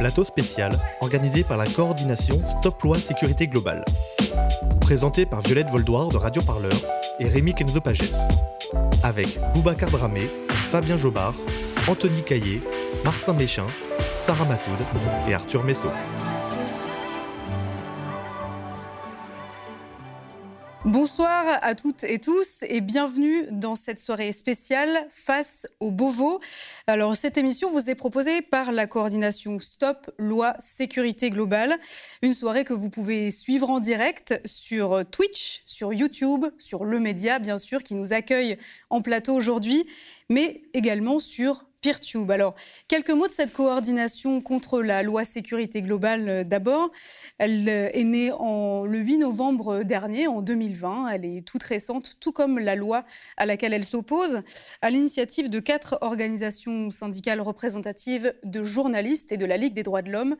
plateau spécial organisé par la coordination Stop Loi Sécurité Globale. Présenté par Violette Voldoir de Radio Parleur et Rémi Kenzo Pages. Avec Boubacar Dramé, Fabien Jobard, Anthony Caillé, Martin Méchin, Sarah Massoud et Arthur Messot. Bonsoir à toutes et tous et bienvenue dans cette soirée spéciale face au Beauvau. Alors cette émission vous est proposée par la coordination Stop Loi Sécurité Globale, une soirée que vous pouvez suivre en direct sur Twitch, sur YouTube, sur Le Média bien sûr qui nous accueille en plateau aujourd'hui, mais également sur PeerTube. Alors, quelques mots de cette coordination contre la loi sécurité globale euh, d'abord. Elle euh, est née le 8 novembre dernier, en 2020. Elle est toute récente, tout comme la loi à laquelle elle s'oppose, à l'initiative de quatre organisations syndicales représentatives de journalistes et de la Ligue des droits de l'homme.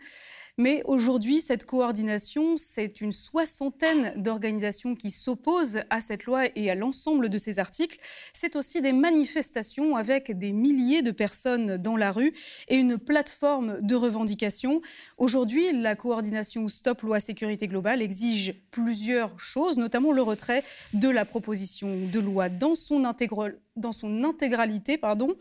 Mais aujourd'hui, cette coordination, c'est une soixantaine d'organisations qui s'opposent à cette loi et à l'ensemble de ces articles. C'est aussi des manifestations avec des milliers de personnes dans la rue et une plateforme de revendication. Aujourd'hui, la coordination Stop Loi Sécurité Globale exige plusieurs choses, notamment le retrait de la proposition de loi dans son, dans son intégralité. Pardon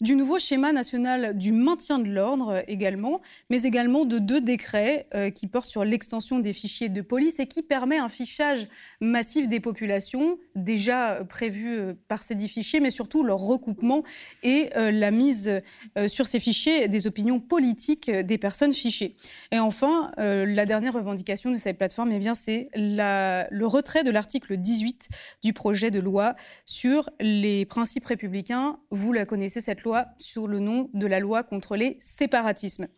du nouveau schéma national du maintien de l'ordre également, mais également de deux décrets euh, qui portent sur l'extension des fichiers de police et qui permet un fichage massif des populations déjà prévu euh, par ces dix fichiers, mais surtout leur recoupement et euh, la mise sur ces fichiers des opinions politiques des personnes fichées. Et enfin, la dernière revendication de cette plateforme, eh c'est le retrait de l'article 18 du projet de loi sur les principes républicains. Vous la connaissez, cette loi sur le nom de la loi contre les séparatismes.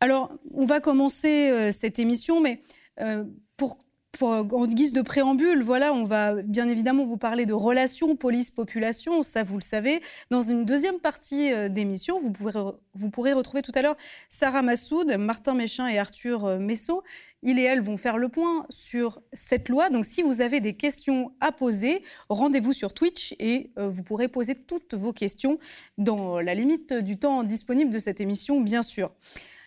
Alors, on va commencer euh, cette émission, mais euh, pour en guise de préambule, voilà, on va bien évidemment vous parler de relations police-population, ça vous le savez. Dans une deuxième partie euh, d'émission, vous, vous pourrez retrouver tout à l'heure Sarah Massoud, Martin Méchin et Arthur Messot il et elle vont faire le point sur cette loi. Donc si vous avez des questions à poser, rendez-vous sur Twitch et euh, vous pourrez poser toutes vos questions dans la limite du temps disponible de cette émission, bien sûr.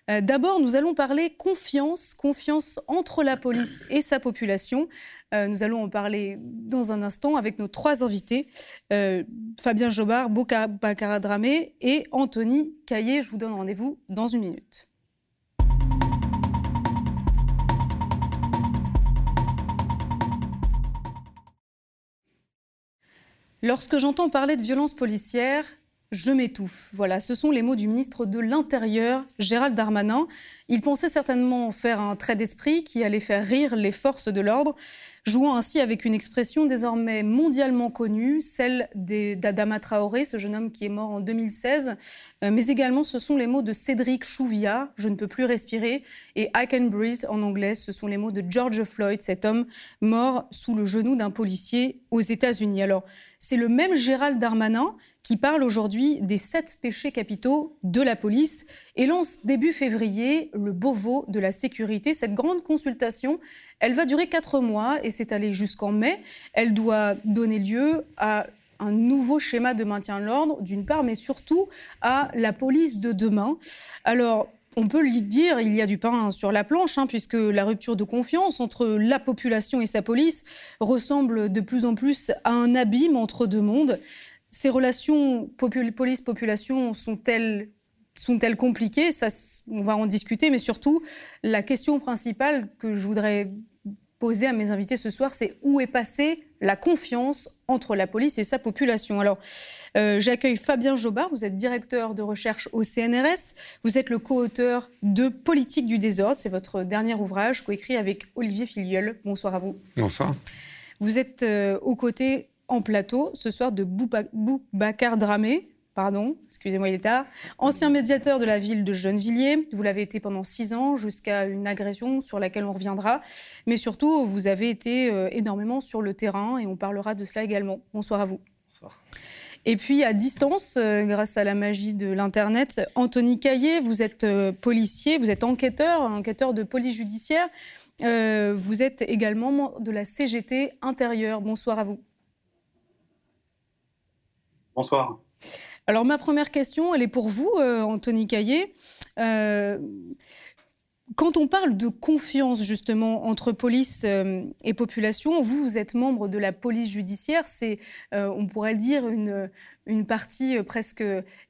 Euh, d'abord, nous allons parler confiance, confiance entre la police et sa population. Euh, nous allons en parler dans un instant avec nos trois invités, Fabien Jobard, Boka Dramé et Anthony Caillé. Je vous donne rendez-vous dans une minute. Lorsque j'entends parler de violence policière, je m'étouffe. Voilà, ce sont les mots du ministre de l'Intérieur, Gérald Darmanin. Il pensait certainement faire un trait d'esprit qui allait faire rire les forces de l'ordre jouant ainsi avec une expression désormais mondialement connue, celle d'Adama Traoré, ce jeune homme qui est mort en 2016, euh, mais également ce sont les mots de Cédric Chouviat, Je ne peux plus respirer, et I can breathe en anglais, ce sont les mots de George Floyd, cet homme mort sous le genou d'un policier aux États-Unis. Alors, c'est le même Gérald Darmanin qui parle aujourd'hui des sept péchés capitaux de la police et lance début février le Beauvau de la sécurité, cette grande consultation elle va durer quatre mois et s'étaler jusqu'en mai. Elle doit donner lieu à un nouveau schéma de maintien de l'ordre, d'une part, mais surtout à la police de demain. Alors, on peut lui dire, il y a du pain sur la planche, hein, puisque la rupture de confiance entre la population et sa police ressemble de plus en plus à un abîme entre deux mondes. Ces relations police-population sont-elles sont-elles compliquées? Ça, on va en discuter, mais surtout, la question principale que je voudrais poser à mes invités ce soir, c'est où est passée la confiance entre la police et sa population. Alors, euh, j'accueille Fabien Jobard, vous êtes directeur de recherche au CNRS, vous êtes le co-auteur de Politique du désordre, c'est votre dernier ouvrage, coécrit avec Olivier Filiol. Bonsoir à vous. Bonsoir. Vous êtes euh, aux côtés en plateau ce soir de Boubacar Dramé, pardon, excusez-moi, il est tard, ancien médiateur de la ville de Gennevilliers. Vous l'avez été pendant six ans jusqu'à une agression sur laquelle on reviendra. Mais surtout, vous avez été euh, énormément sur le terrain et on parlera de cela également. Bonsoir à vous. Bonsoir. Et puis à distance, euh, grâce à la magie de l'Internet, Anthony Caillé, vous êtes euh, policier, vous êtes enquêteur, enquêteur de police judiciaire. vous êtes également de la CGT intérieure. Bonsoir à vous. Bonsoir. Alors ma première question, elle est pour vous, Anthony Caillé. Quand on parle de confiance justement entre police euh, et population, vous, vous êtes membre de la police judiciaire. C'est, euh, on pourrait le dire, une, une partie euh, presque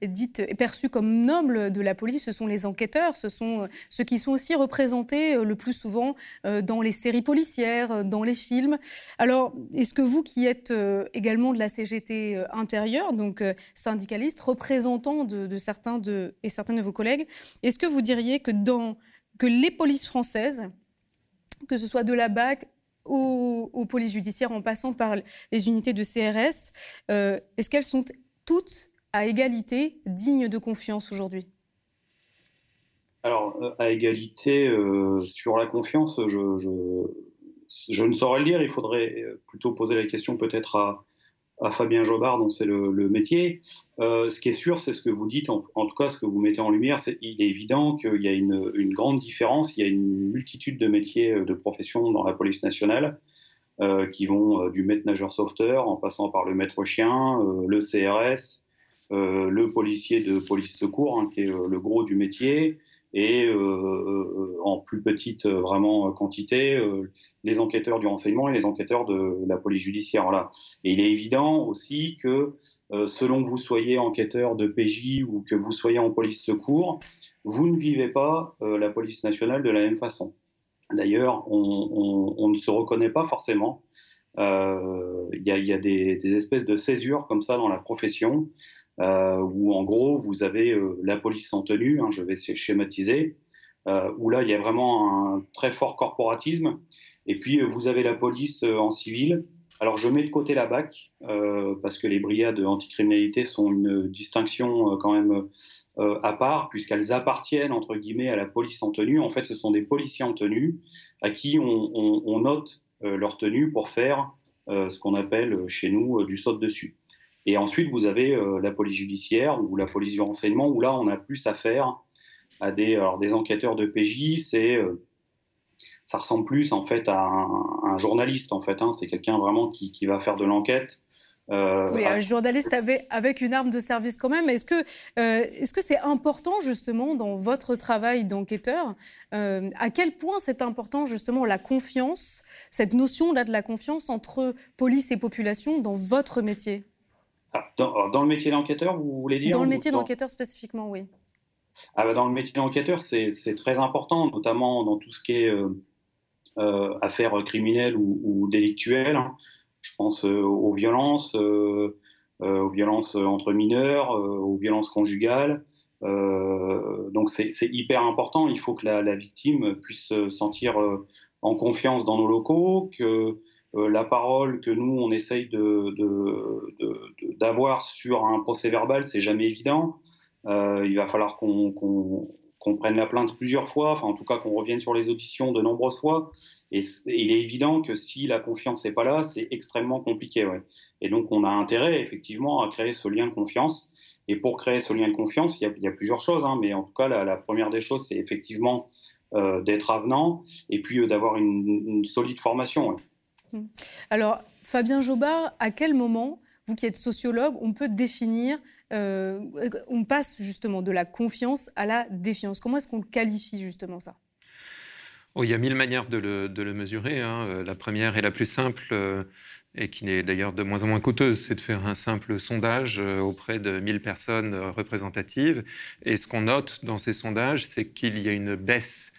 dite perçue comme noble de la police. Ce sont les enquêteurs, ce sont ceux qui sont aussi représentés le plus souvent dans les séries policières, dans les films. Alors, est-ce que vous, qui êtes également de la CGT intérieure, donc syndicaliste, représentant de, de certains de, et certains de vos collègues, est-ce que vous diriez que dans que les polices françaises, que ce soit de la BAC aux, polices judiciaires en passant par les unités de CRS, euh, est-ce qu'elles sont toutes à égalité, dignes de confiance aujourd'hui? Alors, euh, à égalité euh, sur la confiance, je, ne saurais le dire. Il faudrait plutôt poser la question peut-être à, à Fabien Jobard, dont c'est le, métier. Euh, ce qui est sûr, c'est ce que vous dites, en, tout cas ce que vous mettez en lumière, c'est il est évident qu'il y a une, grande différence, il y a une multitude de métiers, euh, de professions dans la police nationale, euh, qui vont du maître-nageur sauveteur en passant par le maître-chien, le CRS, le policier de police secours, hein, qui est le gros du métier, et euh, euh, en plus petite euh, vraiment quantité les enquêteurs du renseignement et les enquêteurs de la police judiciaire. Voilà. Et il est évident aussi que selon que vous soyez enquêteur de PJ ou que vous soyez en police secours, vous ne vivez pas la police nationale de la même façon. D'ailleurs, on, ne se reconnaît pas forcément. Il y, a, des, espèces de césures comme ça dans la profession où en gros vous avez euh, la police en tenue, hein, je vais schématiser, euh, où là il y a vraiment un très fort corporatisme, et puis vous avez la police en civil. Alors je mets de côté la BAC, parce que les brigades anticriminalité sont une distinction quand même à part, puisqu'elles appartiennent entre guillemets à la police en tenue. En fait, ce sont des policiers en tenue à qui on, on note leur tenue pour faire ce qu'on appelle chez nous du saut dessus. Et ensuite, vous avez euh, la police judiciaire ou la police du renseignement, où là, on a plus affaire à des, alors, des enquêteurs de PJ. C'est, euh, ça ressemble plus en fait à un, journaliste. En fait, hein. c'est quelqu'un vraiment qui, qui, va faire de l'enquête. Euh, oui, un journaliste avec, avec, une arme de service quand même. Est-ce que est-ce que c'est important justement dans votre travail d'enquêteur À quel point c'est important justement la confiance, cette notion là de la confiance entre police et population dans votre métier? Ah, dans, le métier d'enquêteur, vous voulez dire Dans le métier d'enquêteur spécifiquement, oui. Ah bah, dans le métier d'enquêteur, c'est très important, notamment dans tout ce qui est euh, euh, affaires criminelles ou, délictuelles. Hein. Je pense euh, aux violences, aux violences entre mineurs, aux violences conjugales. donc c'est hyper important. Il faut que la, la victime puisse se sentir en confiance dans nos locaux, que euh, la parole que nous, on essaye d'avoir sur un procès verbal, c'est jamais évident. Euh, il va falloir qu'on prenne la plainte plusieurs fois, enfin en tout cas qu'on revienne sur les auditions de nombreuses fois. Et, il est évident que si la confiance n'est pas là, c'est extrêmement compliqué. Et donc on a intérêt effectivement à créer ce lien de confiance. Et pour créer ce lien de confiance, il y a, plusieurs choses, hein, mais en tout cas la, première des choses, c'est effectivement euh, d'être avenant et puis d'avoir une, solide formation. Mmh. Alors, Fabien Jobard, à quel moment, vous qui êtes sociologue, on peut définir, euh, on passe justement de la confiance à la défiance? Comment est-ce qu'on qualifie justement ça? Oh, Il y a mille manières de le, mesurer. Hein. Euh, la première et la plus simple, euh, et qui n'est d'ailleurs de moins en moins coûteuse, c'est de faire un simple sondage auprès de 1000 personnes représentatives. Et ce qu'on note dans ces sondages, c'est qu'il y a une baisse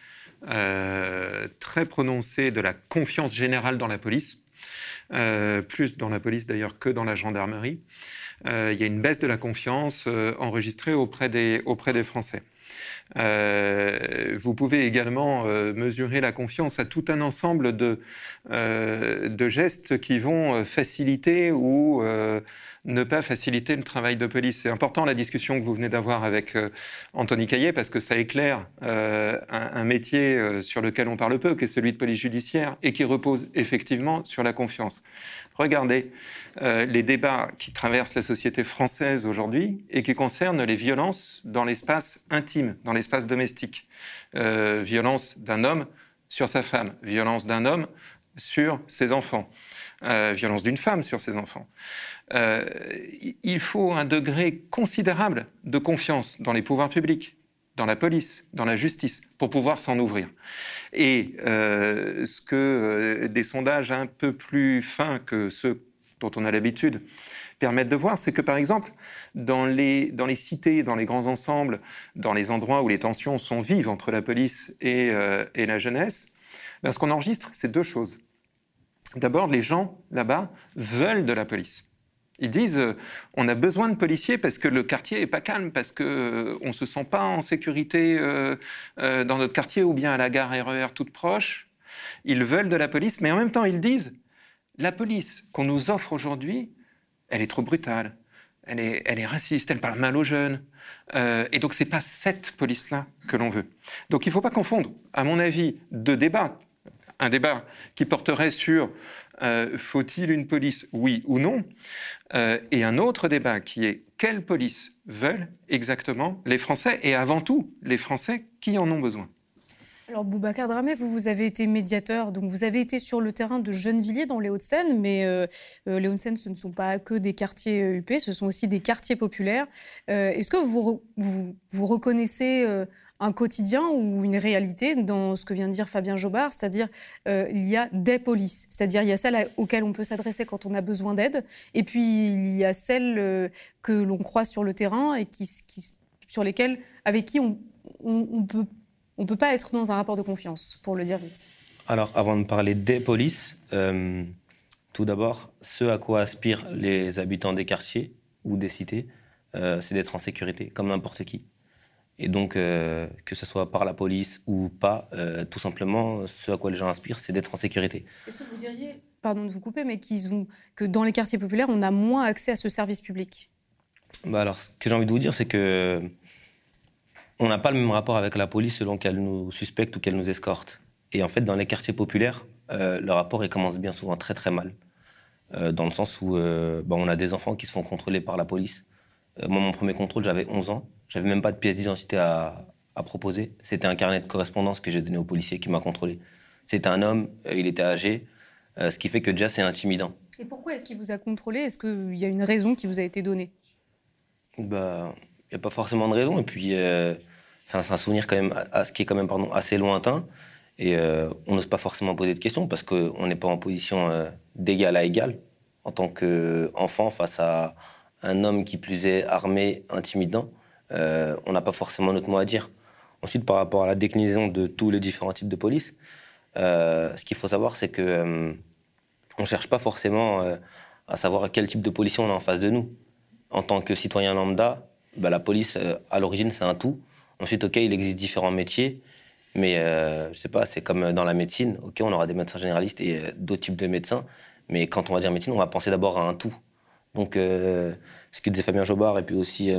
euh, très prononcée de la confiance générale dans la police, euh, plus dans la police d'ailleurs que dans la gendarmerie. Euh, il y a une baisse de la confiance enregistrée auprès des, auprès des Français. Vous pouvez également mesurer la confiance à tout un ensemble de, de gestes qui vont faciliter ou ne pas faciliter le travail de police. C'est important la discussion que vous venez d'avoir avec euh, Anthony Caillet parce que ça éclaire euh, un, métier euh, sur lequel on parle peu, qui est celui de police judiciaire et qui repose effectivement sur la confiance. Regardez les débats qui traversent la société française aujourd'hui et qui concernent les violences dans l'espace intime, dans l'espace domestique. violence d'un homme sur sa femme, violence d'un homme sur ses enfants, euh, violence d'une femme sur ses enfants. Euh, il faut un degré considérable de confiance dans les pouvoirs publics, dans la police, dans la justice, pour pouvoir s'en ouvrir. Et euh, ce que des sondages un peu plus fins que ceux dont on a l'habitude permettent de voir, c'est que par exemple, dans les, dans les cités, dans les grands ensembles, dans les endroits où les tensions sont vives entre la police et, et la jeunesse, ben, ce qu'on enregistre, c'est deux choses. D'abord, les gens là-bas veulent de la police. Ils disent euh, on a besoin de policiers parce que le quartier est pas calme, parce qu'on euh, on se sent pas en sécurité euh, dans notre quartier ou bien à la gare RER e toute proche. Ils veulent de la police, mais en même temps ils disent la police qu'on nous offre aujourd'hui, elle est trop brutale, elle est, elle est raciste, elle parle mal aux jeunes. et donc c'est pas cette police-là que l'on veut. Donc il ne faut pas confondre, à mon avis, deux débats un débat qui porterait sur euh, faut-il une police, oui ou non, euh, et un autre débat qui est quelle police veulent exactement les Français, et avant tout les Français qui en ont besoin. Alors Boubacar Dramé, vous, vous avez été médiateur, donc vous avez été sur le terrain de Gennevilliers dans les Hauts-de-Seine, mais euh, les Hauts-de-Seine, ce ne sont pas que des quartiers UP, ce sont aussi des quartiers populaires. Est-ce que vous, vous, reconnaissez un quotidien ou une réalité dans ce que vient de dire Fabien Jobard, c'est-à-dire euh, il y a des polices, c'est-à-dire il y a celles auxquelles on peut s'adresser quand on a besoin d'aide, et puis il y a celles euh, que l'on croise sur le terrain et qui, sur lesquelles, avec qui on, peut, on peut pas être dans un rapport de confiance, pour le dire vite. Alors, avant de parler des polices, euh, tout d'abord, ce à quoi aspirent les habitants des quartiers ou des cités, c'est d'être en sécurité, comme n'importe qui. Et donc, euh, que ce soit par la police ou pas, euh, tout simplement, ce à quoi les gens aspirent, c'est d'être en sécurité. Est-ce que vous diriez, pardon de vous couper, mais qu'ils ont, que dans les quartiers populaires, on a moins accès à ce service public? Bah Alors, ce que j'ai envie de vous dire, c'est que on n'a pas le même rapport avec la police selon qu'elle nous suspecte ou qu'elle nous escorte. Et en fait, dans les quartiers populaires, euh, le rapport il commence bien souvent très très mal. dans le sens où bah, on a des enfants qui se font contrôler par la police. moi, mon premier contrôle, j'avais 11 ans. J'avais même pas de pièce d'identité à, proposer. C'était un carnet de correspondance que j'ai donné au policier qui m'a contrôlé. C'était un homme, euh, il était âgé, euh, ce qui fait que déjà c'est intimidant. Et pourquoi est-ce qu'il vous a contrôlé? Est-ce qu'il y a une raison qui vous a été donnée? Bah, il n'y a pas forcément de raison. Et puis, euh, c'est un souvenir quand même, à, ce qui est quand même pardon, assez lointain. Et on n'ose pas forcément poser de questions parce qu'on n'est pas en position d'égal à égal en tant qu'enfant face à un homme qui plus est armé, intimidant. Euh, on n'a pas forcément notre mot à dire. Ensuite, par rapport à la déclinaison de tous les différents types de police, euh, ce qu'il faut savoir, c'est que euh, on ne cherche pas forcément à savoir quel type de police on a en face de nous. En tant que citoyen lambda, bah, la police, à l'origine, c'est un tout. Ensuite, OK, il existe différents métiers, mais je sais pas, c'est comme dans la médecine. OK, on aura des médecins généralistes et d'autres types de médecins, mais quand on va dire médecine, on va penser d'abord à un tout. Donc, ce que disait Fabien Jobard et puis aussi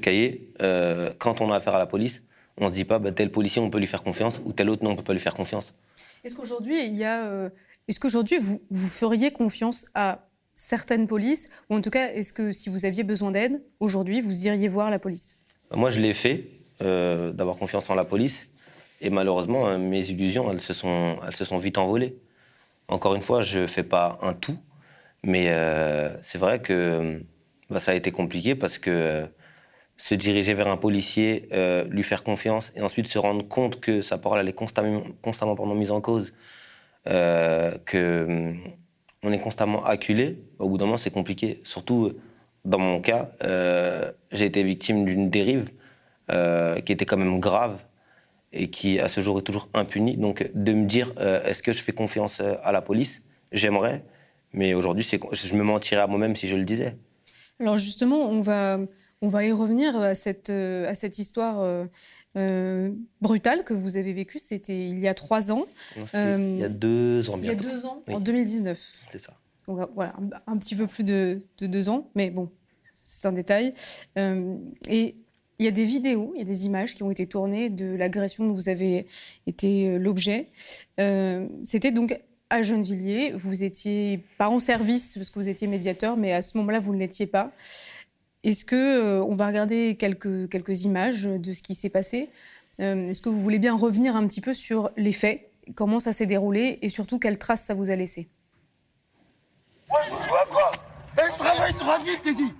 cahier, euh, quand on a affaire à la police, on ne se dit pas bah, tel policier on peut lui faire confiance ou tel autre non on peut pas lui faire confiance. Est-ce qu'aujourd'hui il y a, euh, est-ce qu'aujourd'hui vous, vous feriez confiance à certaines polices ou en tout cas est-ce que si vous aviez besoin d'aide aujourd'hui vous iriez voir la police? Moi je l'ai fait euh, d'avoir confiance en la police et malheureusement mes illusions elles se sont elles se sont vite envolées. Encore une fois je fais pas un tout mais c'est vrai que bah, ça a été compliqué parce que se diriger vers un policier, euh, lui faire confiance et ensuite se rendre compte que sa parole elle est constamment, constamment mise en cause, euh, que hum, est constamment acculé, au bout d'un moment c'est compliqué. Surtout dans mon cas, euh, j'ai été victime d'une dérive qui était quand même grave et qui à ce jour est toujours impunie. Donc de me dire est-ce que je fais confiance à la police? J'aimerais, mais aujourd'hui je me mentirais à moi-même si je le disais. Alors justement, on va on va y revenir à cette, euh, à cette histoire euh, euh, brutale que vous avez vécue. C'était il y a trois ans. il y a deux ans, bien. Il y a deux ans, en 2019. C'est ça. Donc, voilà, un, petit peu plus de, deux ans, mais bon, c'est un détail. et il y a des vidéos, il y a des images qui ont été tournées de l'agression dont vous avez été l'objet. C'était donc à Gennevilliers. Vous étiez pas en service parce que vous étiez médiateur, mais à ce moment-là, vous ne l'étiez pas. Est-ce que euh, on va regarder quelques, quelques images de ce qui s'est passé euh, Est-ce que vous voulez bien revenir un petit peu sur les faits comment ça s'est déroulé et surtout quelles traces ça vous a laissé. Ouais, je vois quoi? Elle travaille sur la ville, t'es dit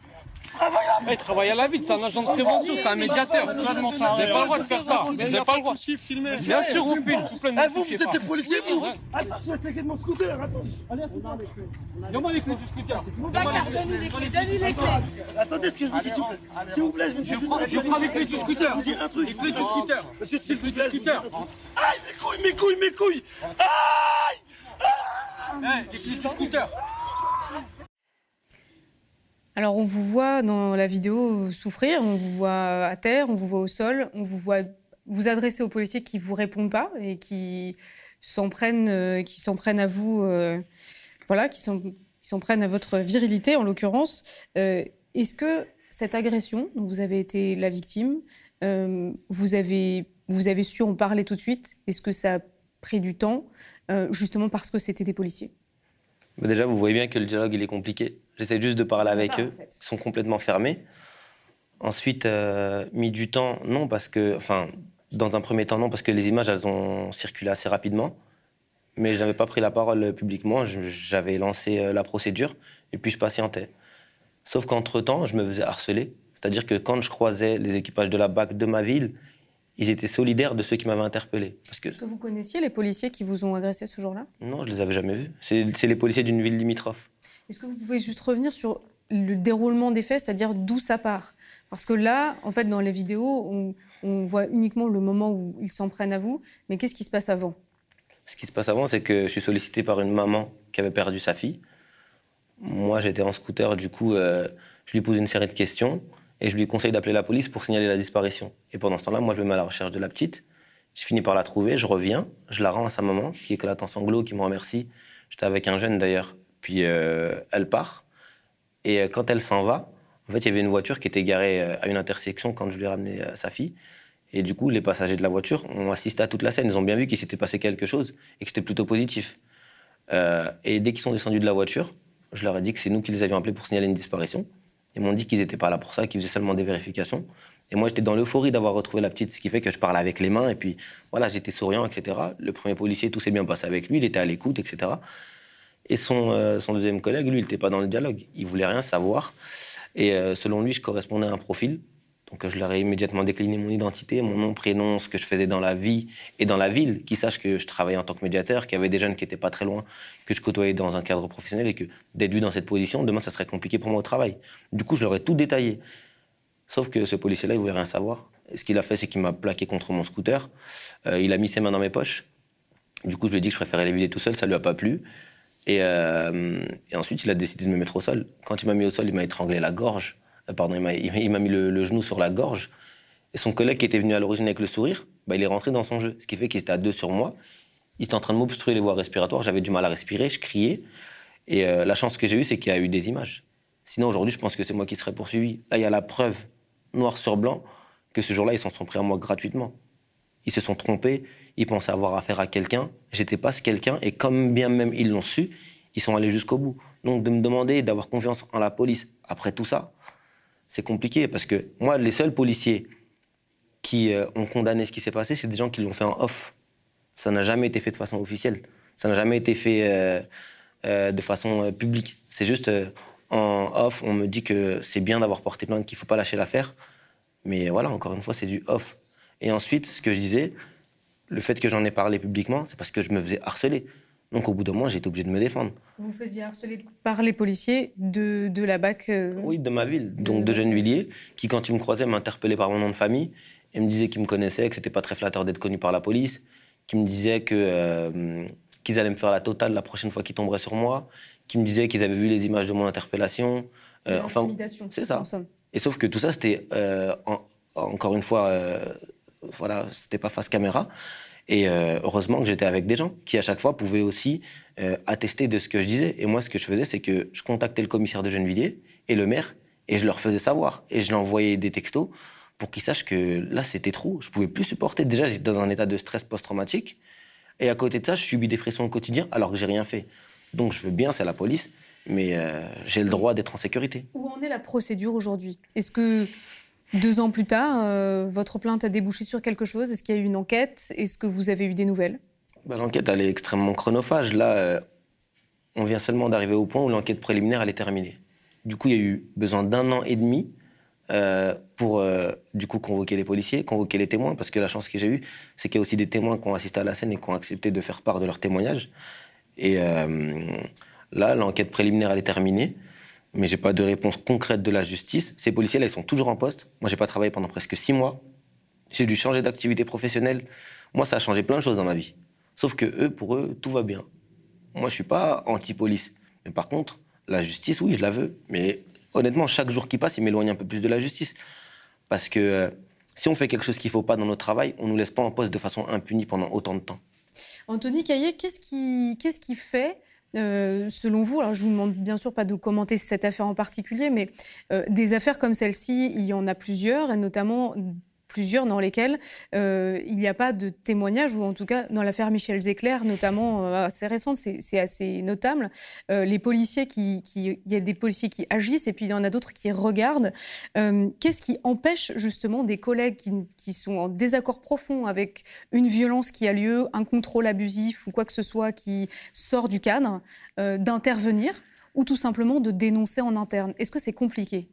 il travaille à la ville, c'est un agent de prévention, c'est un médiateur. Vous n'avez pas le droit de faire ça. Vous n'avez pas le droit. Bien sûr, on filme. Eh, vous, vous êtes des policiers, vous Attention, c'est de mon scooter, attention. Allez, Donne-moi les clés du scooter. donne-lui les clés, donne-lui les clés. Attendez, ce que je vous dis, s'il vous plaît. Je prends les clés du scooter. Je vous dis un truc. Les clés du scooter. Monsieur, s'il vous plaît. Aïe, mes couilles, mes couilles, mes couilles. Aïe Les clés du scooter. Alors on vous voit dans la vidéo souffrir, on vous voit à terre, on vous voit au sol, on vous voit vous adresser aux policiers qui vous répondent pas et qui s'en prennent, euh, prennent à vous, euh, voilà, qui s'en prennent à votre virilité en l'occurrence. Euh, est-ce que cette agression dont vous avez été la victime, vous avez vous avez su en parler tout de suite? Est-ce que ça a pris du temps, justement parce que c'était des policiers? Déjà, vous voyez bien que le dialogue il est compliqué J'essaie juste de parler avec eux. Ils sont complètement fermés. Ensuite, euh, mis du temps, non, parce que, enfin, dans un premier temps, non, parce que les images, elles ont circulé assez rapidement. Mais je n'avais pas pris la parole publiquement. J'avais lancé euh, la procédure et puis je patientais. Sauf qu'entre-temps, je me faisais harceler. C'est-à-dire que quand je croisais les équipages de la BAC de ma ville, ils étaient solidaires de ceux qui m'avaient interpellé. Est-ce que... que vous connaissiez les policiers qui vous ont agressé ce jour-là? Non, je les avais jamais vus. C'est les policiers d'une ville limitrophe. Est-ce que vous pouvez juste revenir sur le déroulement des faits, c'est-à-dire d'où ça part? Parce que là, en fait, dans les vidéos, on, voit uniquement le moment où ils s'en prennent à vous, mais qu'est-ce qui se passe avant? Ce qui se passe avant, c'est que je suis sollicité par une maman qui avait perdu sa fille. Moi, j'étais en scooter, du coup, euh, je lui pose une série de questions et je lui conseille d'appeler la police pour signaler la disparition. Et pendant ce temps-là, moi, je me mets à la recherche de la petite. Je finis par la trouver, je reviens, je la rends à sa maman, qui éclate en sanglots, qui me remercie. J'étais avec un jeune d'ailleurs puis euh, elle part. Et euh, quand elle s'en va, en fait, il y avait une voiture qui était garée euh, à une intersection quand je lui ai ramené sa fille. Et du coup, les passagers de la voiture ont assisté à toute la scène. Ils ont bien vu qu'il s'était passé quelque chose et que c'était plutôt positif. et dès qu'ils sont descendus de la voiture, je leur ai dit que c'est nous qui les avions appelés pour signaler une disparition. Ils m'ont dit qu'ils n'étaient pas là pour ça, qu'ils faisaient seulement des vérifications. Et moi, j'étais dans l'euphorie d'avoir retrouvé la petite, ce qui fait que je parlais avec les mains. Et puis, voilà, j'étais souriant, etc. Le premier policier, tout s'est bien passé avec lui. Il était à l'écoute, etc. Et son, euh, son deuxième collègue, lui, il n'était pas dans le dialogue. Il voulait rien savoir. Et euh, selon lui, je correspondais à un profil. Donc je leur ai immédiatement décliné mon identité, mon nom, prénom, ce que je faisais dans la vie et dans la ville, qui sachent que je travaillais en tant que médiateur, qu'il y avait des jeunes qui n'étaient pas très loin, que je côtoyais dans un cadre professionnel et que d'être vu dans cette position, demain, ça serait compliqué pour moi au travail. Du coup, je leur ai tout détaillé. Sauf que ce policier-là, il voulait rien savoir. ce qu'il a fait, c'est qu'il m'a plaqué contre mon scooter. Euh, il a mis ses mains dans mes poches. Du coup, je lui ai dit que je préférais les vider tout seul, ça lui a pas plu. Euh, et, ensuite, il a décidé de me mettre au sol. Quand il m'a mis au sol, il m'a étranglé la gorge. Euh, pardon, il m'a mis le, genou sur la gorge. Et son collègue qui était venu à l'origine avec le sourire, bah, il est rentré dans son jeu. Ce qui fait qu'il était à deux sur moi. Il était en train de m'obstruer les voies respiratoires. J'avais du mal à respirer, je criais. Et euh, la chance que j'ai eue, c'est qu'il y a eu des images. Sinon, aujourd'hui, je pense que c'est moi qui serais poursuivi. Là, il y a la preuve, noir sur blanc, que ce jour-là, ils s'en sont pris à moi gratuitement. Ils se sont trompés, ils pensaient avoir affaire à quelqu'un. J'étais pas ce quelqu'un, et comme bien même ils l'ont su, ils sont allés jusqu'au bout. Donc de me demander d'avoir confiance en la police après tout ça, c'est compliqué parce que moi, les seuls policiers qui euh, ont condamné ce qui s'est passé, c'est des gens qui l'ont fait en off. Ça n'a jamais été fait de façon officielle. Ça n'a jamais été fait euh, euh, de façon publique. C'est juste en off, on me dit que c'est bien d'avoir porté plainte, qu'il ne faut pas lâcher l'affaire. Mais voilà, encore une fois, c'est du off. Et ensuite, ce que je disais, le fait que j'en ai parlé publiquement, c'est parce que je me faisais harceler. Donc au bout d'un moment, j'étais obligé de me défendre. Vous faisiez harceler par les policiers de, de la BAC euh, Oui, de ma ville, donc de, Gennevilliers, qui quand ils me croisaient m'interpellaient par mon nom de famille et me disaient qu'ils me connaissaient, que c'était pas très flatteur d'être connu par la police, qui me disaient que euh, qu'ils allaient me faire la totale la prochaine fois qu'ils tomberaient sur moi, qui me disaient qu'ils avaient vu les images de mon interpellation. Euh, enfin, c'est ça. Et sauf que tout ça, c'était encore une fois, voilà, c'était pas face caméra. Et euh, heureusement que j'étais avec des gens qui, à chaque fois, pouvaient aussi euh, attester de ce que je disais. Et moi, ce que je faisais, c'est que je contactais le commissaire de Gennevilliers et le maire, et je leur faisais savoir. Et je leur envoyais des textos pour qu'ils sachent que là, c'était trop. Je pouvais plus supporter. Déjà, j'étais dans un état de stress post-traumatique. Et à côté de ça, je subis des pressions au quotidien alors que j'ai rien fait. Donc, je veux bien, c'est la police, mais euh, j'ai le droit d'être en sécurité. Où en est la procédure aujourd'hui? Est-ce que deux ans plus tard, euh, votre plainte a débouché sur quelque chose? Est-ce qu'il y a eu une enquête? Est-ce que vous avez eu des nouvelles? Bah, L'enquête, elle est extrêmement chronophage. Là, euh, on vient seulement d'arriver au point où l'enquête préliminaire, elle est terminée. Du coup, il y a eu besoin d'un an et demi euh, pour du coup convoquer les policiers, convoquer les témoins, parce que la chance que j'ai eue, c'est qu'il y a aussi des témoins qui ont assisté à la scène et qui ont accepté de faire part de leur témoignage. Et là, l'enquête préliminaire, elle est terminée mais j'ai pas de réponse concrète de la justice. Ces policiers-là, ils sont toujours en poste. Moi, j'ai pas travaillé pendant presque six mois. J'ai dû changer d'activité professionnelle. Moi, ça a changé plein de choses dans ma vie. Sauf que eux, pour eux, tout va bien. Moi, je suis pas anti-police. Mais par contre, la justice, oui, je la veux. Mais honnêtement, chaque jour qui passe, il m'éloigne un peu plus de la justice. Parce que euh, si on fait quelque chose qu'il faut pas dans notre travail, on nous laisse pas en poste de façon impunie pendant autant de temps. Anthony Caillet, qu'est-ce qui, qu'est-ce qui fait euh, selon vous, alors je vous demande bien sûr pas de commenter cette affaire en particulier, mais euh, des affaires comme celle-ci, il y en a plusieurs, et notamment plusieurs dans lesquelles euh, il n'y a pas de témoignage, ou en tout cas dans l'affaire Michel Zecler, notamment euh, assez récente, c'est assez notable. Euh, les policiers qui, il y a des policiers qui agissent et puis il y en a d'autres qui regardent. Qu'est-ce qui empêche justement des collègues qui, sont en désaccord profond avec une violence qui a lieu, un contrôle abusif ou quoi que ce soit qui sort du cadre, d'intervenir ou tout simplement de dénoncer en interne? Est-ce que c'est compliqué?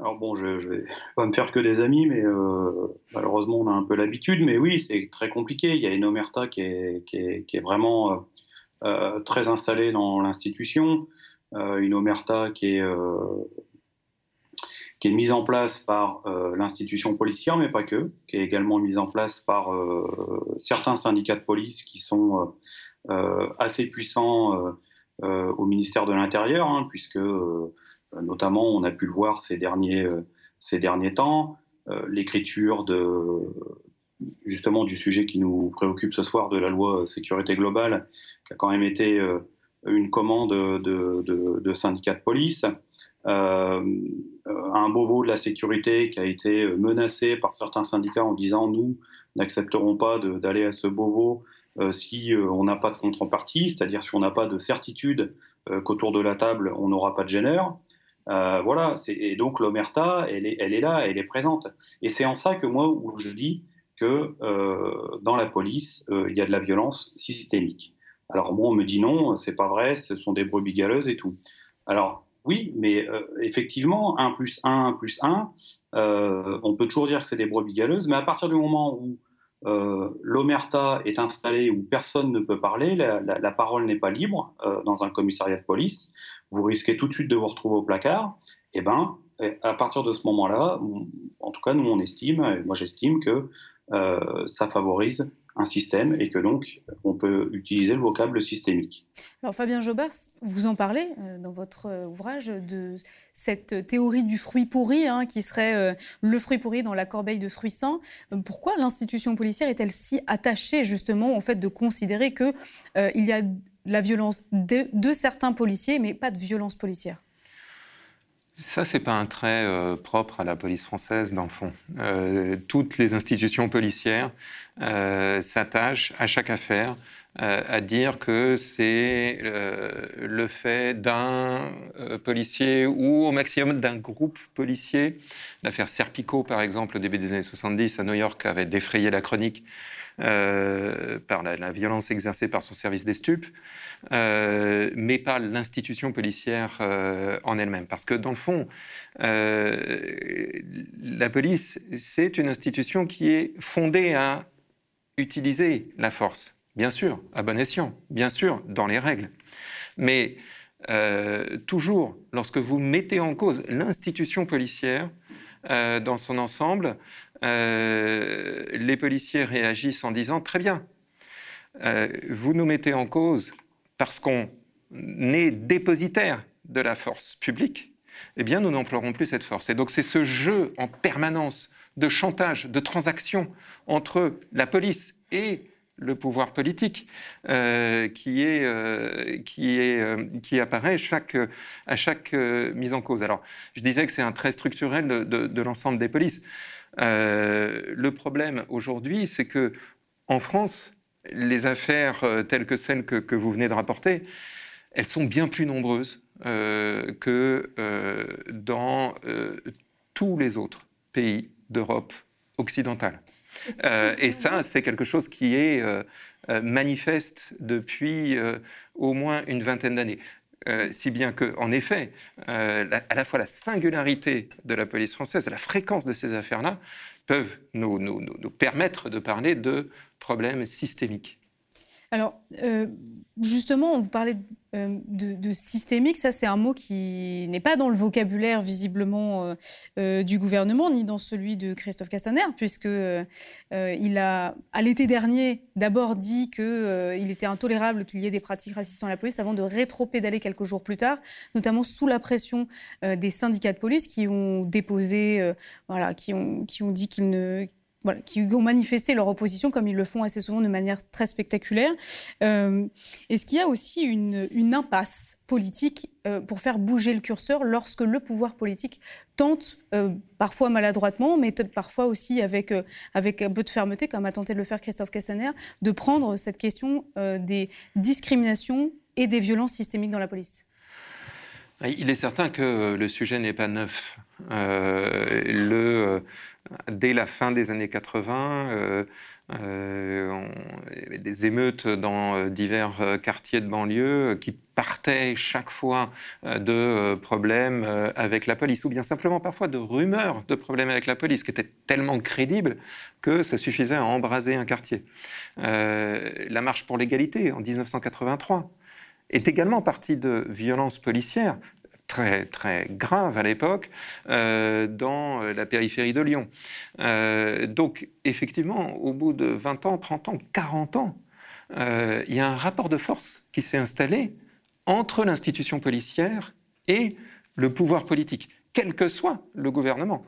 Alors bon, je, ne vais pas me faire que des amis, mais euh, malheureusement on a un peu l'habitude. Mais oui, c'est très compliqué. Il y a une omerta qui est, qui est, vraiment euh, euh très installée dans l'institution, une omerta qui est, qui est mise en place par l'institution policière, mais pas que, qui est également mise en place par certains syndicats de police qui sont assez puissants au ministère de l'Intérieur, hein, puisque notamment, on a pu le voir ces derniers, euh, ces derniers temps, euh, l'écriture de justement du sujet qui nous préoccupe ce soir, de la loi sécurité globale, qui a quand même été une commande de, de, syndicats de police, un bobo de la sécurité qui a été menacé par certains syndicats en disant nous n'accepterons pas d'aller à ce bobo si on n'a pas de contrepartie, c'est-à-dire si on n'a pas de certitude qu'autour de la table on n'aura pas de gêneur. Euh, voilà, et donc l'omerta, elle est, là, elle est présente. Et c'est en ça que moi, je dis que euh, dans la police, euh, il y a de la violence systémique. Alors moi, on me dit non, c'est pas vrai, ce sont des brebis galeuses et tout. Alors oui, mais effectivement, 1 plus 1 plus 1, on peut toujours dire que c'est des brebis galeuses, mais à partir du moment où l'omerta est installée, où personne ne peut parler, la, parole n'est pas libre dans un commissariat de police, vous risquez tout de suite de vous retrouver au placard. Et eh ben, à partir de ce moment-là, en tout cas, nous, on estime, moi j'estime que euh, ça favorise un système et que donc on peut utiliser le vocable systémique. Alors Fabien Jobert, vous en parlez euh, dans votre euh, ouvrage de cette théorie du fruit pourri hein, qui serait le fruit pourri dans la corbeille de fruits sains. Pourquoi l'institution policière est-elle si attachée justement au fait de considérer qu'il il y a la violence de, certains policiers, mais pas de violence policière? Ça, c'est pas un trait euh, propre à la police française, dans le fond. Euh, toutes les institutions policières euh, s'attachent à chaque affaire à dire que c'est le fait d'un policier ou au maximum d'un groupe policier. L'affaire Serpico, par exemple, au début des années 70 à New York, avait défrayé la chronique euh, par la, violence exercée par son service des stupes, euh, mais pas l'institution policière euh, en elle-même. Parce que dans le fond, la police, c'est une institution qui est fondée à utiliser la force, bien sûr, à bon escient, bien sûr, dans les règles. Mais toujours, lorsque vous mettez en cause l'institution policière, dans son ensemble, euh, les policiers réagissent en disant Très bien, euh, vous nous mettez en cause parce qu'on est dépositaire de la force publique, eh bien, nous n'emploierons plus cette force. Et donc, c'est ce jeu en permanence de chantage, de transaction entre la police et le pouvoir politique euh, qui, est, qui, apparaît à chaque mise en cause. Alors, je disais que c'est un trait structurel de, l'ensemble des polices. Euh, le problème aujourd'hui, c'est que en France, les affaires euh, telles que celles que, vous venez de rapporter, elles sont bien plus nombreuses euh, que dans tous les autres pays d'Europe occidentale. Et ça, c'est quelque chose qui est manifeste depuis au moins une vingtaine d'années. si bien que, en effet, à la fois la singularité de la police française et la fréquence de ces affaires-là peuvent nous, nous, nous, permettre de parler de problèmes systémiques. Alors, justement, on vous parlait euh, de, systémique, ça c'est un mot qui n'est pas dans le vocabulaire visiblement euh, euh, du gouvernement, ni dans celui de Christophe Castaner, puisque il a, à l'été dernier, d'abord dit qu'il était intolérable qu'il y ait des pratiques racistes dans la police, avant de rétro-pédaler quelques jours plus tard, notamment sous la pression des syndicats de police qui ont déposé, voilà, qui ont, qui ont dit qu'ils ne qui ont manifesté leur opposition, comme ils le font assez souvent de manière très spectaculaire. Euh, est-ce qu'il y a aussi une, impasse politique euh, pour faire bouger le curseur lorsque le pouvoir politique tente, euh, parfois maladroitement, mais parfois aussi avec, avec un peu de fermeté, comme a tenté de le faire Christophe Castaner, de prendre cette question des discriminations et des violences systémiques dans la police? Il est certain que le sujet n'est pas neuf. Le, dès la fin des années 80, euh, euh, il y avait des émeutes dans euh, divers quartiers de banlieue qui partaient chaque fois de problèmes avec la police, ou bien simplement parfois de rumeurs de problèmes avec la police, qui étaient tellement crédibles que ça suffisait à embraser un quartier. la marche pour l'égalité en 1983 est également partie de violences policières très, très grave à l'époque euh, dans euh, la périphérie de Lyon. Euh, donc, effectivement, au bout de 20 ans, 30 ans, 40 ans, il y a un rapport de force qui s'est installé entre l'institution policière et le pouvoir politique quel que soit le gouvernement,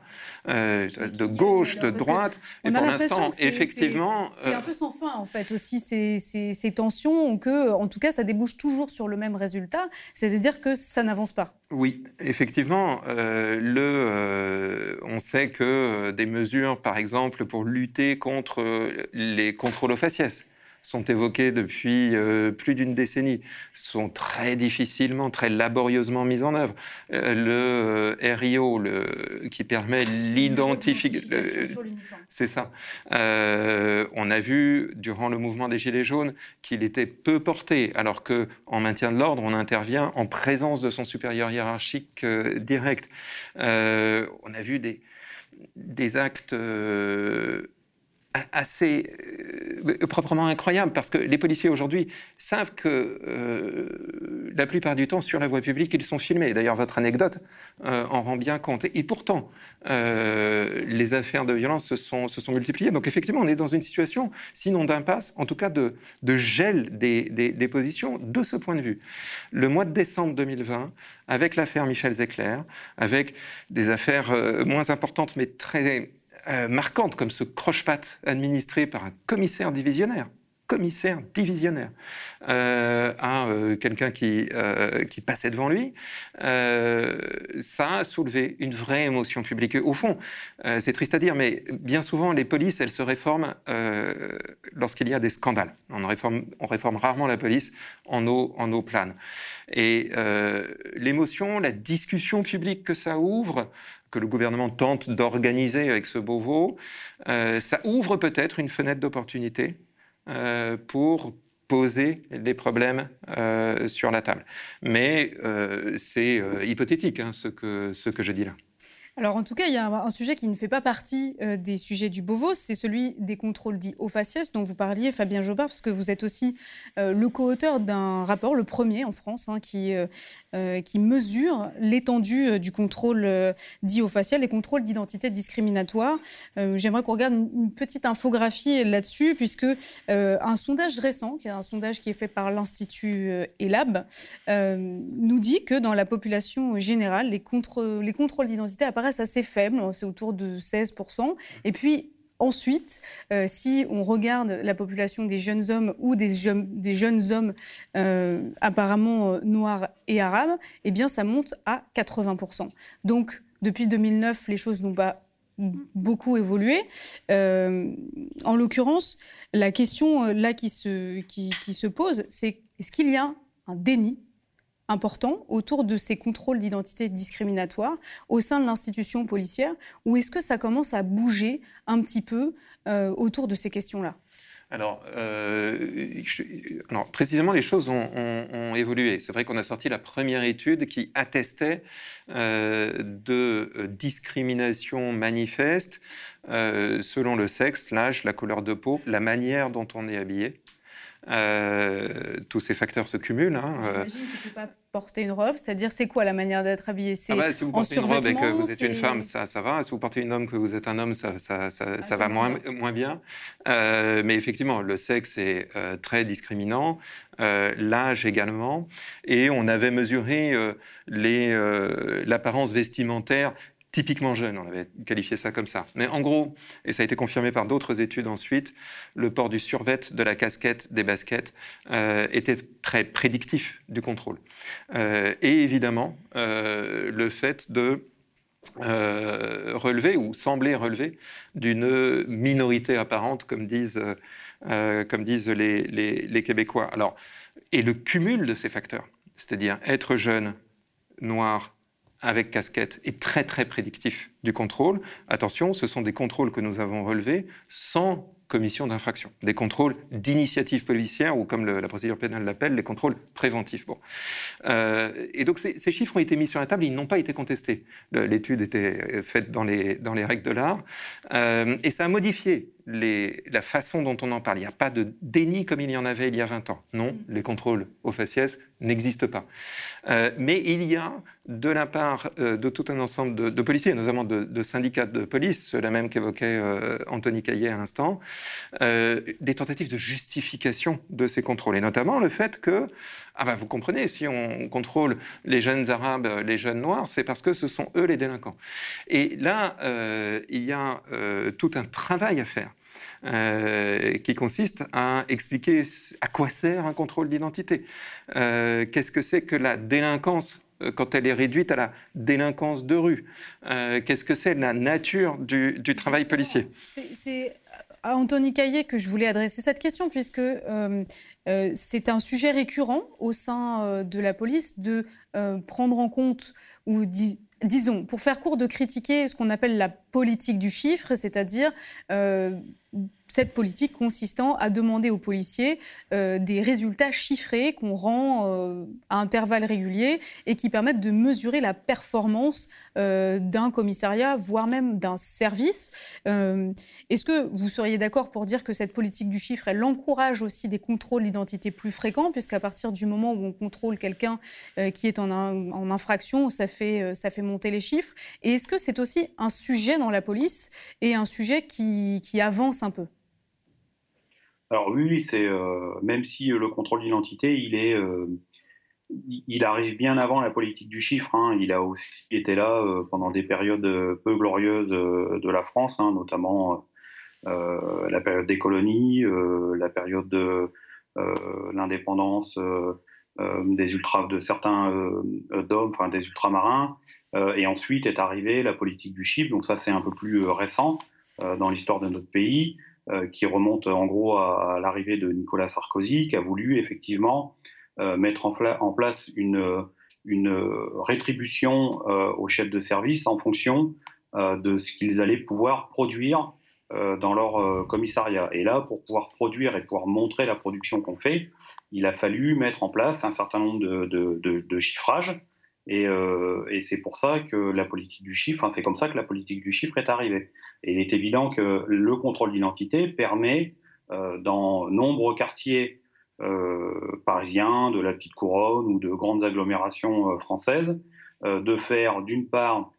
euh, de gauche, de droite. Et pour l'instant, effectivement. C'est un euh, peu sans fin, en fait, aussi, ces, ces, tensions, que, en tout cas, ça débouche toujours sur le même résultat, c'est-à-dire que ça n'avance pas. Oui, effectivement. Euh, le, on sait que des mesures, par exemple, pour lutter contre les contrôles aux faciès, sont évoquées depuis euh, plus d'une décennie, sont très difficilement, très laborieusement mises en œuvre. Euh, le euh, RIO, le, qui permet l'identification... C'est ça. on a vu, durant le mouvement des Gilets jaunes, qu'il était peu porté, alors qu'en maintien de l'ordre, on intervient en présence de son supérieur hiérarchique direct. on a vu des, des actes assez euh, proprement incroyable parce que les policiers aujourd'hui savent que euh, la plupart du temps sur la voie publique ils sont filmés. D'ailleurs votre anecdote euh, en rend bien compte. Et pourtant les affaires de violence se sont, se sont multipliées. Donc effectivement on est dans une situation sinon d'impasse, en tout cas de, de gel des, des, des, positions de ce point de vue. Le mois de décembre 2020 avec l'affaire Michel Zecler, avec des affaires moins importantes mais très euh, marquante, comme ce croche-patte administré par un commissaire divisionnaire commissaire divisionnaire euh, à euh, quelqu'un qui, qui passait devant lui, ça a soulevé une vraie émotion publique. Au fond, c'est triste à dire, mais bien souvent, les polices, elles se réforment lorsqu'il y a des scandales. On réforme, on réforme rarement la police en eau, en eau plane. Et l'émotion, la discussion publique que ça ouvre, que le gouvernement tente d'organiser avec ce Beauvau, euh, ça ouvre peut-être une fenêtre d'opportunité euh, pour poser les problèmes euh, sur la table. Mais c'est hypothétique hein, ce que je dis là. Alors en tout cas, il y a un, sujet qui ne fait pas partie euh, des sujets du Beauvau, c'est celui des contrôles dits au faciès dont vous parliez, Fabien Jobard, parce que vous êtes aussi euh, le co-auteur d'un rapport, le premier en France, hein, qui, euh, qui mesure l'étendue du contrôle dit au faciès, les contrôles d'identité discriminatoire. J'aimerais qu'on regarde une, petite infographie là-dessus, puisque un sondage récent, qui est un sondage qui est fait par l'Institut ELAB, nous dit que dans la population générale, les, les contrôles d'identité apparaissent assez faible, hein, c'est autour de 16%. Et puis, Ensuite, euh, si on regarde la population des jeunes hommes ou des, des jeunes hommes euh, apparemment euh, noirs et arabes, eh bien, ça monte à 80%. Donc, depuis 2009, les choses n'ont pas beaucoup évolué. en l'occurrence, la question là qui se, qui, qui se pose, c'est est-ce qu'il y a un déni important autour de ces contrôles d'identité discriminatoires au sein de l'institution policière ou est-ce que ça commence à bouger un petit peu euh, autour de ces questions-là? Alors, euh, alors, précisément, les choses ont, évolué. C'est vrai qu'on a sorti la première étude qui attestait euh, de discrimination manifeste selon le sexe, l'âge, la couleur de peau, la manière dont on est habillé. Euh, tous ces facteurs se cumulent. Hein, euh. J'imagine qu'il ne faut pas porter une robe, c'est-à-dire c'est quoi la manière d'être habillé? Ah bah, Si vous portez une robe et que vous êtes une femme, ça, ça va. Si vous portez une homme que vous êtes un homme, ça, ça, ça, ah, va moins, moins bien. Euh, mais effectivement, le sexe est très discriminant, l'âge également. Et on avait mesuré l'apparence vestimentaire typiquement jeune, on avait qualifié ça comme ça. Mais en gros, et ça a été confirmé par d'autres études ensuite, le port du survêt, de la casquette, des baskets euh, était très prédictif du contrôle. Euh, et évidemment, euh, le fait de relever ou sembler relever d'une minorité apparente, comme disent, comme disent les, les Québécois. Alors, et le cumul de ces facteurs, c'est-à-dire être jeune, noir, avec casquette est très très prédictif du contrôle. Attention, ce sont des contrôles que nous avons relevés sans commission d'infraction, des contrôles d'initiative policière ou comme la procédure pénale l'appelle, les contrôles préventifs. Bon. Euh, et donc ces, chiffres ont été mis sur la table, ils n'ont pas été contestés. L'étude était faite dans les, dans les règles de l'art euh, et ça a modifié la façon dont on en parle. Il n'y a pas de déni comme il y en avait il y a 20 ans. Non, les contrôles au faciès n'existent pas. Euh, mais il y a, de la part euh, de tout un ensemble de, policiers, notamment de, syndicats de police, la même qu'évoquait euh, Anthony Caillet à l'instant, des tentatives de justification de ces contrôles. Et notamment le fait que, ah ben vous comprenez, si on contrôle les jeunes arabes, les jeunes noirs, c'est parce que ce sont eux les délinquants. Et là, il y a tout un travail à faire. Euh, qui consiste à expliquer à quoi sert un contrôle d'identité. Euh, qu'est-ce que c'est que la délinquance euh, quand elle est réduite à la délinquance de rue? Qu'est-ce que c'est la nature du, travail policier? C'est à Anthony Caillet que je voulais adresser cette question, puisque c'est un sujet récurrent au sein de la police de prendre en compte ou disons, pour faire court, de critiquer ce qu'on appelle la politique du chiffre, c'est-à-dire cette politique consistant à demander aux policiers euh, des résultats chiffrés qu'on rend euh, à intervalles réguliers et qui permettent de mesurer la performance euh, d'un commissariat, voire même d'un service. Est-ce que vous seriez d'accord pour dire que cette politique du chiffre, elle encourage aussi des contrôles d'identité plus fréquents, puisqu'à partir du moment où on contrôle quelqu'un qui est en, en, infraction, ça fait, ça fait monter les chiffres? Et est-ce que c'est aussi un sujet dans la police et un sujet qui, qui avance un peu? Alors oui, c'est euh, même si le contrôle d'identité, il est, euh, il arrive bien avant la politique du chiffre. Hein. Il a aussi été là euh, pendant des périodes peu glorieuses de la France, hein, notamment la période des colonies, la période de l'indépendance des ultra, de certains d'hommes, enfin des ultramarins, et ensuite est arrivée la politique du chiffre. Donc ça, c'est un peu plus récent dans l'histoire de notre pays. Euh, qui remonte en gros à, l'arrivée de Nicolas Sarkozy, qui a voulu effectivement euh, mettre en, place une, rétribution euh, aux chefs de service en fonction de ce qu'ils allaient pouvoir produire dans leur commissariat. Et là, pour pouvoir produire et pouvoir montrer la production qu'on fait, il a fallu mettre en place un certain nombre de, de, de chiffrages euh, et, c'est pour ça que la politique du chiffre, c'est comme ça que la politique du chiffre est arrivée. Et il est évident que le contrôle d'identité permet, euh, dans nombreux quartiers euh, parisiens, de la petite couronne ou de grandes agglomérations françaises, de faire d'une part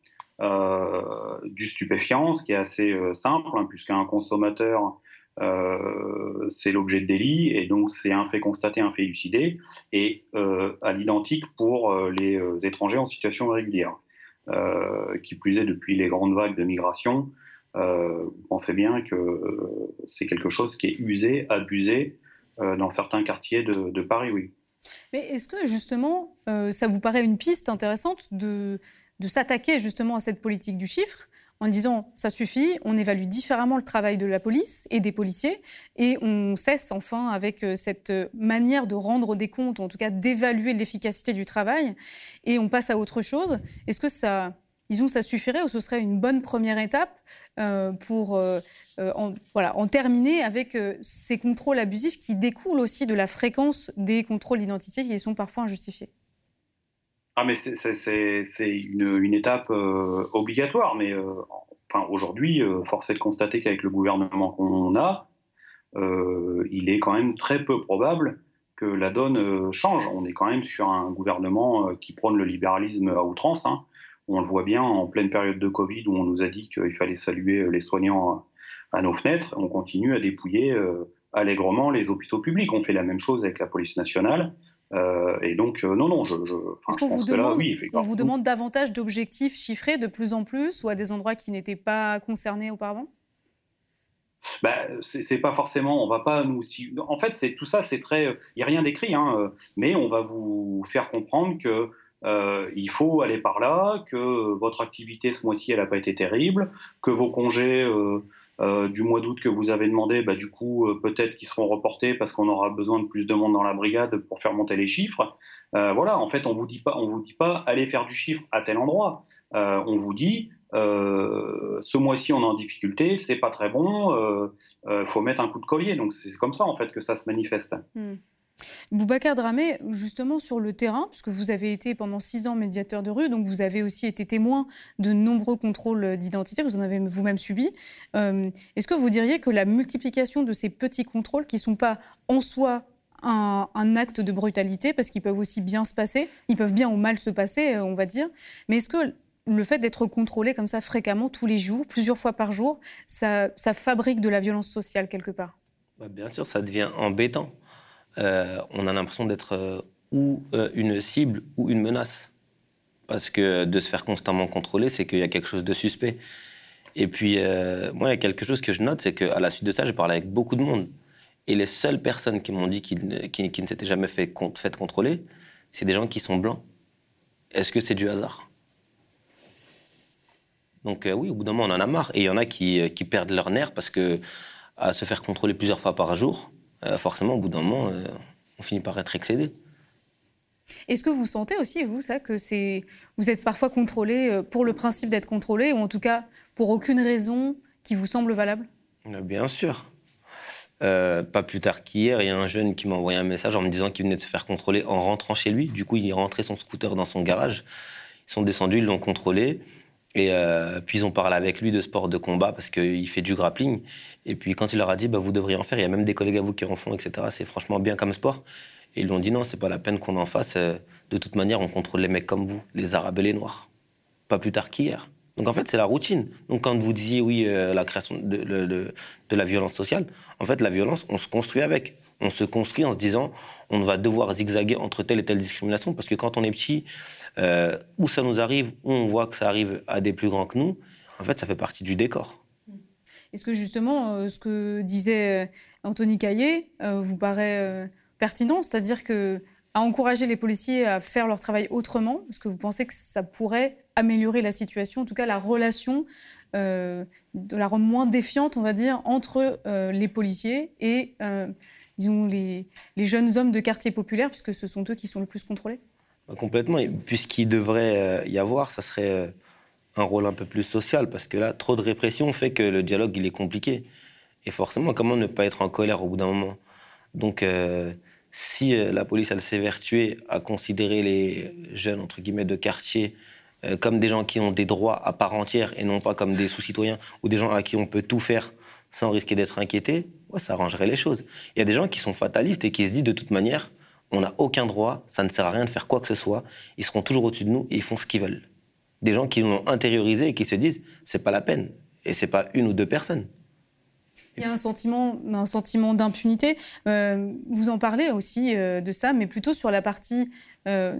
du stupéfiant, ce qui est assez simple, hein, puisqu'un consommateur euh, c'est l'objet de délit et donc c'est un fait constaté, un fait élucidé et euh, à l'identique pour euh, les étrangers en situation irrégulière. qui plus est depuis les grandes vagues de migration, vous pensez bien que c'est quelque chose qui est usé, abusé dans certains quartiers de, Paris, oui. Mais est-ce que justement, ça vous paraît une piste intéressante de, de s'attaquer justement à cette politique du chiffre? En disant ça suffit, on évalue différemment le travail de la police et des policiers et on cesse enfin avec euh, cette manière de rendre des comptes, en tout cas d'évaluer l'efficacité du travail et on passe à autre chose. Est-ce que ça, disons, ça suffirait ou ce serait une bonne première étape euh, pour euh, en, voilà, en terminer avec ces contrôles abusifs qui découlent aussi de la fréquence des contrôles d'identité qui sont parfois injustifiés? Ah, mais c'est une, une, étape euh, obligatoire. Mais euh, enfin, aujourd'hui, euh, force est de constater qu'avec le gouvernement qu'on a, il est quand même très peu probable que la donne change. On est quand même sur un gouvernement qui prône le libéralisme à outrance. Hein. On le voit bien en pleine période de Covid où on nous a dit qu'il fallait saluer les soignants à, à, nos fenêtres. On continue à dépouiller allègrement les hôpitaux publics. On fait la même chose avec la police nationale. Euh, et donc, euh, non, non, je, je, je pense que là, oui, On vous demande davantage d'objectifs chiffrés de plus en plus ou à des endroits qui n'étaient pas concernés auparavant? Bah, c'est pas forcément, on va pas nous. Si, en fait, c'est tout ça, c'est très. Il n'y a rien d'écrit, hein, mais on va vous faire comprendre que euh, il faut aller par là, que votre activité ce mois-ci, elle n'a pas été terrible, que vos congés. Euh, euh, du mois d'août que vous avez demandé, bah, du coup, euh, peut-être qu'ils seront reportés parce qu'on aura besoin de plus de monde dans la brigade pour faire monter les chiffres. Euh, voilà, en fait, on vous dit pas, on vous dit pas, allez faire du chiffre à tel endroit. on vous dit, ce mois-ci, on est en difficulté, c'est pas très bon, il faut mettre un coup de collier. Donc, c'est comme ça, en fait, que ça se manifeste. Hmm. Boubacar Dramé, justement sur le terrain, puisque vous avez été pendant six ans médiateur de rue, donc vous avez aussi été témoin de nombreux contrôles d'identité, vous en avez vous-même subi. Euh, est-ce que vous diriez que la multiplication de ces petits contrôles, qui ne sont pas en soi un, acte de brutalité, parce qu'ils peuvent aussi bien se passer, ils peuvent bien ou mal se passer, euh, on va dire, mais est-ce que le fait d'être contrôlé comme ça fréquemment, tous les jours, plusieurs fois par jour, ça, fabrique de la violence sociale quelque part? Bah, Bien sûr, ça devient embêtant. Euh, on a l'impression d'être euh, ou euh, une cible ou une menace. Parce que de se faire constamment contrôler, c'est qu'il y a quelque chose de suspect. Et puis, moi, il y a quelque chose que je note, c'est qu'à la suite de ça, j'ai parlé avec beaucoup de monde. Et les seules personnes qui m'ont dit qu'ils ne s'étaient jamais fait, contrôler, c'est des gens qui sont blancs. Est-ce que c'est du hasard? Donc oui, au bout d'un moment, on en a marre. Et il y en a qui, qui, perdent leur nerf parce que à se faire contrôler plusieurs fois par jour, euh, forcément, au bout d'un moment, euh, on finit par être excédé. Est-ce que vous sentez aussi, vous, ça, que c'est vous êtes parfois contrôlé euh, pour le principe d'être contrôlé, ou en tout cas pour aucune raison qui vous semble valable? Bien sûr. pas plus tard qu'hier, il y a un jeune qui m'a envoyé un message en me disant qu'il venait de se faire contrôler en rentrant chez lui. Du coup, il rentrait son scooter dans son garage. Ils sont descendus, ils l'ont contrôlé. Et puis ils ont parlé avec lui de sport de combat parce qu'il fait du grappling. Et puis quand il leur a dit, bah, vous devriez en faire, il y a même des collègues à vous qui en font, etc. C'est franchement bien comme sport. Et ils lui ont dit, non, c'est pas la peine qu'on en fasse. Euh, de toute manière, on contrôle les mecs comme vous, les Arabes et les Noirs. Pas plus tard qu'hier. Donc en fait, c'est la routine. Donc quand vous disiez, oui, euh, la création de, la violence sociale, en fait, la violence, on se construit avec. On se construit en se disant, on va devoir zigzaguer entre telle et telle discrimination, parce que quand on est petit, euh, où ça nous arrive, où on voit que ça arrive à des plus grands que nous, en fait, ça fait partie du décor. Est-ce que justement, euh, ce que disait euh, Anthony Caillé vous paraît pertinent? C'est-à-dire que à encourager les policiers à faire leur travail autrement Est-ce que vous pensez que ça pourrait améliorer la situation, en tout cas la relation, de la rendre moins défiante, on va dire, entre les policiers et, disons, les, les, jeunes hommes de quartier populaire, puisque ce sont eux qui sont le plus contrôlés? Bah, Complètement. Puisqu'il devrait y avoir, ça serait un rôle un peu plus social, parce que là, trop de répression fait que le dialogue, il est compliqué. Et forcément, comment ne pas être en colère au bout d'un moment? Donc, euh, si euh, la police, elle s'est à considérer les jeunes, entre guillemets, de quartier euh, comme des gens qui ont des droits à part entière et non pas comme des sous-citoyens ou des gens à qui on peut tout faire sans risquer d'être inquiété, ça arrangerait les choses. Il y a des gens qui sont fatalistes et qui se disent de toute manière, on n'a aucun droit, ça ne sert à rien de faire quoi que ce soit, ils seront toujours au-dessus de nous et ils font ce qu'ils veulent des gens qui l'ont intériorisé et qui se disent c'est pas la peine. Et c'est pas une ou deux personnes. Il y a un sentiment, un sentiment d'impunité. Euh, vous en parlez aussi euh, de ça, mais plutôt sur la partie, euh,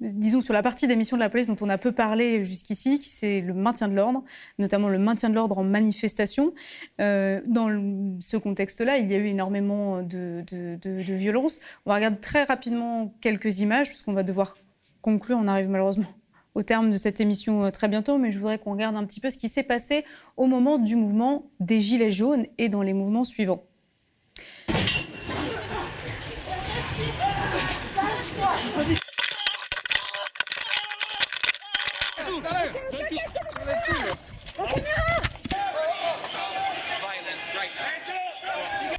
disons sur la partie des missions de la police dont on a peu parlé jusqu'ici, qui c'est le maintien de l'ordre, notamment le maintien de l'ordre en manifestation. dans ce contexte-là, il y a eu énormément de, de, de violence. On va regarder très rapidement quelques images, puisqu'on va devoir conclure. On arrive malheureusement au terme de cette émission très bientôt, mais je voudrais qu'on regarde un petit peu ce qui s'est passé au moment du mouvement des Gilets jaunes et dans les mouvements suivants.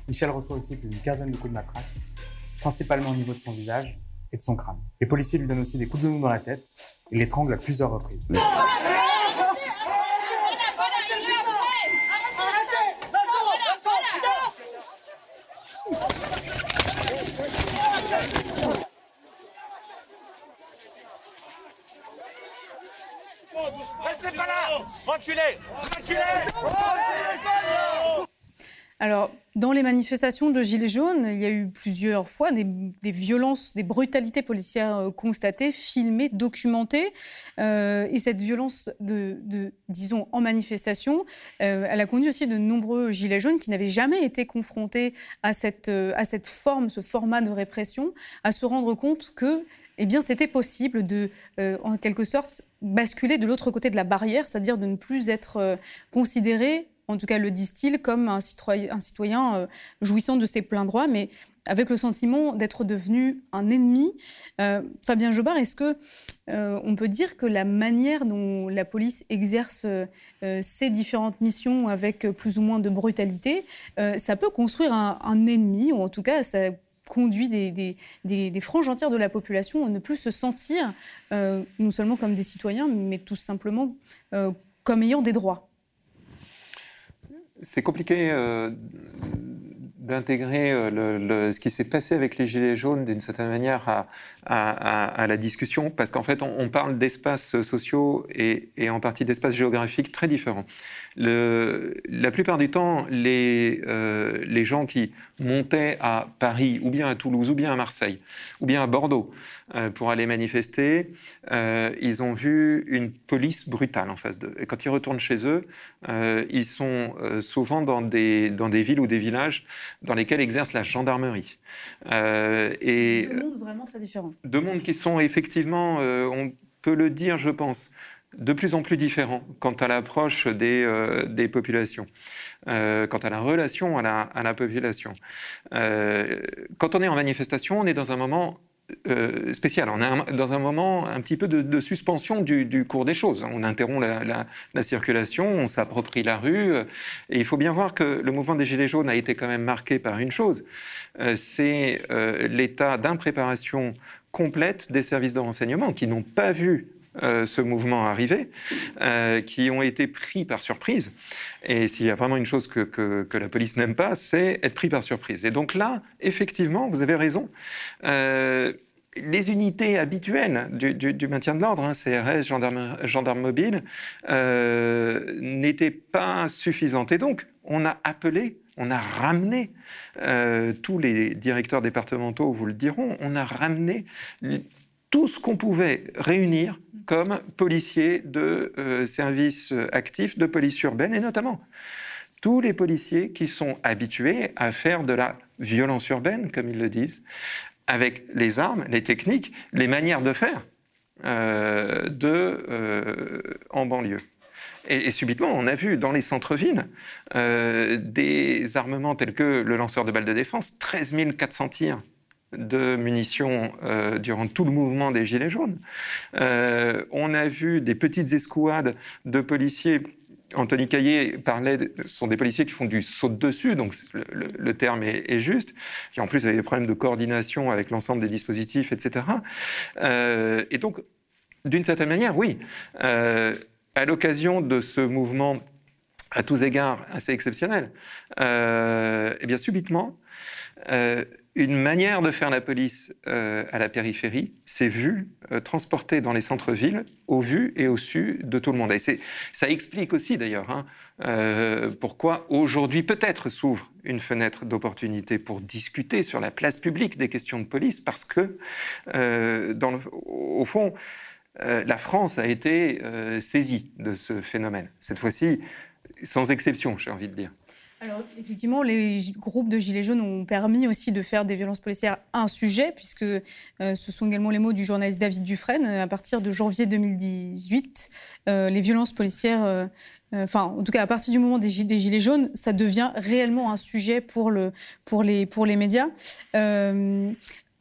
Michel reçoit aussi plus d'une quinzaine de coups de matraque, principalement au niveau de son visage et de son crâne. Les policiers lui donnent aussi des coups de genou dans la tête et l'étranglent à plusieurs reprises. Restez pas là Reculez Alors, dans les manifestations de Gilets jaunes, il y a eu plusieurs fois des, violences, des brutalités policières euh, constatées, filmées, documentées. Euh, et cette violence, disons, en manifestation, euh, elle a conduit aussi de nombreux Gilets jaunes qui n'avaient jamais été confrontés à cette, à cette forme, ce format de répression, à se rendre compte que eh bien, c'était possible de, en quelque sorte, basculer de l'autre côté de la barrière, c'est-à-dire de ne plus être considéré en tout cas le disent-ils, comme un citoyen, euh, jouissant de ses pleins droits, mais avec le sentiment d'être devenu un ennemi. Euh, Fabien Jobard, est-ce que euh, on peut dire que la manière dont la police exerce ses différentes missions avec plus ou moins de brutalité, ça peut construire un, ennemi, ou en tout cas ça conduit des, des, franges entières de la population à ne plus se sentir non seulement comme des citoyens, mais tout simplement comme ayant des droits c'est compliqué euh, d'intégrer euh, ce qui s'est passé avec les Gilets jaunes d'une certaine manière à, la discussion, parce qu'en fait, on, parle d'espaces sociaux et, en partie d'espaces géographiques très différents. la plupart du temps, les, euh, les gens qui montaient à Paris, ou bien à Toulouse, ou bien à Marseille, ou bien à Bordeaux, euh, pour aller manifester, euh, ils ont vu une police brutale en face d'eux. Et quand ils retournent chez eux, euh, ils sont souvent dans des, dans des villes ou des villages dans lesquels exerce la gendarmerie. et deux mondes vraiment très différents. Deux mondes qui sont effectivement, on peut le dire, je pense, de plus en plus différents quant à l'approche des, des, populations, quant à la relation à la, population. quand on est en manifestation, on est dans un moment euh, spécial. On est dans un moment un petit peu de, suspension du, cours des choses. On interrompt la, circulation, on s'approprie la rue. et il faut bien voir que le mouvement des Gilets jaunes a été quand même marqué par une chose, euh, c'est euh, l'état d'impréparation complète des services de renseignement qui n'ont pas vu ce mouvement arriver, qui ont été pris par surprise. Et s'il y a vraiment une chose que, que la police n'aime pas, c'est être pris par surprise. Et donc là, effectivement, vous avez raison les unités habituelles du, maintien de l'ordre, hein, CRS, gendarme, gendarme mobile, euh, n'étaient pas suffisantes. Et donc, on a appelé, on a ramené, euh, tous les directeurs départementaux vous le diront, on a ramené tout ce qu'on pouvait réunir comme policiers de euh, services actifs de police urbaine, et notamment tous les policiers qui sont habitués à faire de la violence urbaine, comme ils le disent, avec les armes, les techniques, les manières de faire euh, de, euh, en banlieue. Et, subitement, on a vu dans les centres-villes euh, des armements tels que le lanceur de balles de défense, 13 400 tirs de munitions durant tout le mouvement des Gilets jaunes. on a vu des petites escouades de policiers Anthony Caillé parlait, ce sont des policiers qui font du saut de dessus, donc le, terme est, juste, qui en plus avaient des problèmes de coordination avec l'ensemble des dispositifs, etc. Euh, et donc, d'une certaine manière, oui, euh, à l'occasion de ce mouvement à tous égards assez exceptionnel, euh, eh bien subitement, une manière de faire la police euh, à la périphérie s'est vue euh, transportée dans les centres-villes, au vu et au su de tout le monde. Et ça explique aussi d'ailleurs hein, euh, pourquoi aujourd'hui peut-être s'ouvre une fenêtre d'opportunité pour discuter sur la place publique des questions de police, parce que dans au fond, la France a été saisie de ce phénomène. Cette fois-ci, sans exception, j'ai envie de dire. Alors, effectivement, les groupes de Gilets jaunes ont permis aussi de faire des violences policières un sujet, puisque euh, ce sont également les mots du journaliste David Dufresne. À partir de janvier 2018, euh, les violences policières, euh, enfin, en tout cas, à partir du moment des, Gilets jaunes, ça devient réellement un sujet pour, le, pour, les, pour les médias.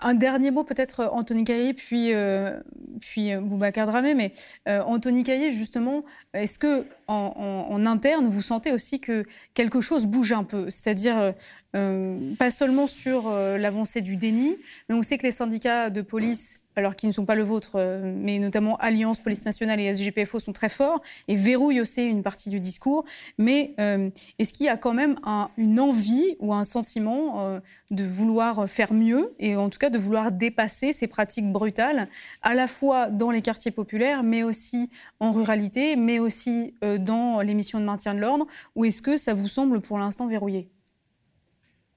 Un dernier mot peut-être Anthony Caillé, puis, euh, puis euh, Boubacar Dramé. Mais euh, Anthony Caillé, justement, est-ce que en, interne, vous sentez aussi que quelque chose bouge un peu? C'est-à-dire, pas seulement sur l'avancée du déni, mais on sait que les syndicats de police alors qui ne sont pas le vôtre, euh, mais notamment Alliance, Police Nationale et SGPFO sont très forts et verrouillent aussi une partie du discours. Mais euh, est-ce qu'il y a quand même une envie ou un sentiment euh, de vouloir faire mieux et en tout cas de vouloir dépasser ces pratiques brutales, à la fois dans les quartiers populaires, mais aussi en ruralité, mais aussi dans les missions de maintien de l'ordre? Ou est-ce que ça vous semble pour l'instant verrouillé?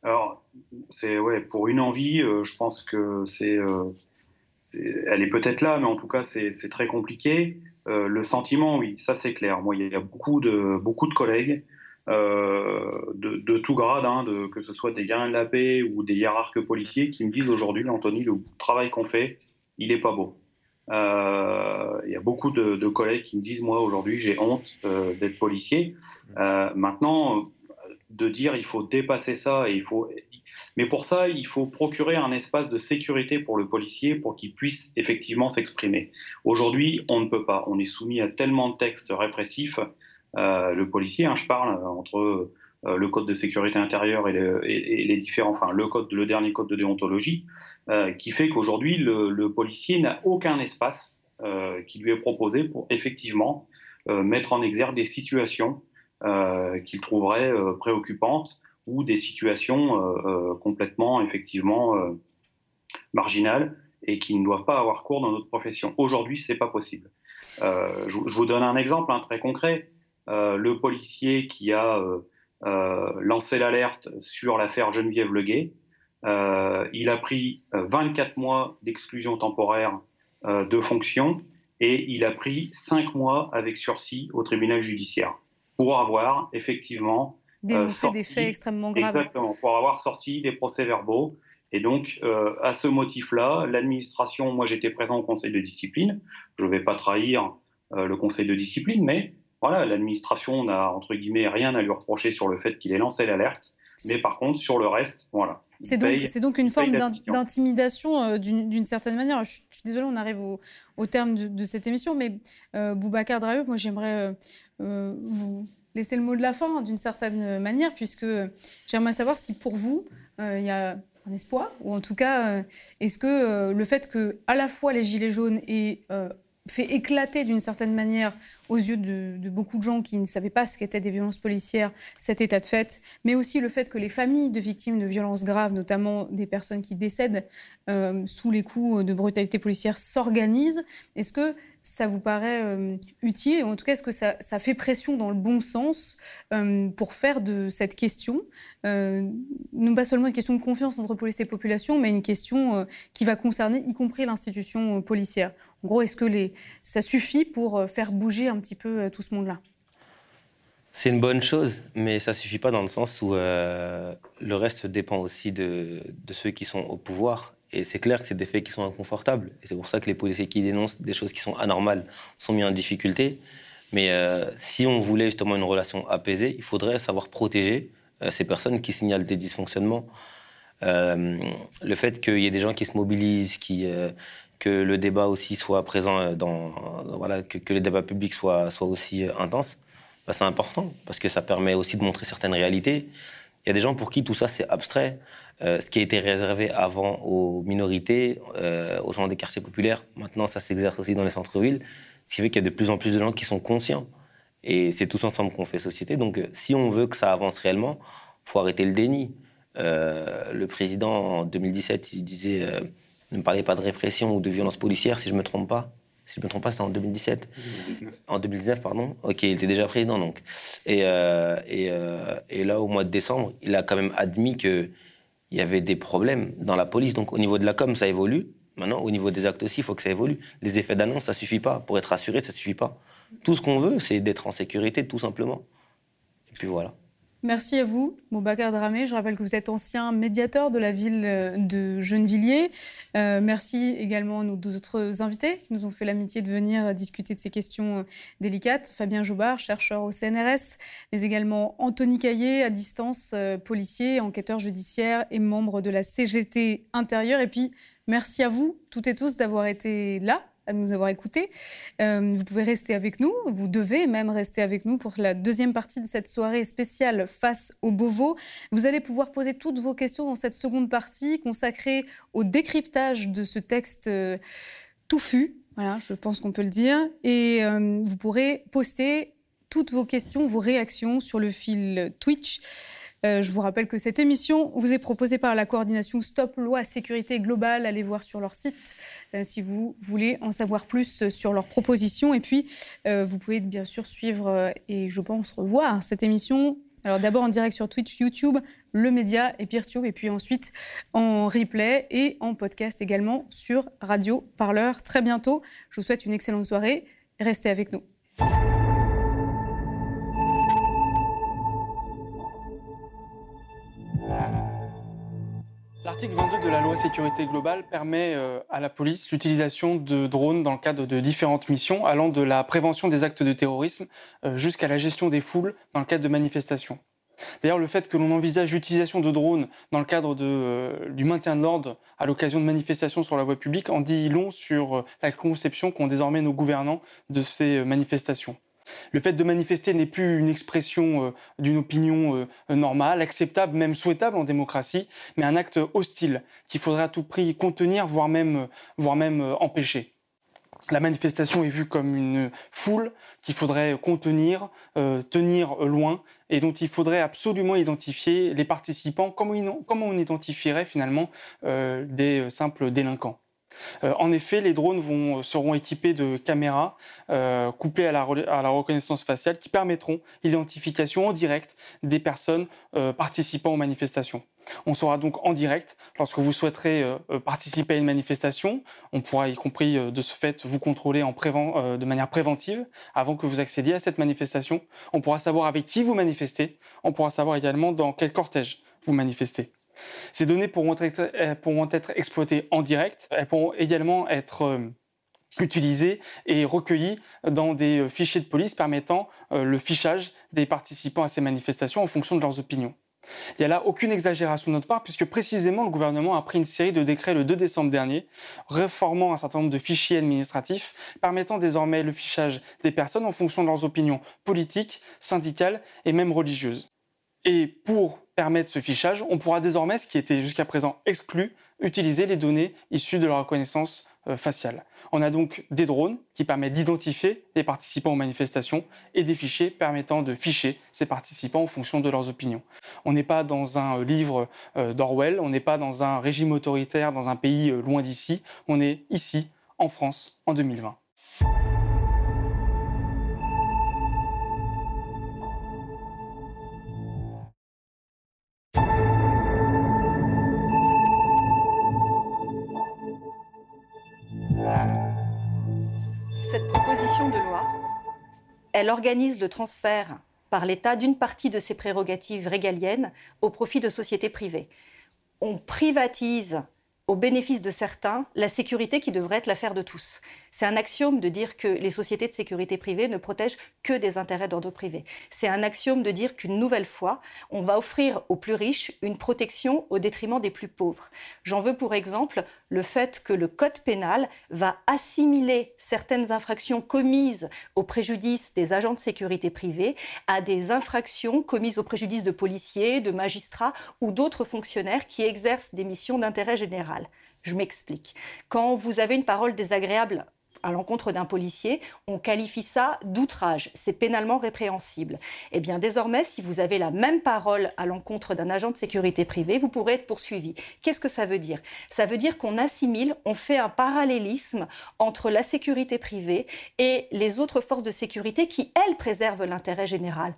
Alors, c'est ouais, pour une envie, je pense que c'est elle est peut-être là, mais en tout cas, c'est très compliqué. Euh, le sentiment, oui, ça c'est clair. Moi, il y a beaucoup de, beaucoup de collègues euh, de, tout grade, hein, de, que ce soit des gardiens de la paix ou des hiérarques policiers, qui me disent aujourd'hui, Anthony, le travail qu'on fait, il n'est pas beau. Euh, il y a beaucoup de, collègues qui me disent, moi aujourd'hui, j'ai honte d'être policier. maintenant, de dire il faut dépasser ça et il faut, mais pour ça, il faut procurer un espace de sécurité pour le policier pour qu'il puisse effectivement s'exprimer. Aujourd'hui, on ne peut pas. On est soumis à tellement de textes répressifs. Euh, le policier, hein, je parle, euh, entre euh, le code de sécurité intérieure et, les différents, enfin le le dernier code de déontologie, qui fait qu'aujourd'hui le, policier n'a aucun espace qui lui est proposé pour effectivement mettre en exergue des situations qu'il trouverait préoccupantes ou des situations euh, euh, complètement, effectivement, euh, marginales et qui ne doivent pas avoir cours dans notre profession. Aujourd'hui, ce n'est pas possible. Je, vous donne un exemple hein, très concret. le policier qui a lancé l'alerte sur l'affaire Geneviève Leguet, il a pris 24 mois d'exclusion temporaire de fonction et il a pris 5 mois avec sursis au tribunal judiciaire pour avoir effectivement euh, des faits extrêmement graves. Exactement, pour avoir sorti des procès-verbaux. Et donc, euh, à ce motif-là, l'administration, moi j'étais présent au conseil de discipline, je ne vais pas trahir euh, le conseil de discipline, mais voilà, l'administration n'a, entre guillemets, rien à lui reprocher sur le fait qu'il ait lancé l'alerte, mais par contre, sur le reste, voilà. C'est donc, donc, une forme d'intimidation d'une certaine manière. Je suis, désolée, on arrive au, terme de, cette émission, mais Boubacar Drahou, moi j'aimerais vous laisser le mot de la fin d'une certaine manière, puisque j'aimerais savoir si pour vous, euh, il y a un espoir, ou en tout cas, euh, est-ce que euh, le fait que à la fois les Gilets jaunes aient fait éclater d'une certaine manière aux yeux de, beaucoup de gens qui ne savaient pas ce qu'étaient des violences policières, cet état de fait, mais aussi le fait que les familles de victimes de violences graves, notamment des personnes qui décèdent sous les coups de brutalité policière, s'organisent. Est-ce que ça vous paraît euh, utile? En tout cas, est-ce que ça, fait pression dans le bon sens euh, pour faire de cette question, euh, non pas seulement une question de confiance entre police et population, mais une question qui va concerner y compris l'institution policière. En gros, est-ce que ça suffit pour faire bouger un petit peu tout ce monde-là? C'est une bonne chose, mais ça suffit pas dans le sens où le reste dépend aussi de, ceux qui sont au pouvoir et c'est clair que c'est des faits qui sont inconfortables. Et c'est pour ça que les policiers qui dénoncent des choses qui sont anormales sont mis en difficulté. Mais euh, si on voulait justement une relation apaisée, il faudrait savoir protéger euh, ces personnes qui signalent des dysfonctionnements. Euh, le fait qu'il y ait des gens qui se mobilisent, que le débat aussi soit présent dans, voilà, que, que, les débats publics soient, soient aussi intenses, bah, c'est important parce que ça permet aussi de montrer certaines réalités. Il y a des gens pour qui tout ça c'est abstrait. Euh, ce qui a été réservé avant aux minorités, euh, aux gens des quartiers populaires, maintenant ça s'exerce aussi dans les centres-villes, ce qui fait qu'il y a de plus en plus de gens qui sont conscients. Et c'est tous ensemble qu'on fait société. Donc euh, si on veut que ça avance réellement, il faut arrêter le déni. le président, en 2017, il disait ne me parlez pas de répression ou de violence policière, si je ne me trompe pas. Si je ne me trompe pas, c'était en 2017. 2019. En 2019, pardon. Ok, il était déjà président, donc. Et, et, et, là, au mois de décembre, il a quand même admis que il y avait des problèmes dans la police. Donc au niveau de la com, ça évolue. Maintenant, au niveau des actes aussi, il faut que ça évolue. Les effets d'annonce, ça suffit pas. Pour être assuré, ça suffit pas. Tout ce qu'on veut, c'est d'être en sécurité, tout simplement. Et puis voilà. Merci à vous, Boubacar Dramé. Je rappelle que vous êtes ancien médiateur de la ville euh, de Gennevilliers. Euh, merci également à nos deux autres invités qui nous ont fait l'amitié de venir discuter de ces questions euh, délicates. Fabien Joubard, chercheur au CNRS, mais également Anthony Caillé, à distance, policier, enquêteur judiciaire et membre de la CGT intérieure. Et puis, merci à vous, toutes et tous, d'avoir été là à nous avoir écoutés. Euh, vous pouvez rester avec nous, vous devez même rester avec nous pour la deuxième partie de cette soirée spéciale face au Beauvau. Vous allez pouvoir poser toutes vos questions dans cette seconde partie consacrée au décryptage de ce texte euh, touffu, voilà, je pense qu'on peut le dire, et euh, vous pourrez poster toutes vos questions, vos réactions sur le fil Twitch. Euh, je vous rappelle que cette émission vous est proposée par la coordination Stop Loi Sécurité Globale. Allez voir sur leur site euh, si vous voulez en savoir plus sur leurs propositions. Et puis, euh, vous pouvez bien sûr suivre et je pense revoir cette émission. Alors d'abord en direct sur Twitch, YouTube, le média et Peertube, et puis ensuite en replay et en podcast également sur Radio Parleur très bientôt. Je vous souhaite une excellente soirée. Restez avec nous. L'article 22 de la loi sécurité globale permet euh, à la police l'utilisation de drones dans le cadre de différentes missions, allant de la prévention des actes de terrorisme euh, jusqu'à la gestion des foules dans le cadre de manifestations. D'ailleurs, le fait que l'on envisage l'utilisation de drones dans le cadre euh, du maintien de l'ordre à l'occasion de manifestations sur la voie publique en dit long sur la conception qu'ont désormais nos gouvernants de ces manifestations. Le fait de manifester n'est plus une expression euh, d'une opinion euh, normale, acceptable, même souhaitable en démocratie, mais un acte hostile qu'il faudrait à tout prix contenir, voire même, euh, voire même empêcher. La manifestation est vue comme une foule qu'il faudrait contenir, tenir loin, et dont il faudrait absolument identifier les participants, comme on identifierait finalement des simples délinquants. Euh, en effet, les drones euh, seront équipés de caméras euh, couplées à la, reconnaissance faciale qui permettront l'identification en direct des personnes participant aux manifestations. On sera donc en direct lorsque vous souhaiterez participer à une manifestation. On pourra, y compris de ce fait, vous contrôler de manière préventive avant que vous accédiez à cette manifestation. On pourra savoir avec qui vous manifestez. On pourra savoir également dans quel cortège vous manifestez. Ces données pourront être, exploitées en direct. Elles pourront également être euh, utilisées et recueillies dans des euh, fichiers de police permettant euh, le fichage des participants à ces manifestations en fonction de leurs opinions. Il n'y a là aucune exagération de notre part, puisque précisément le gouvernement a pris une série de décrets le 2 décembre dernier, réformant un certain nombre de fichiers administratifs, permettant désormais le fichage des personnes en fonction de leurs opinions politiques, syndicales et même religieuses. Et pour permettre ce fichage, on pourra désormais, ce qui était jusqu'à présent exclu, utiliser les données issues de la reconnaissance euh, faciale. On a donc des drones qui permettent d'identifier les participants aux manifestations et des fichiers permettant de ficher ces participants en fonction de leurs opinions. On n'est pas dans un euh, livre euh, d'Orwell, on n'est pas dans un régime autoritaire dans un pays loin d'ici, on est ici, en France, en 2020. Elle organise le transfert par l'État d'une partie de ses prérogatives régaliennes au profit de sociétés privées. On privatise au bénéfice de certains la sécurité qui devrait être l'affaire de tous. C'est un axiome de dire que les sociétés de sécurité privée ne protègent que des intérêts d'ordre privé. C'est un axiome de dire qu'une nouvelle fois, on va offrir aux plus riches une protection au détriment des plus pauvres. J'en veux pour exemple le fait que le code pénal va assimiler certaines infractions commises au préjudice des agents de sécurité privée à des infractions commises au préjudice de policiers, de magistrats ou d'autres fonctionnaires qui exercent des missions d'intérêt général. Je m'explique. Quand vous avez une parole désagréable à l'encontre d'un policier, on qualifie ça d'outrage. C'est pénalement répréhensible. Eh bien, désormais, si vous avez la même parole à l'encontre d'un agent de sécurité privée, vous pourrez être poursuivi. Qu'est-ce que ça veut dire? Ça veut dire qu'on assimile, on fait un parallélisme entre la sécurité privée et les autres forces de sécurité qui, elles, préservent l'intérêt général.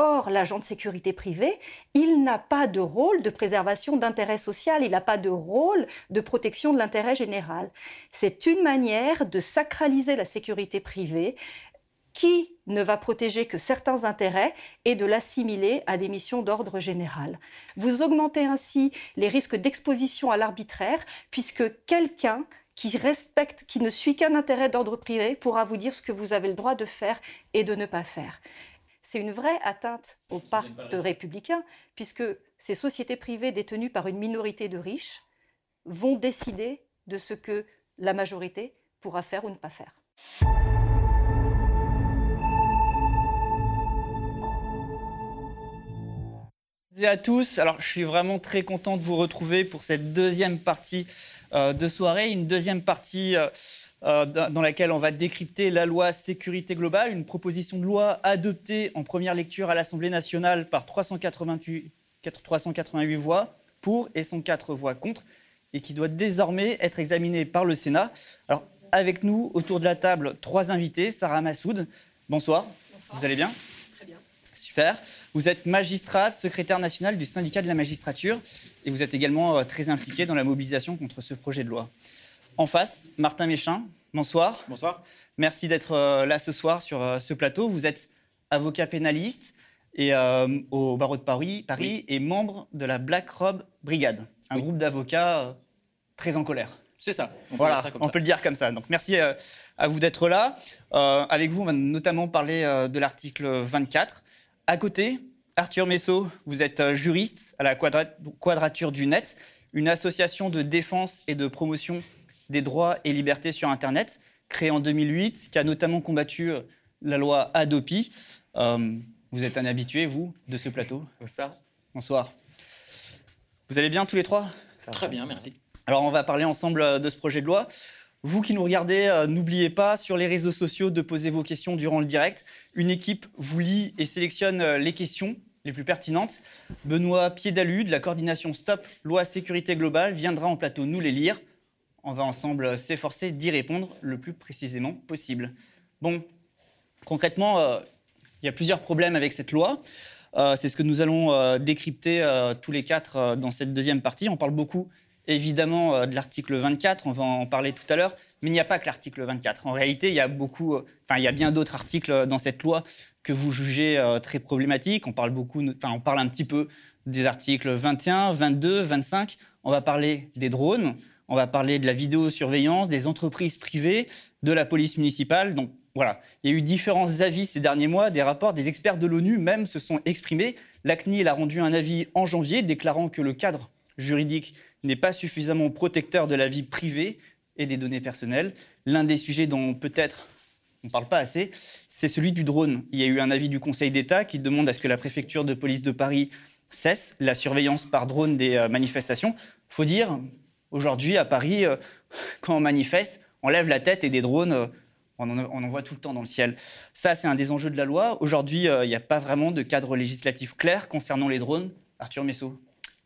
Or, l'agent de sécurité privée, il n'a pas de rôle de préservation d'intérêt social, il n'a pas de rôle de protection de l'intérêt général. C'est une manière de sacraliser la sécurité privée qui ne va protéger que certains intérêts et de l'assimiler à des missions d'ordre général. Vous augmentez ainsi les risques d'exposition à l'arbitraire, puisque quelqu'un qui respecte, qui ne suit qu'un intérêt d'ordre privé, pourra vous dire ce que vous avez le droit de faire et de ne pas faire. C'est une vraie atteinte au pacte républicain, puisque ces sociétés privées détenues par une minorité de riches vont décider de ce que la majorité pourra faire ou ne pas faire. à tous. Alors, je suis vraiment très content de vous retrouver pour cette deuxième partie euh, de soirée, une deuxième partie euh, euh, dans laquelle on va décrypter la loi sécurité globale, une proposition de loi adoptée en première lecture à l'Assemblée nationale par 388, 388 voix pour et 104 voix contre, et qui doit désormais être examinée par le Sénat. Alors, avec nous, autour de la table, trois invités. Sarah Massoud, bonsoir. bonsoir. Vous allez bien Super. Vous êtes magistrate, secrétaire nationale du syndicat de la magistrature et vous êtes également euh, très impliqué dans la mobilisation contre ce projet de loi. En face, Martin Méchin, bonsoir. Bonsoir. Merci d'être euh, là ce soir sur euh, ce plateau. Vous êtes avocat pénaliste et, au barreau de Paris, Paris et membre de la Black Robe Brigade, un groupe d'avocats très en colère. C'est ça. On, voilà, peut, on peut le dire comme ça. Donc merci à vous d'être là. avec vous, on va notamment parler de l'article 24 à côté, Arthur Messot, vous êtes euh, juriste à la Quadrature du Net, une association de défense et de promotion des droits et libertés sur Internet, créée en 2008, qui a notamment combattu euh, la loi Adopi. Euh, vous êtes un habitué, vous, de ce plateau Bonsoir. Bonsoir. Vous allez bien tous les trois? Très bien, merci. Alors on va parler ensemble de ce projet de loi. Vous qui nous regardez, euh, n'oubliez pas sur les réseaux sociaux de poser vos questions durant le direct. Une équipe vous lit et sélectionne euh, les questions les plus pertinentes. Benoît Piédalu de la coordination Stop Loi Sécurité Globale viendra en plateau nous les lire. On va ensemble euh, s'efforcer d'y répondre le plus précisément possible. Bon, concrètement, il y a plusieurs problèmes avec cette loi. C'est ce que nous allons décrypter tous les quatre dans cette deuxième partie. On parle beaucoup évidemment euh, de l'article 24, on va en parler tout à l'heure, mais il n'y a pas que l'article 24. En réalité, il y a beaucoup, euh, enfin, il y a bien d'autres articles dans cette loi que vous jugez euh, très problématiques. On parle beaucoup, enfin, on parle un petit peu des articles 21, 22, 25. On va parler des drones, on va parler de la vidéosurveillance, des entreprises privées, de la police municipale. Donc voilà, il y a eu différents avis ces derniers mois, des rapports, des experts de l'ONU même se sont exprimés. La CNIL a rendu un avis en janvier déclarant que le cadre juridique n'est pas suffisamment protecteur de la vie privée et des données personnelles. L'un des sujets dont peut-être on ne parle pas assez, c'est celui du drone. Il y a eu un avis du Conseil d'État qui demande à ce que la préfecture de police de Paris cesse la surveillance par drone des euh, manifestations. Faut dire, aujourd'hui à Paris, euh, quand on manifeste, on lève la tête et des drones, euh, on en, voit tout le temps dans le ciel. Ça, c'est un des enjeux de la loi. Aujourd'hui, il n'y a pas vraiment de cadre législatif clair concernant les drones. Arthur Messot.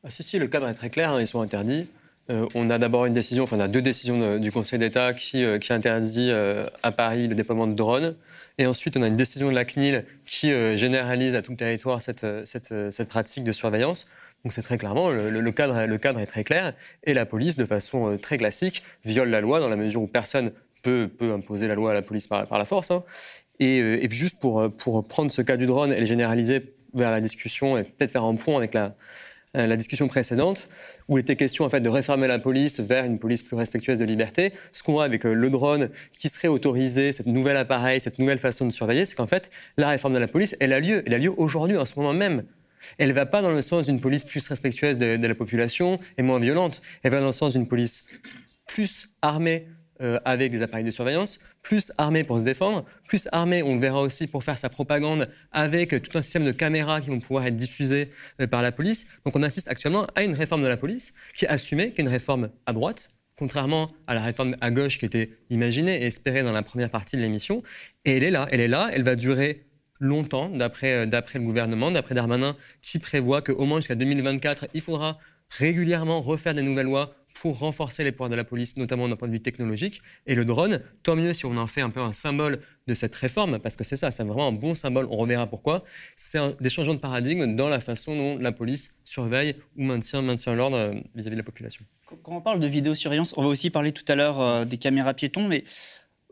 Ah, si, si, le cadre est très clair, hein, ils sont interdits. Euh, on a d'abord une décision, enfin on a deux décisions du Conseil d'État qui, euh, interdit euh, à Paris le déploiement de drones. Et ensuite, on a une décision de la CNIL qui généralise à tout le territoire cette pratique de surveillance. Donc c'est très clairement, le, cadre, le cadre est très clair. Et la police, de façon très classique, viole la loi dans la mesure où personne peut, peut imposer la loi à la police par, par la force. Hein. Et, et, juste pour, pour prendre ce cas du drone et le généraliser vers la discussion et peut-être faire un point avec la, euh, la discussion précédente, où il était question en fait de réformer la police vers une police plus respectueuse de liberté. Ce qu'on voit avec euh, le drone qui serait autorisé, cette nouvel appareil, cette nouvelle façon de surveiller, c'est qu'en fait la réforme de la police, elle a lieu, elle a lieu aujourd'hui, en ce moment même. Elle ne va pas dans le sens d'une police plus respectueuse de, la population et moins violente. Elle va dans le sens d'une police plus armée, euh, avec des appareils de surveillance, plus armés pour se défendre, plus armés, on le verra aussi, pour faire sa propagande avec tout un système de caméras qui vont pouvoir être diffusées euh, par la police. Donc on assiste actuellement à une réforme de la police qui est assumée, qui est une réforme à droite, contrairement à la réforme à gauche qui était imaginée et espérée dans la première partie de l'émission. Et elle est là, elle est là, elle va durer longtemps, d'après euh, le gouvernement, d'après Darmanin, qui prévoit qu'au moins jusqu'à 2024, il faudra régulièrement refaire des nouvelles lois pour renforcer les pouvoirs de la police, notamment d'un point de vue technologique. Et le drone, tant mieux si on en fait un peu un symbole de cette réforme, parce que c'est ça, c'est vraiment un bon symbole, on reverra pourquoi. C'est des changements de paradigme dans la façon dont la police surveille ou maintient, maintient l'ordre euh, vis-à-vis de la population. Quand on parle de vidéosurveillance, on va aussi parler tout à l'heure euh, des caméras piétons, mais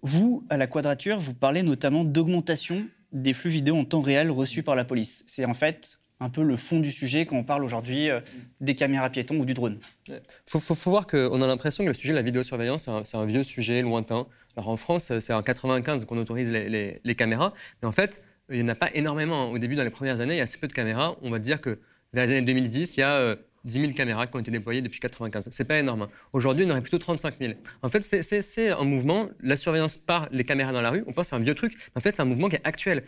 Vous, à la Quadrature, vous parlez notamment d'augmentation des flux vidéo en temps réel reçus par la police. C'est en fait un peu le fond du sujet quand on parle aujourd'hui euh, des caméras piétons ou du drone. Il faut, voir qu'on a l'impression que le sujet de la vidéosurveillance, c'est un, vieux sujet lointain. Alors en France, c'est en 95 qu'on autorise les, caméras, mais en fait, il n'y en a pas énormément. Au début, dans les premières années, il y a assez peu de caméras. On va dire que vers les années 2010, il y a 10 euh, 000 caméras qui ont été déployées depuis 95. C'est pas énorme. Hein. Aujourd'hui, en aurait plutôt 35 000. En fait, c'est un mouvement, la surveillance par les caméras dans la rue, on pense c'est un vieux truc. En fait, c'est un mouvement qui est actuel.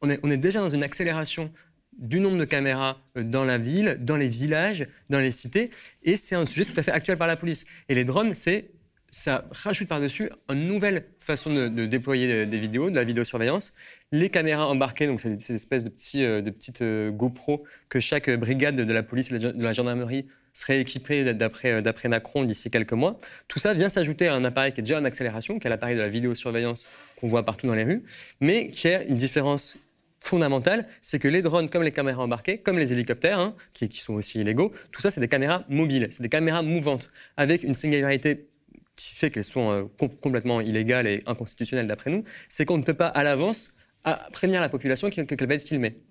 on, est, on est déjà dans une accélération du nombre de caméras euh, dans la ville, dans les villages, dans les cités, et c'est un sujet tout à fait actuel par la police. Et les drones, c'est ça rajoute par-dessus une nouvelle façon de, déployer des vidéos, de la vidéosurveillance. Les caméras embarquées, donc c'est ces espèces de, euh, petites euh, GoPro que chaque brigade de la police et de la gendarmerie serait équipée d'après Macron d'ici quelques mois. Tout ça vient s'ajouter à un appareil qui est déjà en accélération, qui est l'appareil de la vidéosurveillance qu'on voit partout dans les rues, mais qui a une différence fondamentale, c'est que les drones, comme les caméras embarquées, comme les hélicoptères, hein, qui, sont aussi illégaux, tout ça, c'est des caméras mobiles, c'est des caméras mouvantes, avec une singularité qui fait qu'elles sont euh, complètement illégales et inconstitutionnelles d'après nous, c'est qu'on ne peut pas à l'avance prévenir la population qu'elle va être filmée.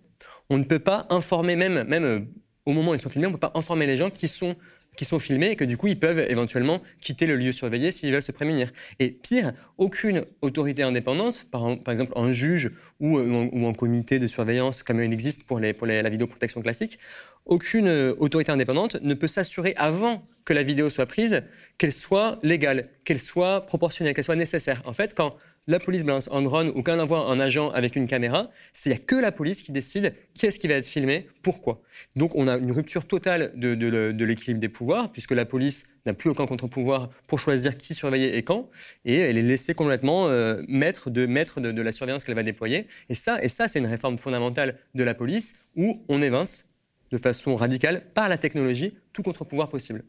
On ne peut pas informer même, même euh, au moment où ils sont filmés, on ne peut pas informer les gens qui sont qui sont filmés et que du coup ils peuvent éventuellement quitter le lieu surveillé s'ils veulent se prémunir. Et pire, aucune autorité indépendante, par, exemple un juge ou, euh, ou, un, comité de surveillance comme il existe pour, les, pour la vidéoprotection classique, aucune autorité indépendante ne peut s'assurer avant que la vidéo soit prise qu'elle soit légale, qu'elle soit proportionnelle, qu'elle soit nécessaire. En fait, quand la police balance un drone ou quand on envoie un agent avec une caméra, il n'y a que la police qui décide qu'est-ce qui va être filmé, pourquoi. Donc on a une rupture totale de, l'équilibre des pouvoirs, puisque la police n'a plus aucun contre-pouvoir pour choisir qui surveiller et quand, et elle est laissée complètement euh, maître, de, maître de, la surveillance qu'elle va déployer. Et ça, et ça c'est une réforme fondamentale de la police où on évince de façon radicale par la technologie tout contre-pouvoir possible.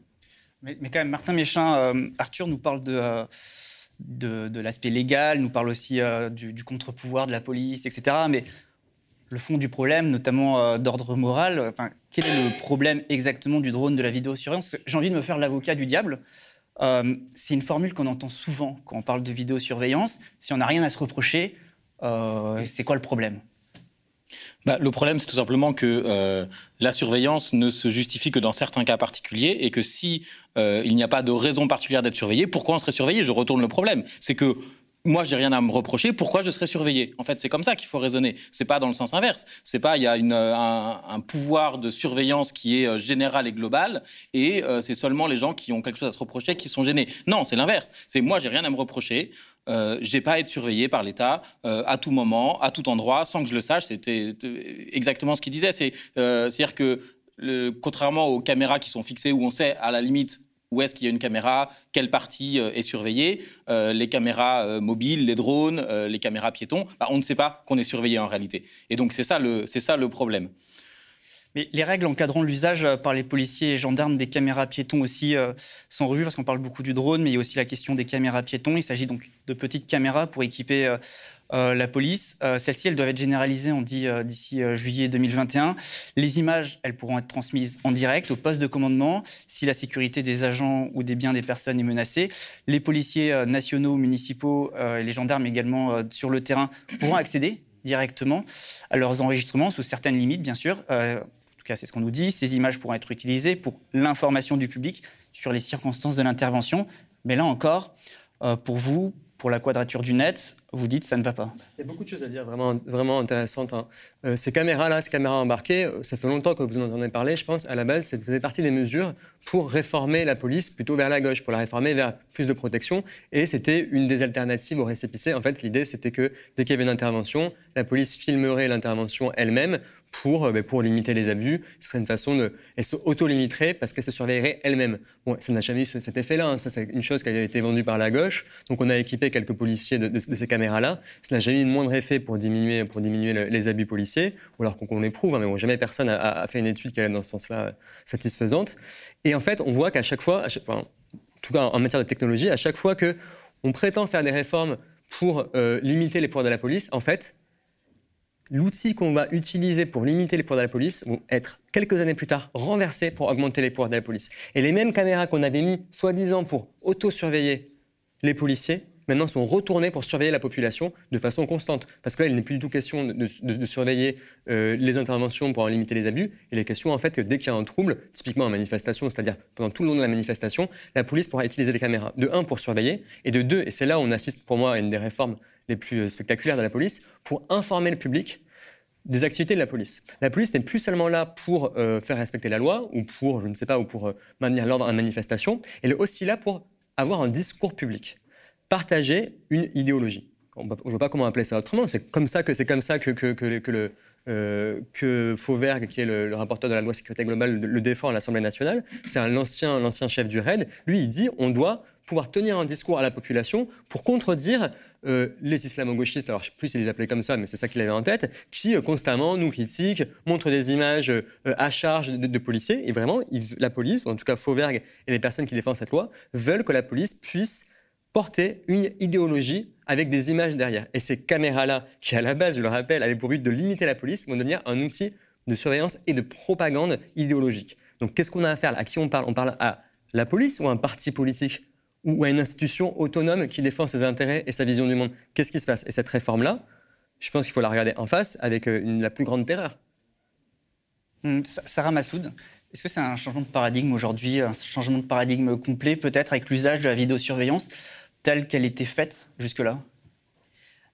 Mais, quand même, Martin Méchin, euh, Arthur nous parle de... Euh, de, l'aspect légal, nous parle aussi euh, du, contre-pouvoir de la police, etc. Mais le fond du problème, notamment d'ordre moral, enfin, quel est le problème exactement du drone de la vidéosurveillance? J'ai envie de me faire l'avocat du diable. C'est une formule qu'on entend souvent quand on parle de vidéosurveillance. Si on n'a rien à se reprocher, c'est quoi le problème? Bah, le problème, c'est tout simplement que euh, la surveillance ne se justifie que dans certains cas particuliers et que si euh, il n'y a pas de raison particulière d'être surveillé, pourquoi on serait surveillé? Je retourne le problème. C'est que moi, j'ai rien à me reprocher. Pourquoi je serais surveillé? En fait, c'est comme ça qu'il faut raisonner. C'est pas dans le sens inverse. C'est pas il y a une, un, pouvoir de surveillance qui est euh, général et global, et euh, c'est seulement les gens qui ont quelque chose à se reprocher qui sont gênés. Non, c'est l'inverse. C'est moi, j'ai rien à me reprocher. Euh, j'ai pas à être surveillé par l'État euh, à tout moment, à tout endroit, sans que je le sache. C'était exactement ce qu'il disait. C'est, euh, c'est-à-dire que contrairement aux caméras qui sont fixées où on sait à la limite où est-ce qu'il y a une caméra, quelle partie euh, est surveillée, euh, les caméras euh, mobiles, les drones, les caméras piétons, bah, on ne sait pas qu'on est surveillé en réalité. Et donc c'est ça le, ça le problème. Mais les règles encadrant l'usage par les policiers et gendarmes des caméras piétons aussi sont revues parce qu'on parle beaucoup du drone, mais il y a aussi la question des caméras piétons. Il s'agit donc de petites caméras pour équiper euh, la police. Euh, celles-ci, elles doivent être généralisées, on dit, euh, d'ici juillet 2021. Les images, elles pourront être transmises en direct au poste de commandement si la sécurité des agents ou des biens des personnes est menacée. Les policiers nationaux, municipaux et les gendarmes également sur le terrain pourront accéder directement à leurs enregistrements sous certaines limites, bien sûr. en tout cas, c'est ce qu'on nous dit. Ces images pourront être utilisées pour l'information du public sur les circonstances de l'intervention. Mais là encore, pour vous, pour la quadrature du net, vous dites ça ne va pas. Il y a beaucoup de choses à dire, vraiment, vraiment intéressantes. Hein. Euh, ces caméras-là, ces caméras embarquées, euh, ça fait longtemps que vous en entendez parler, je pense. À la base, ça faisait partie des mesures pour réformer la police plutôt vers la gauche, pour la réformer vers plus de protection. Et c'était une des alternatives au récépissé. En fait, l'idée, c'était que dès qu'il y avait une intervention, la police filmerait l'intervention elle-même pour, euh, ben, pour limiter les abus. Ce serait une façon de. Elle se auto-limiterait parce qu'elle se surveillerait elle-même. Bon, ça n'a jamais eu cet effet-là. Hein. Ça, c'est une chose qui a été vendue par la gauche. Donc, on a équipé quelques policiers de, ces caméras-là. Ça n'a jamais eu le moindre effet pour diminuer, pour diminuer les abus policiers, ou alors qu'on éprouve. Hein, mais bon, jamais personne a, fait une étude qui allait dans ce sens-là satisfaisante. Et en fait, on voit qu'à chaque fois, en tout cas en matière de technologie, à chaque fois que on prétend faire des réformes pour euh, limiter les pouvoirs de la police, en fait, l'outil qu'on va utiliser pour limiter les pouvoirs de la police vont être quelques années plus tard renversés pour augmenter les pouvoirs de la police. Et les mêmes caméras qu'on avait mis soi-disant pour auto-surveiller les policiers maintenant sont retournés pour surveiller la population de façon constante. Parce que là, il n'est plus du tout question de, surveiller euh, les interventions pour en limiter les abus. Il est question, en fait, que dès qu'il y a un trouble, typiquement en manifestation, c'est-à-dire pendant tout le long de la manifestation, la police pourra utiliser les caméras. De un, pour surveiller, et de deux, et c'est là où on assiste pour moi à une des réformes les plus euh, spectaculaires de la police, pour informer le public des activités de la police. La police n'est plus seulement là pour euh, faire respecter la loi ou pour, je ne sais pas, ou pour maintenir l'ordre en manifestation, elle est aussi là pour avoir un discours public, partager une idéologie. je ne vois pas comment appeler ça autrement. C'est comme ça que c'est comme ça que, que, que, euh, que Fauvergue, qui est le, rapporteur de la loi sécurité globale, le défend à l'Assemblée nationale. C'est l'ancien, l'ancien chef du RAID. Lui, il dit on doit pouvoir tenir un discours à la population pour contredire euh, les islamo-gauchistes, alors je ne sais plus s'ils les appelaient comme ça, mais c'est ça qu'il avait en tête, qui euh, constamment nous critiquent, montrent des images euh, à charge de, policiers. Et vraiment, la police, ou en tout cas Fauvergue et les personnes qui défendent cette loi, veulent que la police puisse porter une idéologie avec des images derrière. Et ces caméras-là, qui à la base, je le rappelle, avaient pour but de limiter la police, vont devenir un outil de surveillance et de propagande idéologique. Donc qu'est-ce qu'on a à faire? À qui on parle? On parle à la police ou à un parti politique? Ou à une institution autonome qui défend ses intérêts et sa vision du monde. Qu'est-ce qui se passe? Et cette réforme-là, je pense qu'il faut la regarder en face avec euh, la plus grande terreur. Hum, Sarah Massoud, est-ce que c'est un changement de paradigme aujourd'hui, un changement de paradigme complet peut-être avec l'usage de la vidéosurveillance telle qu'elle était faite jusque-là?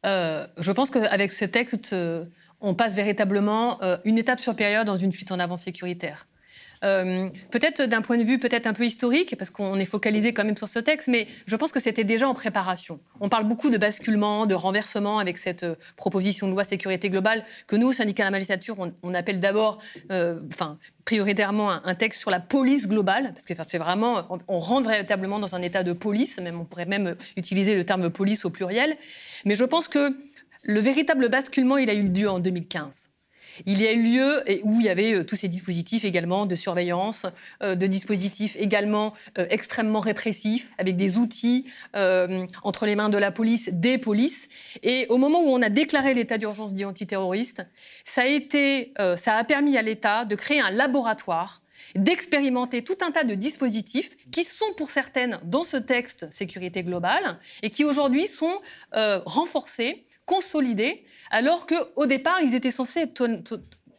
Euh, Je pense qu'avec ce texte, euh, on passe véritablement une étape supérieure dans une fuite en avant sécuritaire. Euh, peut-être d'un point de vue peut-être un peu historique, parce qu'on est focalisé quand même sur ce texte, mais je pense que c'était déjà en préparation. On parle beaucoup de basculement, de renversement avec cette euh, proposition de loi sécurité globale que nous, syndicat de la magistrature, on, appelle d'abord, euh, enfin, prioritairement un, texte sur la police globale, parce que c'est vraiment, on, rentre véritablement dans un état de police, même on pourrait même utiliser le terme police au pluriel. Mais je pense que le véritable basculement, il a eu lieu en 2015. Il y a eu lieu où il y avait euh, tous ces dispositifs également de surveillance, euh, de dispositifs également euh, extrêmement répressifs, avec des outils entre les mains de la police, des polices. Et au moment où on a déclaré l'état d'urgence dit antiterroriste, ça a permis à l'État de créer un laboratoire d'expérimenter tout un tas de dispositifs qui sont pour certaines dans ce texte sécurité globale et qui aujourd'hui sont renforcés, consolidés alors qu'au départ, ils étaient censés être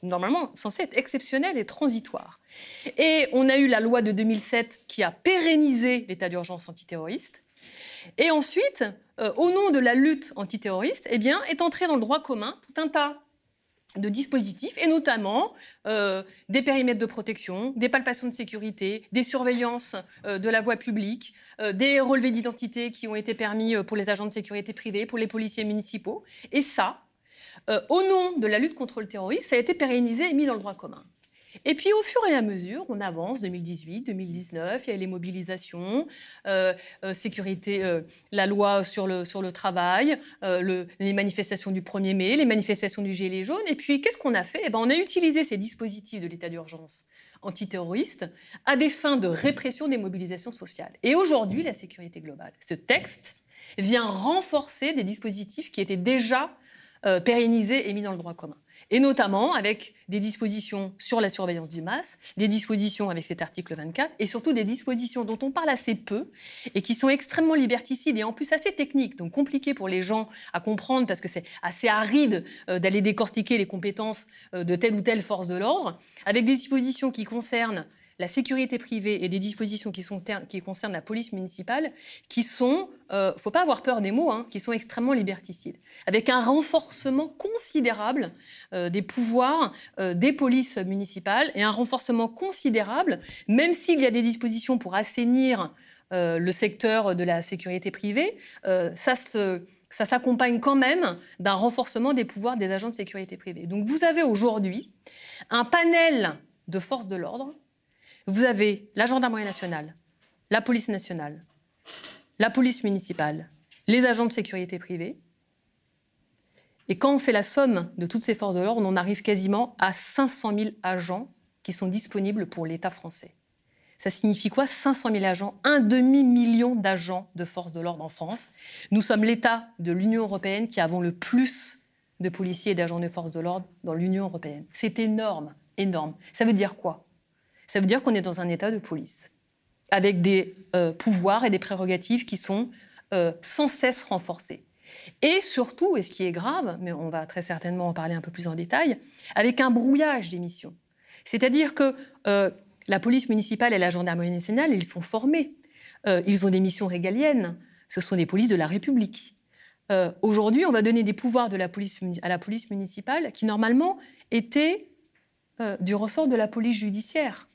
normalement censés être exceptionnels et transitoires. Et on a eu la loi de 2007 qui a pérennisé l'état d'urgence antiterroriste. Et ensuite, euh, au nom de la lutte antiterroriste, eh bien, est entré dans le droit commun tout un tas de dispositifs, et notamment euh, des périmètres de protection, des palpations de sécurité, des surveillances euh, de la voie publique, des relevés d'identité qui ont été permis pour les agents de sécurité privés, pour les policiers municipaux. Et ça, euh, au nom de la lutte contre le terrorisme, ça a été pérennisé et mis dans le droit commun. Et puis au fur et à mesure, on avance, 2018, 2019, il y a les mobilisations, euh, euh, sécurité, la loi sur le, travail, les manifestations du 1er mai, les manifestations du Gilet jaune. Et puis qu'est-ce qu'on a fait? Eh ben, On a utilisé ces dispositifs de l'état d'urgence antiterroriste à des fins de répression des mobilisations sociales. Et aujourd'hui, la sécurité globale, ce texte vient renforcer des dispositifs qui étaient déjà euh, pérennisé et mis dans le droit commun. Et notamment avec des dispositions sur la surveillance du masse, des dispositions avec cet article 24, et surtout des dispositions dont on parle assez peu et qui sont extrêmement liberticides et en plus assez techniques, donc compliquées pour les gens à comprendre parce que c'est assez aride euh, d'aller décortiquer les compétences euh, de telle ou telle force de l'ordre, avec des dispositions qui concernent la sécurité privée et des dispositions qui, concernent la police municipale, qui sont, ne euh, faut pas avoir peur des mots, hein, qui sont extrêmement liberticides, avec un renforcement considérable euh, des pouvoirs euh, des polices municipales et un renforcement considérable, même s'il y a des dispositions pour assainir le secteur de la sécurité privée, ça s'accompagne quand même d'un renforcement des pouvoirs des agents de sécurité privée. Donc vous avez aujourd'hui un panel de forces de l'ordre vous avez la gendarmerie nationale, la police nationale, la police municipale, les agents de sécurité privée. Et quand on fait la somme de toutes ces forces de l'ordre, on arrive quasiment à 500 000 agents qui sont disponibles pour l'État français. Ça signifie quoi 500 000 agents, un demi-million d'agents de forces de l'ordre en France. Nous sommes l'État de l'Union européenne qui avons le plus de policiers et d'agents de forces de l'ordre dans l'Union européenne. C'est énorme, énorme. Ça veut dire quoi? Ça veut dire qu'on est dans un état de police, avec des euh, pouvoirs et des prérogatives qui sont sans cesse renforcée. Et surtout, et ce qui est grave, mais on va très certainement en parler un peu plus en détail, avec un brouillage des missions. C'est-à-dire que la police municipale et la gendarmerie nationale, ils sont formés. ils ont des missions régaliennes. Ce sont des polices de la République. Euh, aujourd'hui, on va donner des pouvoirs à la police municipale qui, normalement, étaient euh, du ressort de la police judiciaire,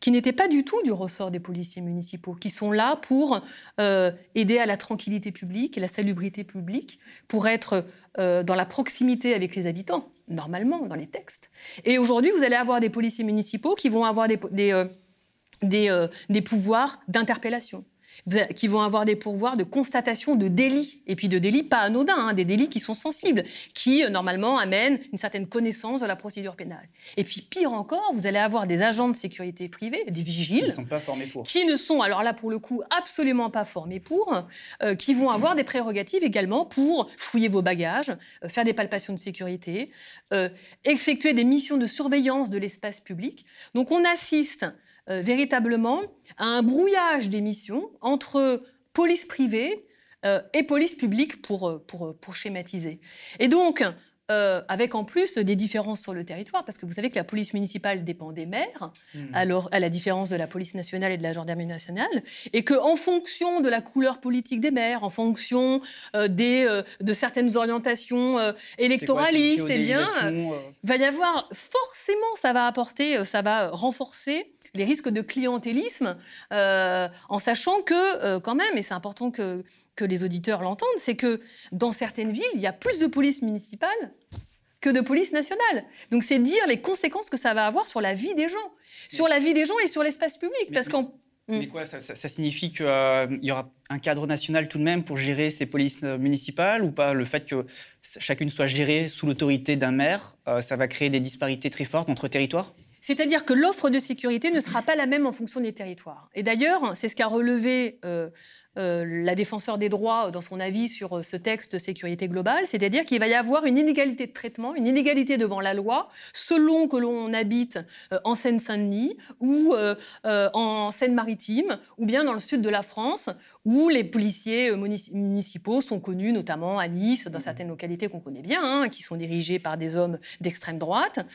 qui n'étaient pas du tout du ressort des policiers municipaux, qui sont là pour euh, aider à la tranquillité publique et la salubrité publique, pour être dans la proximité avec les habitants, normalement, dans les textes. Et aujourd'hui, vous allez avoir des policiers municipaux qui vont avoir des, des pouvoirs d'interpellation qui vont avoir des pourvoirs de constatation de délits, et puis de délits pas anodins, hein, des délits qui sont sensibles, qui euh, normalement amènent une certaine connaissance de la procédure pénale. Et puis pire encore, vous allez avoir des agents de sécurité privée, des vigiles, qui ne sont pas formés pour, qui ne sont alors là pour le coup absolument pas formés pour, euh, qui vont avoir des prérogatives également pour fouiller vos bagages, euh, faire des palpations de sécurité, effectuer des missions de surveillance de l'espace public. Donc on assiste euh, véritablement à un brouillage des missions entre police privée euh, et police publique pour, euh, pour, pour schématiser. Et donc, euh, avec en plus des différences sur le territoire, parce que vous savez que la police municipale dépend des maires, hmm. alors à la différence de la police nationale et de la gendarmerie nationale, et qu'en fonction de la couleur politique des maires, en fonction euh, des, euh, de certaines orientations électoralistes, eh bien, va y avoir forcément, ça va apporter, ça va renforcer les risques de clientélisme, en sachant que, quand même, et c'est important que, que les auditeurs l'entendent, c'est que dans certaines villes, il y a plus de police municipale que de police nationale. Donc c'est dire les conséquences que ça va avoir sur la vie des gens, sur la vie des gens et sur l'espace public. parce qu'en mais hmm. quoi, ça, signifie qu'il euh, y aura un cadre national tout de même pour gérer ces polices euh, municipales ou pas? Le fait que chacune soit gérée sous l'autorité d'un maire, euh, ça va créer des disparités très fortes entre territoires? C'est-à-dire que l'offre de sécurité ne sera pas la même en fonction des territoires. Et d'ailleurs, c'est ce qu'a relevé euh, la défenseur des droits dans son avis sur euh, ce texte sécurité globale, c'est-à-dire qu'il va y avoir une inégalité de traitement, une inégalité devant la loi, selon que l'on habite euh, en Seine-Saint-Denis ou en Seine-Maritime, ou bien dans le sud de la France, où les policiers municipaux sont connus, notamment à Nice, dans certaines localités qu'on connaît bien, hein, qui sont dirigés par des hommes d'extrême droite,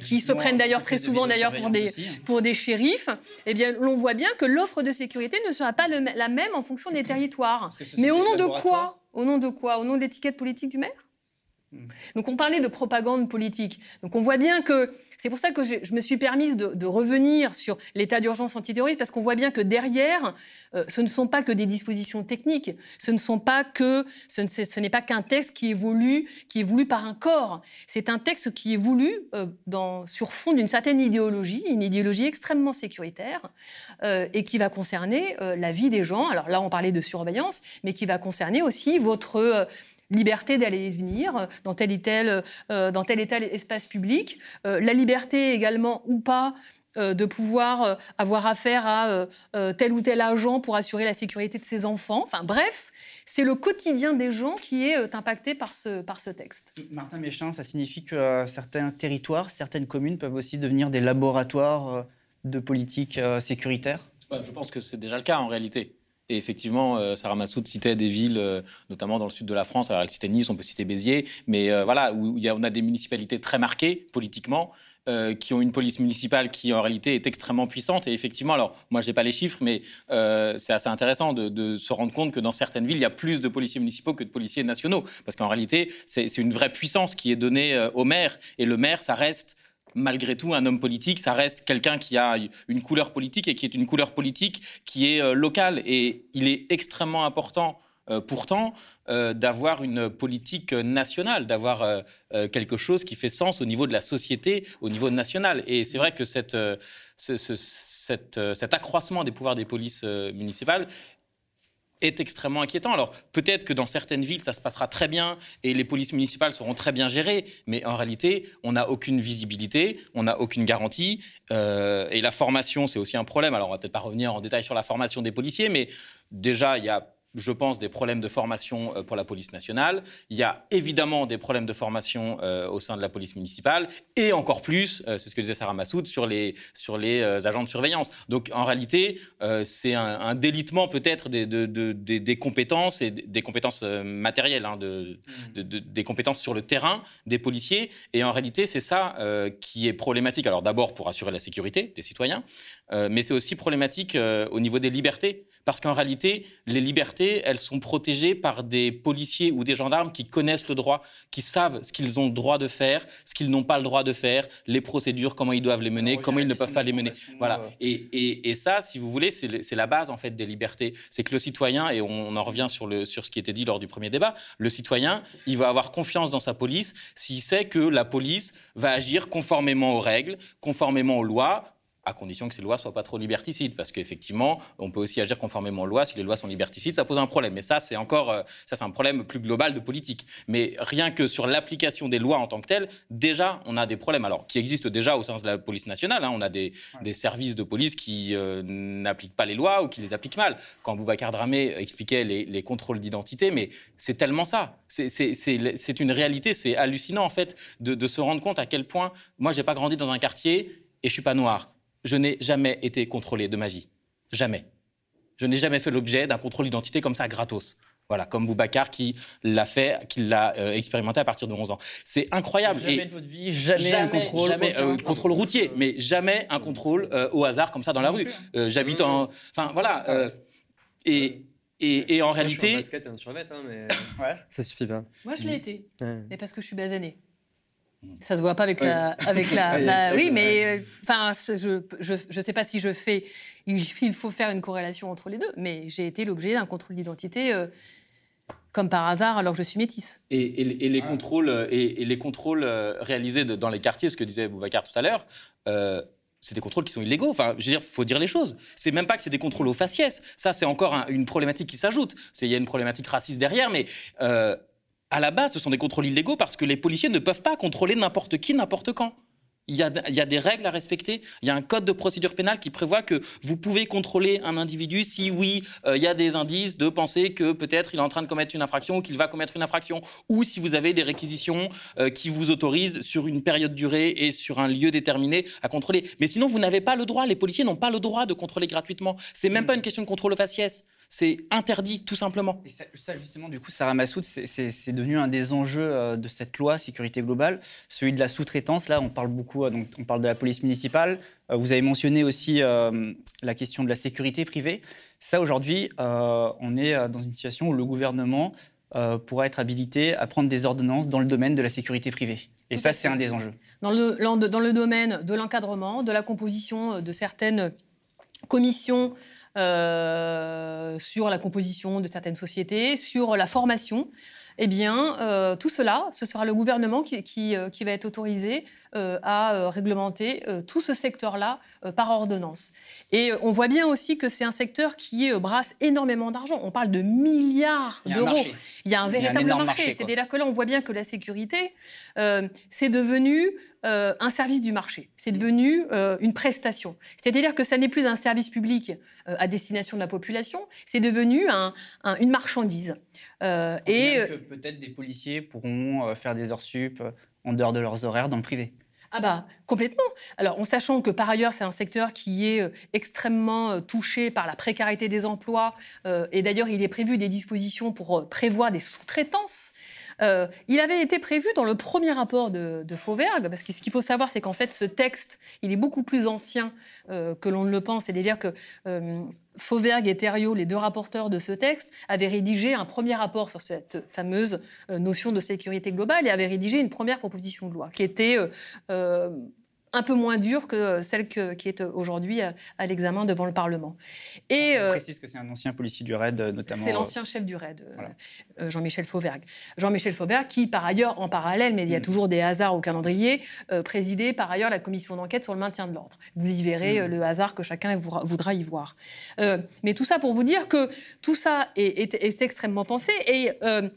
qui se prennent d'ailleurs très souvent d'ailleurs pour des, hein. pour des shérifs. Eh bien, l'on voit bien que l'offre de sécurité ne sera pas la même en fonction des territoires. Mais au nom de quoi? Au nom de quoi? Au nom de l'étiquette politique du maire? Donc on parlait de propagande politique. Donc on voit bien que c'est pour ça que je, me suis permise de, revenir sur l'état d'urgence antiterroriste, parce qu'on voit bien que derrière, euh, ce ne sont pas que des dispositions techniques, ce ne sont pas que, ce, n'est pas qu'un texte qui voulu, qui est voulu par un corps. C'est un texte qui est voulu euh, sur fond d'une certaine idéologie, une idéologie extrêmement sécuritaire, euh, et qui va concerner la vie des gens. Alors là, on parlait de surveillance, mais qui va concerner aussi votre liberté d'aller et venir dans tel, et tel, euh, dans tel et tel espace public, euh, la liberté également ou pas euh, de pouvoir avoir affaire à tel ou tel agent pour assurer la sécurité de ses enfants. Enfin bref, c'est le quotidien des gens qui est impacté par ce, par ce texte. Martin Méchin, ça signifie que certains territoires, certaines communes peuvent aussi devenir des laboratoires de politique sécuritaire? Je pense que c'est déjà le cas en réalité. Et effectivement, euh, Sarah Massoud citait des villes, euh, notamment dans le sud de la France. Alors, elle citait Nice, on peut citer Béziers, mais euh, voilà, où y on a des municipalités très marquées politiquement. qui ont une police municipale qui en réalité est extrêmement puissante. Et effectivement, alors moi je n'ai pas les chiffres, mais c'est assez intéressant de, se rendre compte que dans certaines villes, il y a plus de policiers municipaux que de policiers nationaux. Parce qu'en réalité, c'est une vraie puissance qui est donnée au maire. Et le maire, ça reste malgré tout, un homme politique, ça reste quelqu'un qui a une couleur politique et qui est une couleur politique qui est euh, locale. Et il est extrêmement important, euh, pourtant, euh, d'avoir une politique nationale, d'avoir quelque chose qui fait sens au niveau de la société, au niveau national. Et c'est vrai que cet accroissement des pouvoirs des polices municipales est extrêmement inquiétant. Alors peut-être que dans certaines villes, ça se passera très bien et les polices municipales seront très bien gérées, mais en réalité, on n'a aucune visibilité, on n'a aucune garantie. Euh, et la formation, c'est aussi un problème. Alors on va peut-être pas revenir en détail sur la formation des policiers, mais déjà, il y a je pense, des problèmes de formation euh, pour la police nationale. Il y a évidemment des problèmes de formation euh, au sein de la police municipale et encore plus, euh, c'est ce que disait Sarah Massoud, sur les, sur les agents de surveillance. Donc en réalité, c'est un, délitement peut-être des, des, compétences et des compétences matérielles, hein, mmh. des compétences sur le terrain des policiers. Et en réalité, c'est ça qui est problématique. Alors d'abord pour assurer la sécurité des citoyens, mais c'est aussi problématique au niveau des libertés. Parce qu'en réalité, les libertés, elles sont protégées par des policiers ou des gendarmes qui connaissent le droit, qui savent ce qu'ils ont le droit de faire, ce qu'ils n'ont pas le droit de faire, les procédures, comment ils doivent les mener, comment ils ne peuvent pas les mener. Voilà. Euh. Et, et, ça, si vous voulez, c'est la base en fait des libertés. C'est que le citoyen, et on en revient sur, le, sur ce qui était dit lors du premier débat, le citoyen, il va avoir confiance dans sa police s'il sait que la police va agir conformément aux règles, conformément aux lois, à condition que ces lois soient pas trop liberticides, parce qu'effectivement, on peut aussi agir conformément aux lois. Si les lois sont liberticides, ça pose un problème. Mais ça, c'est encore, euh, ça, c'est un problème plus global de politique. Mais rien que sur l'application des lois en tant que telles, déjà, on a des problèmes. Alors, qui existent déjà au sein de la police nationale. Hein. On a des, des, services de police qui euh, n'appliquent pas les lois ou qui les appliquent mal. Quand Boubacar Dramé expliquait les, les contrôles d'identité, mais c'est tellement ça. C'est une réalité. C'est hallucinant en fait de, de se rendre compte à quel point. Moi, j'ai pas grandi dans un quartier et je suis pas noir je n'ai jamais été contrôlé de ma vie. Jamais. Je n'ai jamais fait l'objet d'un contrôle d'identité comme ça, gratos. Voilà, comme Boubacar qui l'a fait, qui l'a euh, expérimenté à partir de 11 ans. C'est incroyable. Jamais de votre vie, jamais, un contrôle. Jamais, euh, contrôle routier, mais jamais un contrôle euh, au hasard comme ça dans la rue. J'habite en. Enfin, voilà. et. Et, et, en réalité. Je suis en basket et un survêt, hein, mais ouais. ça suffit pas. Moi, je l'ai été. Mais parce que je suis basanée. Ça se voit pas avec la, avec la. Bah oui, mais euh, enfin, je, je, je sais pas si je fais. Il, faut faire une corrélation entre les deux, mais j'ai été l'objet d'un contrôle d'identité. Euh, comme par hasard, alors que je suis métisse. Et, et, les, contrôles, et, les contrôles euh, réalisés dans les quartiers, ce que disait Boubacar tout à l'heure, c'est des contrôles qui sont illégaux. Enfin, je veux dire, faut dire les choses. C'est même pas que c'est des contrôles aux faciès. Ça, c'est encore une problématique qui s'ajoute. Il y a une problématique raciste derrière, mais à la base, ce sont des contrôles illégaux parce que les policiers ne peuvent pas contrôler n'importe qui, n'importe quand. Il y, a, des règles à respecter. Il y a un code de procédure pénale qui prévoit que vous pouvez contrôler un individu si, oui, euh, il y a des indices de penser que peut-être il est en train de commettre une infraction ou qu'il va commettre une infraction, ou si vous avez des réquisitions euh, qui vous autorisent sur une période durée et sur un lieu déterminé à contrôler. Mais sinon, vous n'avez pas le droit. Les policiers n'ont pas le droit de contrôler gratuitement. C'est même pas une question de contrôle faciès. C'est interdit, tout simplement. Et ça, justement, du coup, Sarah Massoud, c'est devenu un des enjeux euh, de cette loi sécurité globale, celui de la sous-traitance. Là, on parle beaucoup, euh, donc, on parle de la police municipale. Euh, vous avez mentionné aussi la question de la sécurité privée. Ça, aujourd'hui, on est dans une situation où le gouvernement pourra être habilité à prendre des ordonnances dans le domaine de la sécurité privée. Et ça, c'est un des enjeux. Dans le, dans le domaine de l'encadrement, de la composition de certaines commissions euh, sur la composition de certaines sociétés, sur la formation. Eh bien, euh, tout cela, ce sera le gouvernement qui, qui, euh, qui va être autorisé à réglementer tout ce secteur-là par ordonnance. Et on voit bien aussi que c'est un secteur qui brasse énormément d'argent. On parle de milliards d'euros. Il y a un véritable marché. C'est-à-dire que là, on voit bien que la sécurité, c'est devenu euh, un service du marché. C'est devenu euh, une prestation. C'est-à-dire que ça n'est plus un service public euh, à destination de la population, c'est devenu une marchandise. Et peut-être des policiers pourront faire des heures sup en dehors de leurs horaires dans le privé. Ah bah complètement. Alors en sachant que par ailleurs c'est un secteur qui est extrêmement touché par la précarité des emplois et d'ailleurs il est prévu des dispositions pour prévoir des sous-traitances euh, il avait été prévu dans le premier rapport de, Fauvergue, parce que ce qu'il faut savoir, c'est qu'en fait, ce texte, il est beaucoup plus ancien euh, que l'on ne le pense. C'est-à-dire que euh, Fauvergue et Thériault, les deux rapporteurs de ce texte, avaient rédigé un premier rapport sur cette fameuse notion de sécurité globale et avaient rédigé une première proposition de loi qui était un peu moins dure que celle qui est aujourd'hui à, l'examen devant le Parlement. Et, On euh, précise que c'est un ancien policier du RAID, euh, notamment. C'est l'ancien chef du RAID, euh, Jean-Michel Fauvergue. Jean-Michel Fauvergue, qui, par ailleurs, en parallèle, mais il y a mm. toujours des hasards au calendrier, présidait par ailleurs la commission d'enquête sur le maintien de l'ordre. Vous y verrez mm. le hasard que chacun voudra y voir. mais tout ça pour vous dire que tout ça est, est extrêmement pensé et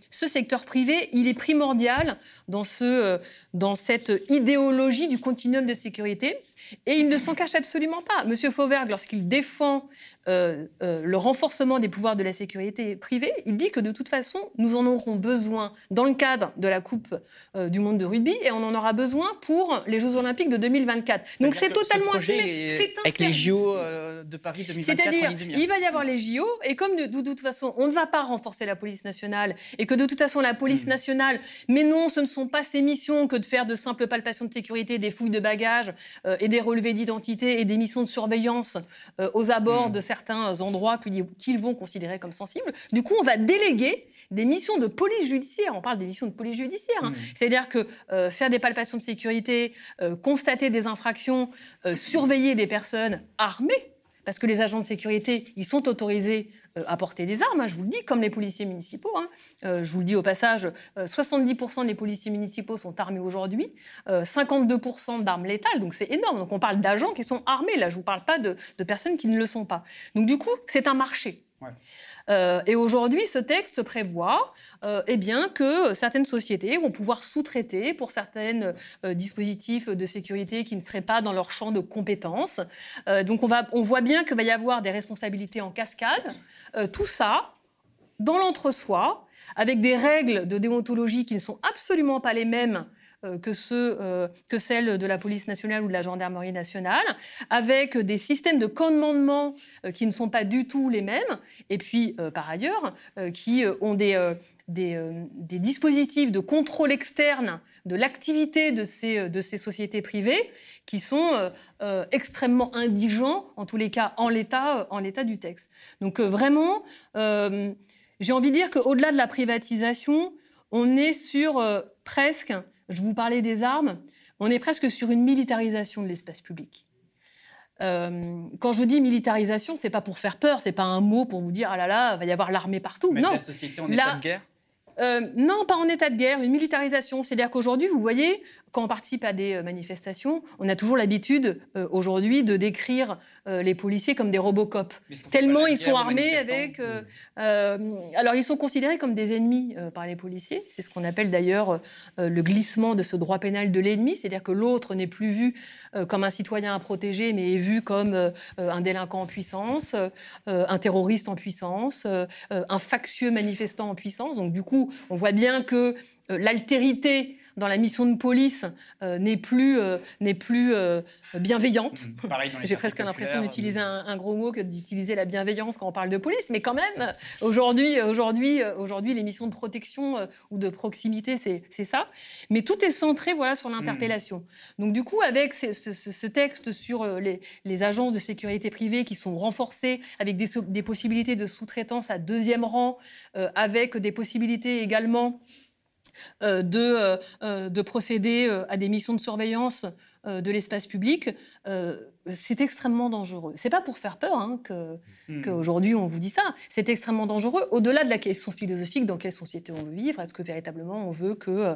ce secteur privé, il est primordial dans, ce, dans cette idéologie du continuum de sécurité et il ne s'en cache absolument pas. Monsieur Fauvergue, lorsqu'il défend euh, euh, le renforcement des pouvoirs de la sécurité privée, il dit que de toute façon, nous en aurons besoin dans le cadre de la Coupe euh, du monde de rugby et on en aura besoin pour les Jeux Olympiques de 2024. Donc c'est totalement assumé. C'est avec les JO de Paris 2024. C'est-à-dire, il va y avoir les JO et comme de, de, toute façon, on ne va pas renforcer la police nationale et que de toute façon, la police hmm. nationale, mais non, ce ne sont pas ses missions que de faire de simples palpations de sécurité, des fouilles de bagages et des relevés d'identité et des missions de surveillance aux abords mmh. de certains endroits qu'ils vont considérer comme sensibles. Du coup, on va déléguer des missions de police judiciaire. On parle des missions de police judiciaire. Hein. Mmh. C'est-à-dire que euh, faire des palpations de sécurité, euh, constater des infractions, euh, surveiller des personnes armées, parce que les agents de sécurité, ils sont autorisés à porter des armes, hein, je vous le dis, comme les policiers municipaux. Hein. je vous le dis au passage, 70% des policiers municipaux sont armés aujourd'hui, 52% d'armes létales, donc c'est énorme. Donc on parle d'agents qui sont armés, là je ne vous parle pas de, personnes qui ne le sont pas. Donc du coup, c'est un marché. Euh, et aujourd'hui, ce texte prévoit euh, eh bien, que certaines sociétés vont pouvoir sous-traiter pour certains euh, dispositifs de sécurité qui ne seraient pas dans leur champ de compétences. donc on, on voit bien qu'il va y avoir des responsabilités en cascade. tout ça dans l'entre-soi, avec des règles de déontologie qui ne sont absolument pas les mêmes que, ceux, euh, que celles de la police nationale ou de la gendarmerie nationale, avec des systèmes de commandement euh, qui ne sont pas du tout les mêmes, et puis par ailleurs, qui ont des, des, des, dispositifs de contrôle externe de l'activité de ces, de ces sociétés privées qui sont extrêmement indigents, en tous les cas en l'état, en l'état du texte. Donc vraiment, j'ai envie de dire qu'au-delà de la privatisation, on est sur presque je vous parlais des armes, on est presque sur une militarisation de l'espace public. Euh, quand je dis militarisation, c'est pas pour faire peur, c'est pas un mot pour vous dire ah là là, il va y avoir l'armée partout. Mais non, la société en état de guerre? Euh, non, pas en état de guerre, une militarisation. C'est-à-dire qu'aujourd'hui, vous voyez, quand on participe à des euh, manifestations, on a toujours l'habitude euh, aujourd'hui de décrire euh, les policiers comme des robocop. Tellement ils sont armés avec. alors ils sont considérés comme des ennemis par les policiers. C'est ce qu'on appelle d'ailleurs le glissement de ce droit pénal de l'ennemi, c'est-à-dire que l'autre n'est plus vu comme un citoyen à protéger, mais est vu comme un délinquant en puissance, un terroriste en puissance, un factieux manifestant en puissance. Donc du coup, on voit bien que l'altérité dans la mission de police euh, n'est plus, euh, n'est plus euh, bienveillante. Mm, J'ai presque l'impression d'utiliser un, gros mot que d'utiliser la bienveillance quand on parle de police, mais quand même, aujourd'hui, aujourd'hui, aujourd'hui, les missions de protection ou de proximité, c'est, ça. Mais tout est centré voilà, sur l'interpellation. Mm. Donc du coup, avec ce, texte sur les, les, agences de sécurité privée qui sont renforcées avec des, des possibilités de sous-traitance à deuxième rang, avec des possibilités également de, euh, euh, de, procéder à des missions de surveillance de l'espace public, c'est extrêmement dangereux. C'est pas pour faire peur hein, hmm. qu'aujourd'hui on vous dit ça. C'est extrêmement dangereux. Au-delà de la question philosophique, dans quelle société on veut vivre, est-ce que véritablement on veut que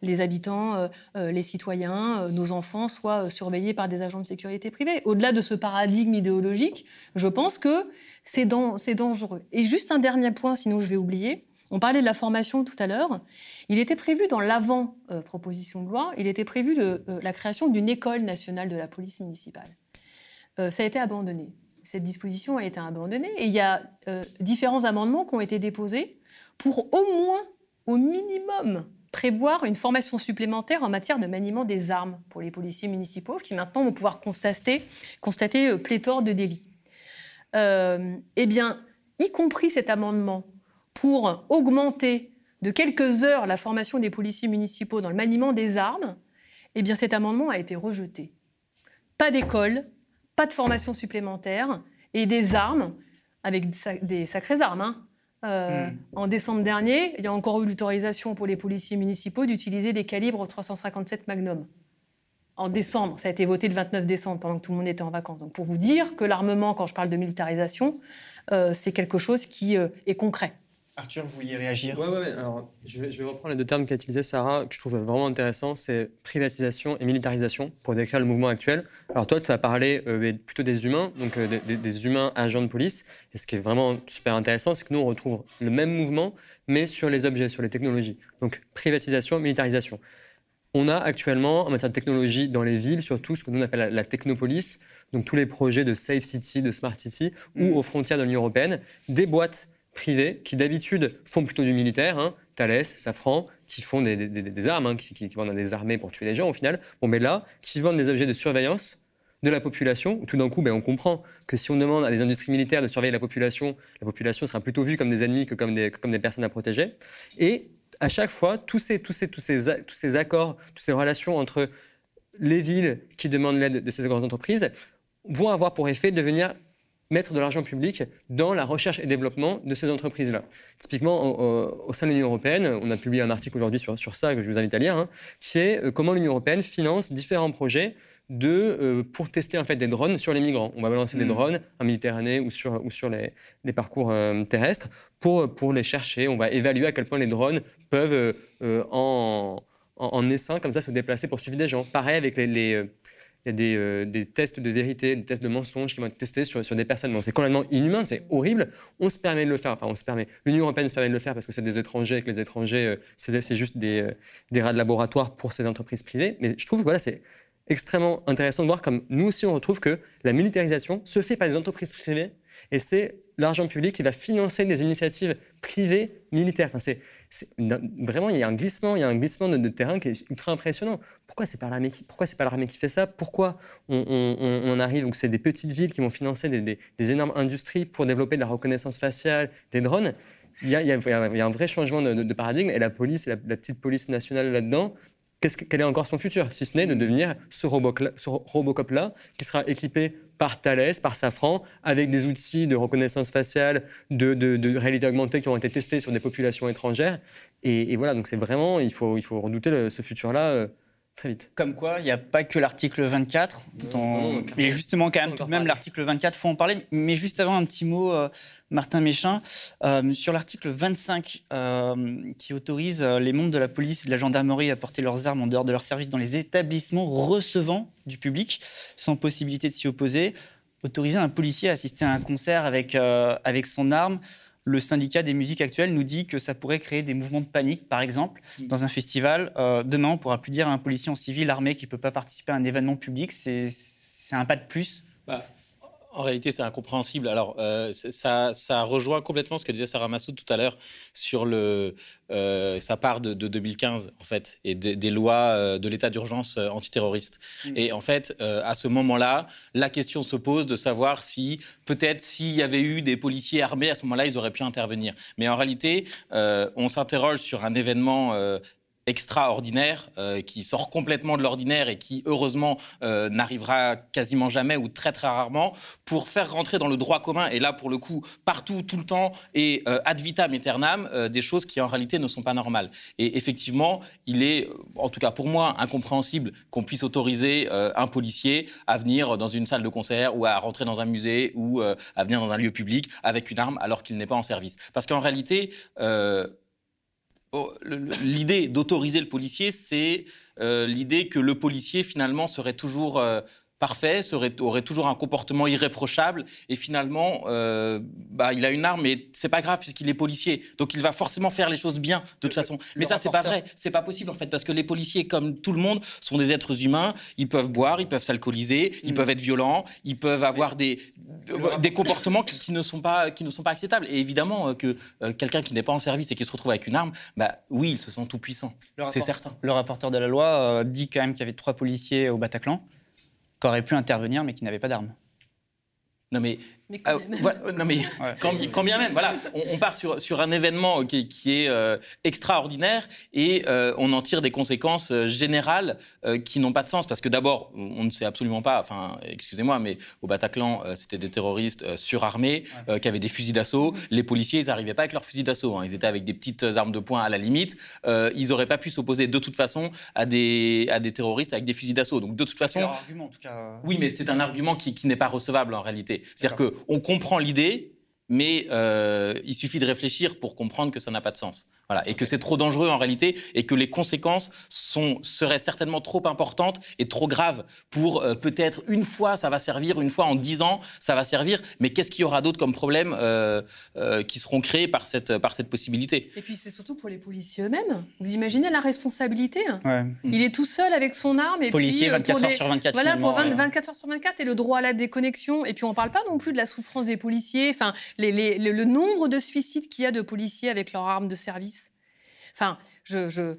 les habitants, les citoyens, nos enfants soient surveillés par des agents de sécurité privée? Au-delà de ce paradigme idéologique, je pense que c'est dangereux. Et juste un dernier point, sinon je vais oublier. On parlait de la formation tout à l'heure. Il était prévu dans l'avant-proposition de loi, il était prévu de, euh, la création d'une école nationale de la police municipale. Euh, ça a été abandonné. Cette disposition a été abandonnée et il y a euh, différents amendements qui ont été déposés pour au moins, au minimum, prévoir une formation supplémentaire en matière de maniement des armes pour les policiers municipaux qui maintenant vont pouvoir constater, constater pléthore de délits. eh bien, y compris cet amendement pour augmenter de quelques heures la formation des policiers municipaux dans le maniement des armes, eh bien cet amendement a été rejeté. Pas d'école, pas de formation supplémentaire et des armes, avec des sacrées armes. Hein. Euh, hmm. En décembre dernier, il y a encore eu l'autorisation pour les policiers municipaux d'utiliser des calibres 357 Magnum. En décembre, ça a été voté le 29 décembre pendant que tout le monde était en vacances. Donc pour vous dire que l'armement, quand je parle de militarisation, euh, c'est quelque chose qui euh, est concret. Arthur, vous vouliez réagir? Oui, ouais, je vais, reprendre les deux termes qu'a utilisé Sarah, que je trouve vraiment intéressants, c'est privatisation et militarisation, pour décrire le mouvement actuel. Alors toi, tu as parlé euh, plutôt des humains, donc euh, des, humains agents de police, et ce qui est vraiment super intéressant, c'est que nous, on retrouve le même mouvement, mais sur les objets, sur les technologies. Donc privatisation, militarisation. On a actuellement, en matière de technologie, dans les villes, surtout ce que nous appelle la, la technopolis, donc tous les projets de Safe City, de Smart City, ou aux frontières de l'Union européenne, des boîtes privées qui d'habitude font plutôt du militaire, hein, Thales, Safran, qui font des, des- des- des armes, hein, qui, vendent des armées pour tuer les gens au final. Bon, mais là, qui vendent des objets de surveillance de la population. Tout d'un coup, ben, on comprend que si on demande à des industries militaires de surveiller la population, la population sera plutôt vue comme des ennemis que comme des, des personnes à protéger. Et à chaque fois, tous ces, tous ces, tous ces accords, toutes ces relations entre les villes qui demandent l'aide de ces grandes entreprises vont avoir pour effet de venir mettre de l'argent public dans la recherche et développement de ces entreprises-là. Typiquement, au, sein de l'Union européenne, on a publié un article aujourd'hui sur, sur ça que je vous invite à lire, hein, qui est euh, comment l'Union européenne finance différents projets de, euh, pour tester en fait des drones sur les migrants. On va balancer des Mhm. drones en Méditerranée ou sur, ou sur les, les parcours euh, terrestres pour, pour les chercher. On va évaluer à quel point les drones peuvent, euh, en, en, en essaim, comme ça, se déplacer pour suivre des gens. Pareil avec les... les, il y a des, euh, des tests de vérité, des tests de mensonges qui vont être testés sur, sur des personnes. C'est complètement inhumain, c'est horrible. On se permet de le faire. Enfin, on se permet. L'Union européenne se permet de le faire parce que c'est des étrangers et que les étrangers, euh, c'est juste des, euh, des rats de laboratoire pour ces entreprises privées. Mais je trouve que voilà, c'est extrêmement intéressant de voir comme nous aussi, on retrouve que la militarisation se fait par des entreprises privées et c'est l'argent public qui va financer des initiatives privées militaires. Enfin, c'est, vraiment, il y a un glissement, il y a un glissement de, terrain qui est ultra impressionnant. Pourquoi c'est pas l'armée qui, pourquoi c'est pas l'armée qui fait ça? Pourquoi on, arrive donc c'est des petites villes qui vont financer des, énormes industries pour développer de la reconnaissance faciale, des drones. Il y a, un vrai changement de, paradigme et la police, la petite police nationale là-dedans. Quel est encore son futur Si ce n'est de devenir ce, Robocop-là, qui sera équipé par Thales, par Safran, avec des outils de reconnaissance faciale, de, réalité augmentée qui ont été testés sur des populations étrangères. Et, voilà, donc c'est vraiment, il faut, il faut redouter ce futur-là euh, très vite. Comme quoi, il n'y a pas que l'article 24. dont- mais justement, quand même, tout de même, l'article 24, faut en parler. Mais juste avant, un petit mot, euh, Martin Méchin, euh, sur l'article 25, euh, qui autorise les membres de la police et de la gendarmerie à porter leurs armes en dehors de leur service dans les établissements recevant du public, sans possibilité de s'y opposer. Autoriser un policier à assister à un concert avec, euh, avec son arme. Le syndicat des musiques actuelles nous dit que ça pourrait créer des mouvements de panique, par exemple, dans un festival. Euh, demain, on pourra plus dire à un policier en civil armé qui ne peut pas participer à un événement public. C'est un pas de plus? Bah, en réalité, c'est incompréhensible. Alors, euh, ça, ça rejoint complètement ce que disait Sarah Massoud tout à l'heure sur le. euh, ça part de, de 2015, en fait, et des- des lois euh, de l'état d'urgence antiterroriste. Mm. Et en fait, euh, à ce moment-là, la question se pose de savoir si, peut-être, s'il y avait eu des policiers armés, à ce moment-là, ils auraient pu intervenir. Mais en réalité, on s'interroge sur un événement. Extraordinaire euh, qui sort complètement de l'ordinaire et qui heureusement euh, n'arrivera quasiment jamais ou très très rarement pour faire rentrer dans le droit commun et là pour le coup partout tout le temps et euh, ad vitam aeternam des choses qui en réalité ne sont pas normales. Et effectivement il est en tout cas pour moi incompréhensible qu'on puisse autoriser un policier à venir dans une salle de concert ou à rentrer dans un musée ou à venir dans un lieu public avec une arme alors qu'il n'est pas en service. Parce qu'en réalité euh, Oh, le- le- L'idée d'autoriser le policier, c'est euh, l'idée que le policier, finalement, serait toujours euh, parfait, serait, aurait toujours un comportement irréprochable, et finalement, euh, bah, il a une arme, mais c'est pas grave puisqu'il est policier. Donc il va forcément faire les choses bien, de toute façon. Mais ça, c'est pas rapporteur- vrai. C'est pas possible, en fait, parce que les policiers, comme tout le monde, sont des êtres humains. Ils peuvent boire, ils peuvent s'alcooliser, ils peuvent être violents, ils peuvent avoir des, des comportements qui, qui ne sont pas, qui ne sont pas acceptables. Et évidemment, euh, que euh, quelqu'un qui n'est pas en service et qui se retrouve avec une arme, bah oui, il se sent tout puissant. C'est certain. Le rapporteur de la loi euh, dit quand même qu'il y avait trois policiers au Bataclan qui auraient pu intervenir mais qui n'avaient pas d'armes. Mais quand ah, même. voilà, non mais quand, quand bien même, voilà, on, on part sur, sur un événement euh, qui, qui est euh, extraordinaire et euh, on en tire des conséquences euh, générales euh, qui n'ont pas de sens parce que d'abord, on ne sait absolument pas, enfin, excusez-moi, mais au Bataclan, euh, c'était des terroristes euh, surarmés euh, qui avaient des fusils d'assaut. Les policiers, ils n'arrivaient pas avec leurs fusils d'assaut, hein. ils étaient avec des petites armes de poing à la limite. Euh, ils n'auraient pas pu s'opposer de toute façon à des, à des terroristes avec des fusils d'assaut. Donc de toute façon, leur argument en tout cas. oui, mais c'est un argument qui, qui n'est pas recevable en réalité. C'est-à-dire qu'on comprend l'idée, mais euh, il suffit de réfléchir pour comprendre que ça n'a pas de sens. Voilà, et que c'est trop dangereux en réalité, et que les conséquences sont, seraient certainement trop importantes et trop graves pour euh, peut-être une fois ça va servir, une fois en dix ans ça va servir, mais qu'est-ce qu'il y aura d'autre comme problème euh, euh, qui seront créés par cette, par cette possibilité? Et puis c'est surtout pour les policiers eux-mêmes. Vous imaginez la responsabilité Ouais. Il est tout seul avec son arme. Et Policier, puis, euh, 24 pour heures sur 24 Voilà, pour finalement, 20 ouais. 24 heures sur 24 et le droit à la déconnexion. Et puis on ne parle pas non plus de la souffrance des policiers, enfin, le, nombre de suicides qu'il y a de policiers avec leur arme de service. Enfin, euh,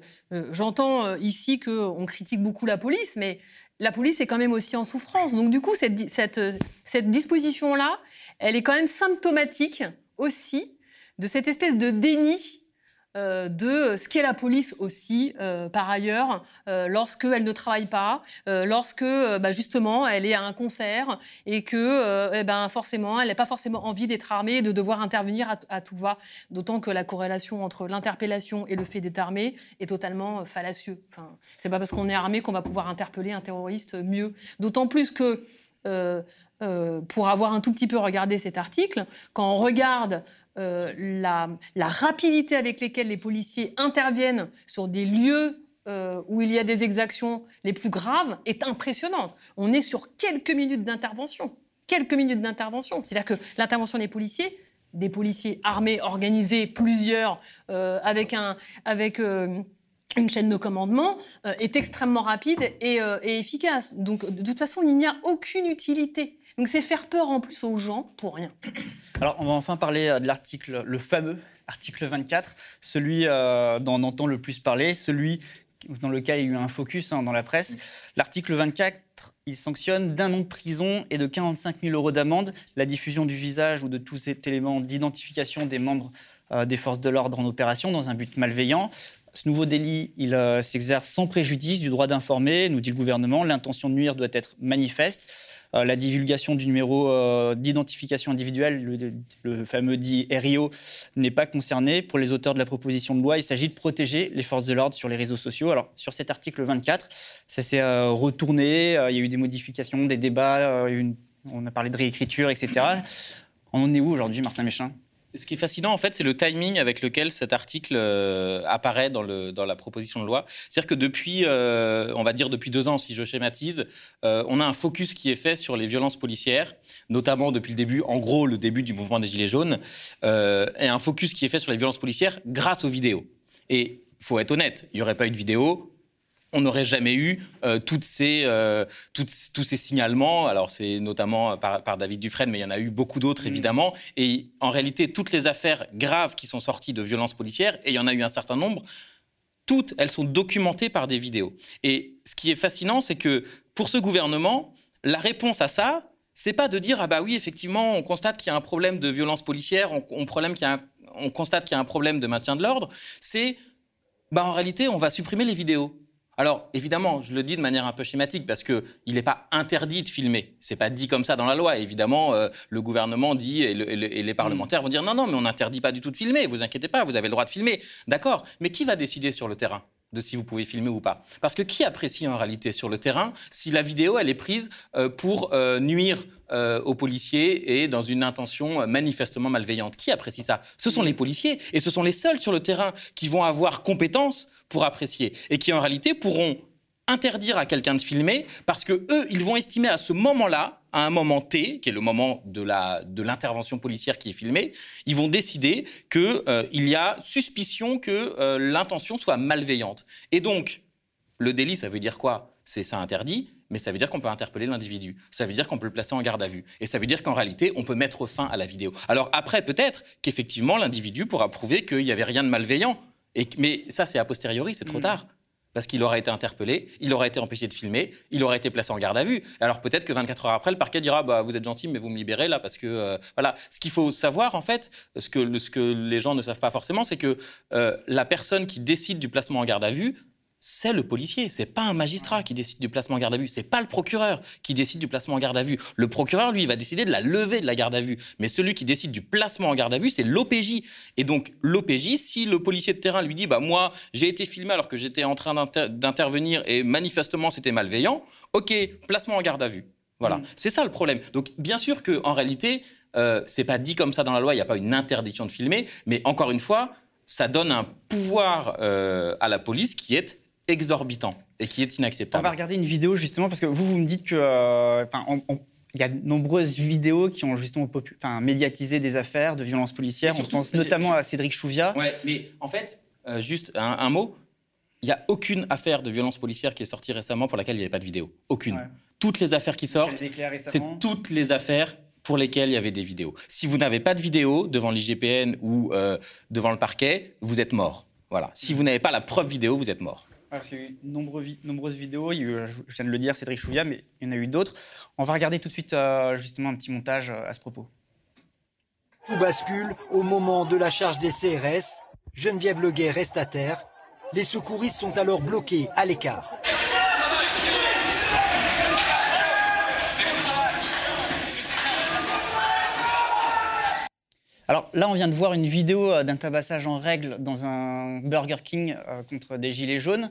j'entends euh, ici qu'on critique beaucoup la police, mais la police est quand même aussi en souffrance. Donc du coup, cette, euh, cette disposition-là, elle est quand même symptomatique aussi de cette espèce de déni euh, de ce qu'est la police aussi, euh, par ailleurs, euh, lorsqu'elle ne travaille pas, lorsque bah, justement elle est à un concert et que eh ben, forcément elle n'a pas forcément envie d'être armée et de devoir intervenir à, tout va, d'autant que la corrélation entre l'interpellation et le fait d'être armé est totalement fallacieux. Enfin, c'est pas parce qu'on est armé qu'on va pouvoir interpeller un terroriste mieux. D'autant plus que pour avoir un tout petit peu regardé cet article, quand on regarde euh, la, rapidité avec laquelle les policiers interviennent sur des lieux euh, où il y a des exactions les plus graves est impressionnante. On est sur quelques minutes d'intervention. Quelques minutes d'intervention. C'est-à-dire que l'intervention des policiers, des policiers armés, organisés, plusieurs, euh, avec, un, avec une chaîne de commandement, est extrêmement rapide et, et efficace. Donc, de toute façon, il n'y a aucune utilité. Donc, c'est faire peur en plus aux gens pour rien. Alors, on va enfin parler euh, de l'article, le fameux article 24, celui euh, dont on entend le plus parler, celui dans lequel il y a eu un focus hein, dans la presse. L'article 24, il sanctionne d'un an de prison et de 45 000 euros d'amende la diffusion du visage ou de tous ces éléments d'identification des membres euh, des forces de l'ordre en opération dans un but malveillant. Ce nouveau délit, il s'exerce sans préjudice du droit d'informer, nous dit le gouvernement. L'intention de nuire doit être manifeste. Euh, la divulgation du numéro euh, d'identification individuelle, le, fameux dit RIO, n'est pas concernée. Pour les auteurs de la proposition de loi, il s'agit de protéger les forces de l'ordre sur les réseaux sociaux. Alors, sur cet article 24, ça s'est euh, retourné. il y a eu des modifications, des débats, on a parlé de réécriture, etc. On en est où aujourd'hui, Martin Méchin? Ce qui est fascinant, en fait, c'est le timing avec lequel cet article euh, apparaît dans, la proposition de loi. C'est-à-dire que depuis, euh, on va dire depuis deux ans, si je schématise, euh, on a un focus qui est fait sur les violences policières, notamment depuis le début, en gros, le début du mouvement des Gilets jaunes, et un focus qui est fait sur les violences policières grâce aux vidéos. Et faut être honnête, il n'y aurait pas eu de vidéo, on n'aurait jamais eu euh, toutes ces, euh, toutes- tous ces signalements. Alors, c'est notamment par, par David Dufresne, mais il y en a eu beaucoup d'autres, évidemment. Et en réalité, toutes les affaires graves qui sont sorties de violences policières, et il y en a eu un certain nombre, toutes, elles sont documentées par des vidéos. Et ce qui est fascinant, c'est que pour ce gouvernement, la réponse à ça, c'est pas de dire ah bah oui effectivement on constate qu'il y a un problème de violence policière, on, on problème qu'il y a un- on constate qu'il y a un problème de maintien de l'ordre, c'est bah en réalité on va supprimer les vidéos. Alors évidemment, je le dis de manière un peu schématique parce que il n'est pas interdit de filmer. C'est pas dit comme ça dans la loi. Évidemment, euh, le gouvernement dit et, le- et le- et les parlementaires vont dire non non mais on n'interdit pas du tout de filmer. Vous inquiétez pas, vous avez le droit de filmer. D'accord. Mais qui va décider sur le terrain de si vous pouvez filmer ou pas? Parce que qui apprécie en réalité sur le terrain si la vidéo elle est prise euh, pour euh, nuire aux policiers et dans une intention manifestement malveillante? Qui apprécie ça? Ce sont les policiers et ce sont les seuls sur le terrain qui vont avoir compétence pour apprécier et qui en réalité pourront interdire à quelqu'un de filmer parce que eux, ils vont estimer à ce moment-là, à un moment T, qui est le moment de la de l'intervention policière qui est filmée, ils vont décider que euh, il y a suspicion que euh, l'intention soit malveillante. Et donc, le délit, ça veut dire quoi? C'est ça interdit, mais ça veut dire qu'on peut interpeller l'individu. Ça veut dire qu'on peut le placer en garde à vue. Et ça veut dire qu'en réalité, on peut mettre fin à la vidéo. Alors après, peut-être qu'effectivement, l'individu pourra prouver qu'il n'y avait rien de malveillant. Et, mais ça, c'est a posteriori, c'est trop tard. Parce qu'il aurait été interpellé, il aurait été empêché de filmer, il aurait été placé en garde à vue. Alors peut-être que 24 heures après, le parquet dira bah, Vous êtes gentil, mais vous me libérez là, parce que. euh, voilà. Ce qu'il faut savoir, en fait, ce que, le- ce que les gens ne savent pas forcément, c'est que euh, la personne qui décide du placement en garde à vue, c'est le policier, c'est pas un magistrat qui décide du placement en garde à vue, c'est pas le procureur qui décide du placement en garde à vue. Le procureur, lui, il va décider de la levée de la garde à vue, mais celui qui décide du placement en garde à vue, c'est l'OPJ. Et donc l'OPJ, si le policier de terrain lui dit, bah moi, j'ai été filmé alors que j'étais en train d'inter- d'intervenir et manifestement c'était malveillant, ok, placement en garde à vue. Voilà, c'est ça le problème. Donc bien sûr que en réalité, Euh, c'est pas dit comme ça dans la loi, il n'y a pas une interdiction de filmer, mais encore une fois, ça donne un pouvoir euh, à la police qui est exorbitant et qui est inacceptable. On va regarder une vidéo justement parce que vous, vous me dites que, euh, enfin, on- on- il y a de nombreuses vidéos qui ont justement enfin, médiatisé des affaires de violences policières. On pense notamment à Cédric Chouviat. Ouais, mais en fait, euh, juste un, un mot, il n'y a aucune affaire de violence policière qui est sortie récemment pour laquelle il n'y avait pas de vidéo. Aucune. Ouais. Toutes les affaires qui sortent, c'est toutes les affaires pour lesquelles il y avait des vidéos. Si vous n'avez pas de vidéo devant l'IGPN ou euh, devant le parquet, vous êtes mort. Voilà. Si vous n'avez pas la preuve vidéo, vous êtes mort. Parce qu'il y a eu nombreux vi- nombreuses vidéos, je viens de le dire, Cédric Chouviat, mais il y en a eu d'autres. On va regarder tout de suite euh, justement un petit montage euh, à ce propos. Tout bascule au moment de la charge des CRS. Geneviève Leguet reste à terre. Les secouristes sont alors bloqués à l'écart. Alors là, on vient de voir une vidéo euh, d'un tabassage en règle dans un Burger King euh, contre des gilets jaunes.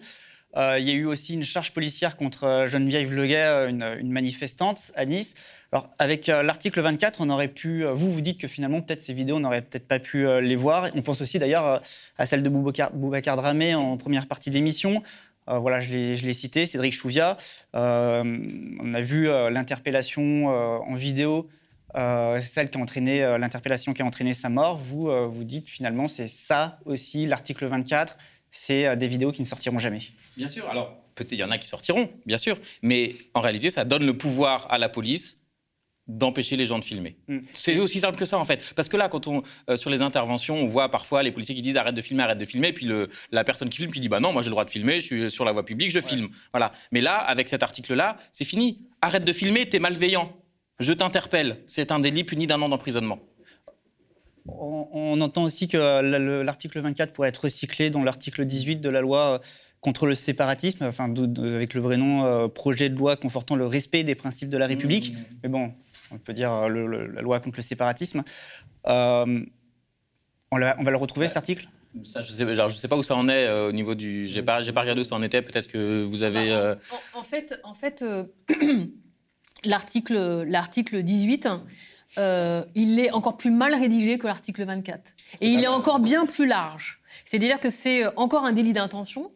Euh, il y a eu aussi une charge policière contre Geneviève Leguet, une, une manifestante à Nice. Alors avec l'article 24, on aurait pu. vous vous dites que finalement peut-être ces vidéos, on n'aurait peut-être pas pu les voir. On pense aussi d'ailleurs à celle de Boubacar, Boubacar Dramé en première partie d'émission. Voilà, je l'ai cité, Cédric Chouviat. Euh, on a vu l'interpellation en vidéo euh, celle qui a entraîné euh, l'interpellation qui a entraîné sa mort, vous euh, vous dites finalement c'est ça aussi l'article 24, c'est des vidéos qui ne sortiront jamais. Bien sûr. Alors, peut-être il y en a qui sortiront, bien sûr. Mais en réalité, ça donne le pouvoir à la police d'empêcher les gens de filmer. Mm. C'est aussi simple que ça, en fait. Parce que là, quand on, euh, sur les interventions, on voit parfois les policiers qui disent arrête de filmer, arrête de filmer, puis le, la personne qui filme qui dit bah non, moi j'ai le droit de filmer, je suis sur la voie publique, je filme. Voilà. Mais là, avec cet article-là, c'est fini. Arrête de filmer, t'es malveillant. Je t'interpelle. C'est un délit puni d'un an d'emprisonnement. On, on entend aussi que la- le- l'article 24 pourrait être recyclé dans l'article 18 de la loi euh, contre le séparatisme, enfin de- avec le vrai nom euh, projet de loi confortant le respect des principes de la République. Mais bon, on peut dire euh, le- le- la loi contre le séparatisme. Euh, on, la- on va le retrouver cet article? Ça, je sais, genre, je sais pas où ça en est euh, au niveau du. J'ai pas, pas regardé où ça en était. Peut-être que vous avez. euh, En, en fait, en fait euh, l'article, l'article 18, euh, il est encore plus mal rédigé que l'article 24. Et il est encore bien plus large. C'est-à-dire que c'est euh, encore un délit d'intention.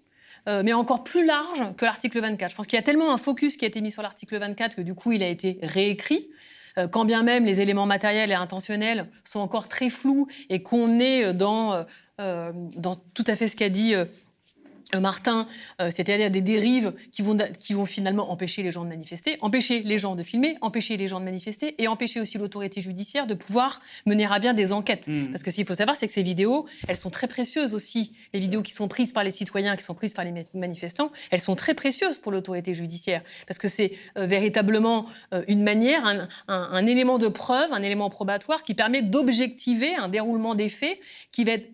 euh, mais encore plus large que l'article 24. Je pense qu'il y a tellement un focus qui a été mis sur l'article 24 que du coup il a été réécrit. Euh, quand bien même les éléments matériels et intentionnels sont encore très flous et qu'on est dans, dans tout à fait ce qu'a dit Martin, euh, c'est-à-dire des dérives qui vont, qui vont finalement empêcher les gens de manifester, empêcher les gens de filmer, empêcher les gens de manifester et empêcher aussi l'autorité judiciaire de pouvoir mener à bien des enquêtes. Parce que ce qu'il faut savoir, c'est que ces vidéos, elles sont très précieuses aussi. Les vidéos qui sont prises par les citoyens, qui sont prises par les ma- manifestants, elles sont très précieuses pour l'autorité judiciaire. Parce que c'est euh, véritablement euh, une manière, un, un- un élément de preuve, un élément probatoire qui permet d'objectiver un déroulement des faits qui va être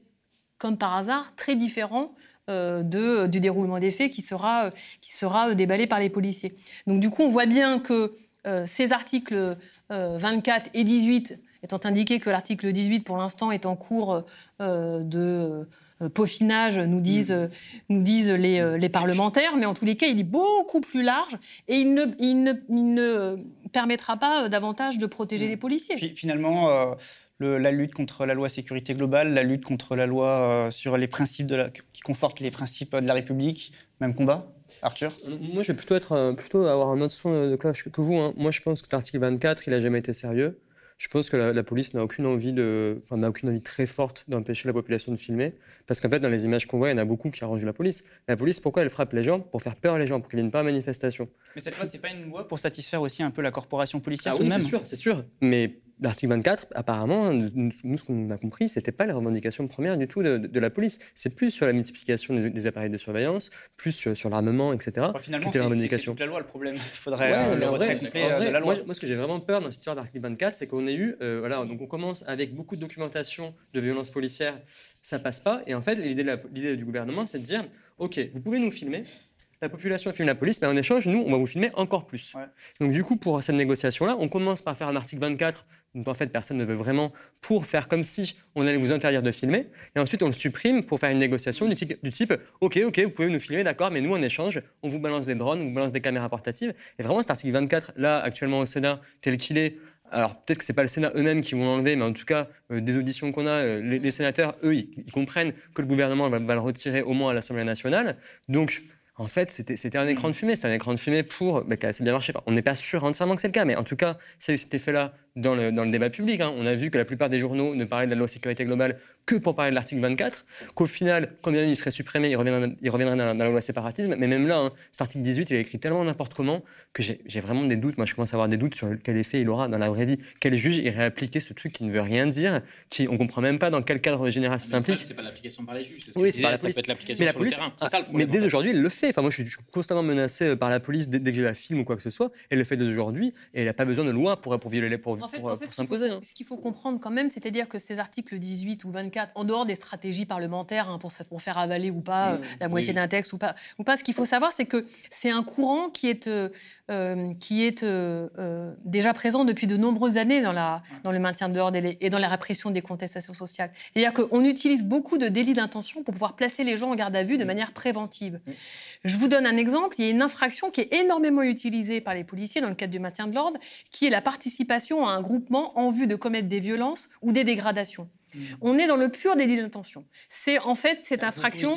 comme par hasard, très différent euh, de, du déroulement des faits qui sera, euh, qui sera euh, déballé par les policiers. Donc du coup, on voit bien que euh, ces articles euh, 24 et 18, étant indiqué que l'article 18, pour l'instant, est en cours euh, de euh, peaufinage, nous disent, euh, nous disent les, euh, les parlementaires, mais en tous les cas, il est beaucoup plus large et il ne, il ne, il ne euh, permettra pas euh, davantage de protéger les policiers. Fi- Finalement, euh, le- la lutte contre la loi sécurité globale, la lutte contre la loi euh, sur les principes de la, qui conforte les principes de la République, même combat Arthur? Moi, je vais plutôt, être, plutôt avoir un autre son de cloche que vous. hein. Moi, je pense que cet article 24, il n'a jamais été sérieux. Je pense que la, la police n'a aucune envie de, enfin, n'a aucune envie très forte d'empêcher la population de filmer, parce qu'en fait, dans les images qu'on voit, il y en a beaucoup qui arrangent la police. La police, pourquoi elle frappe les gens? Pour faire peur les gens, pour qu'ils viennent pas à manifestation. Mais cette loi, c'est pas une loi pour satisfaire aussi un peu la corporation policière Ah tout oui, de même c'est sûr, c'est sûr. Mais l'article 24, apparemment, nous, ce qu'on a compris, c'était pas la revendication première du tout de, de- de la police. C'est plus sur la multiplication des, des appareils de surveillance, plus sur, sur l'armement, etc. Bon, finalement, c'est la toute loi le problème. Il faudrait Ouais, euh, le retrait complet euh, de la loi. Moi, moi, ce que j'ai vraiment peur dans cette histoire d'article 24, c'est qu'on ait eu, euh, voilà, donc on commence avec beaucoup de documentation de violences policières, ça passe pas, et en fait, l'idée du gouvernement, c'est de dire, ok, vous pouvez nous filmer, la population filme la police, mais en échange, nous, on va vous filmer encore plus. Donc du coup, pour cette négociation-là, on commence par faire un article 24, dont en fait personne ne veut vraiment, pour faire comme si on allait vous interdire de filmer, et ensuite on le supprime pour faire une négociation du type, ok, ok, vous pouvez nous filmer, d'accord, mais nous, en échange, on vous balance des drones, on vous balance des caméras portatives. Et vraiment, cet article 24, là, actuellement au Sénat, tel qu'il est, alors peut-être que c'est pas le Sénat eux-mêmes qui vont l'enlever, mais en tout cas, euh, des auditions qu'on a, euh, les, sénateurs, eux, ils, comprennent que le gouvernement va, le retirer au moins à l'Assemblée nationale. Donc, en fait, c'était un écran de fumée. C'était un écran de fumée pour. Bah, qui a assez bien marché. on n'est pas sûr entièrement que c'est le cas, mais en tout cas, ça a eu cet effet-là dans le, débat public. Hein. On a vu que la plupart des journaux ne parlaient de la loi sécurité globale que pour parler de l'article 24, qu'au final, quand bien il serait supprimé, il reviendrait, il reviendrait dans, la loi séparatisme. Mais même là, hein, cet article 18, il est écrit tellement n'importe comment que j'ai vraiment des doutes. Moi, je commence à avoir des doutes sur quel effet il aura dans la vraie vie. Quel juge irait appliquer ce truc qui ne veut rien dire, qui on comprend même pas dans quel cadre général ça s'implique. C'est pas l'application par les juges. oui, c'est la Ça peut être l'application sur le terrain. ça, le mais dès aujourd'hui, il le fait. Enfin, moi, je suis, constamment menacé euh, par la police dès, que j'ai la film ou quoi que ce soit. Elle le fait dès aujourd'hui et elle n'a pas besoin de loi pour, pour violer pour, pour, pour s'imposer. Hein. Ce qu'il faut comprendre quand même, c'est-à-dire que ces articles 18 ou 24, en dehors des stratégies parlementaires hein, pour, pour, faire avaler ou pas mmh. euh, la moitié d'un texte ou pas, ou pas ce qu'il faut savoir, c'est que c'est un courant qui est, euh, euh, qui est déjà présent depuis de nombreuses années dans, la, dans le maintien de l'ordre et, dans la répression des contestations sociales. C'est-à-dire qu'on utilise beaucoup de délits d'intention pour pouvoir placer les gens en garde à vue de mmh. manière préventive. Mmh. Je vous donne un exemple. Il y a une infraction qui est énormément utilisée par les policiers dans le cadre du maintien de l'ordre, qui est la participation à un groupement en vue de commettre des violences ou des dégradations. On est dans le pur délit d'intention. C'est en fait cette infraction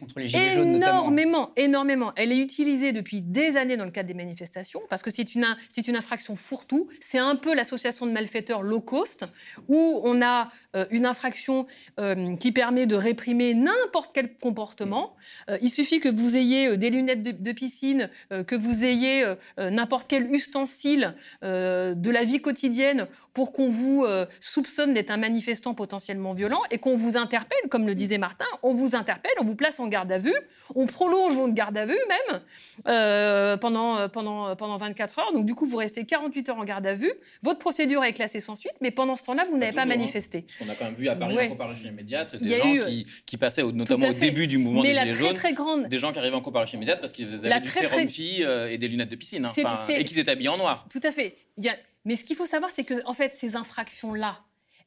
contre les gilets jaunes énormément, énormément. Elle est utilisée depuis des années dans le cadre des manifestations parce que c'est une c'est une infraction fourre-tout. C'est un peu l'association de malfaiteurs low cost où on a euh, une infraction euh, qui permet de réprimer n'importe quel comportement. Euh, il suffit que vous ayez des lunettes de, piscine, que vous ayez n'importe quel ustensile de la vie quotidienne pour qu'on vous soupçonne d'être un manifestant potentiel potentiellement violent et qu'on vous interpelle, comme le disait Martin, on vous interpelle, on vous place en garde à vue, on prolonge votre garde à vue même euh, pendant, euh, pendant, euh, pendant 24 heures. Donc du coup, vous restez 48 heures en garde à vue. Votre procédure est classée sans suite, mais pendant ce temps-là, vous n'avez pas, hein. manifesté. On a quand même vu à Paris, en comparution immédiate, des gens qui, qui, passaient notamment au début du mouvement des Gilets jaunes, très grande... des gens qui arrivaient en comparution immédiate parce qu'ils avaient du sérum très... fille et des lunettes de piscine, hein. et qu'ils étaient habillés en noir. Tout à fait. Il y a... Mais ce qu'il faut savoir, c'est que en fait, ces infractions-là,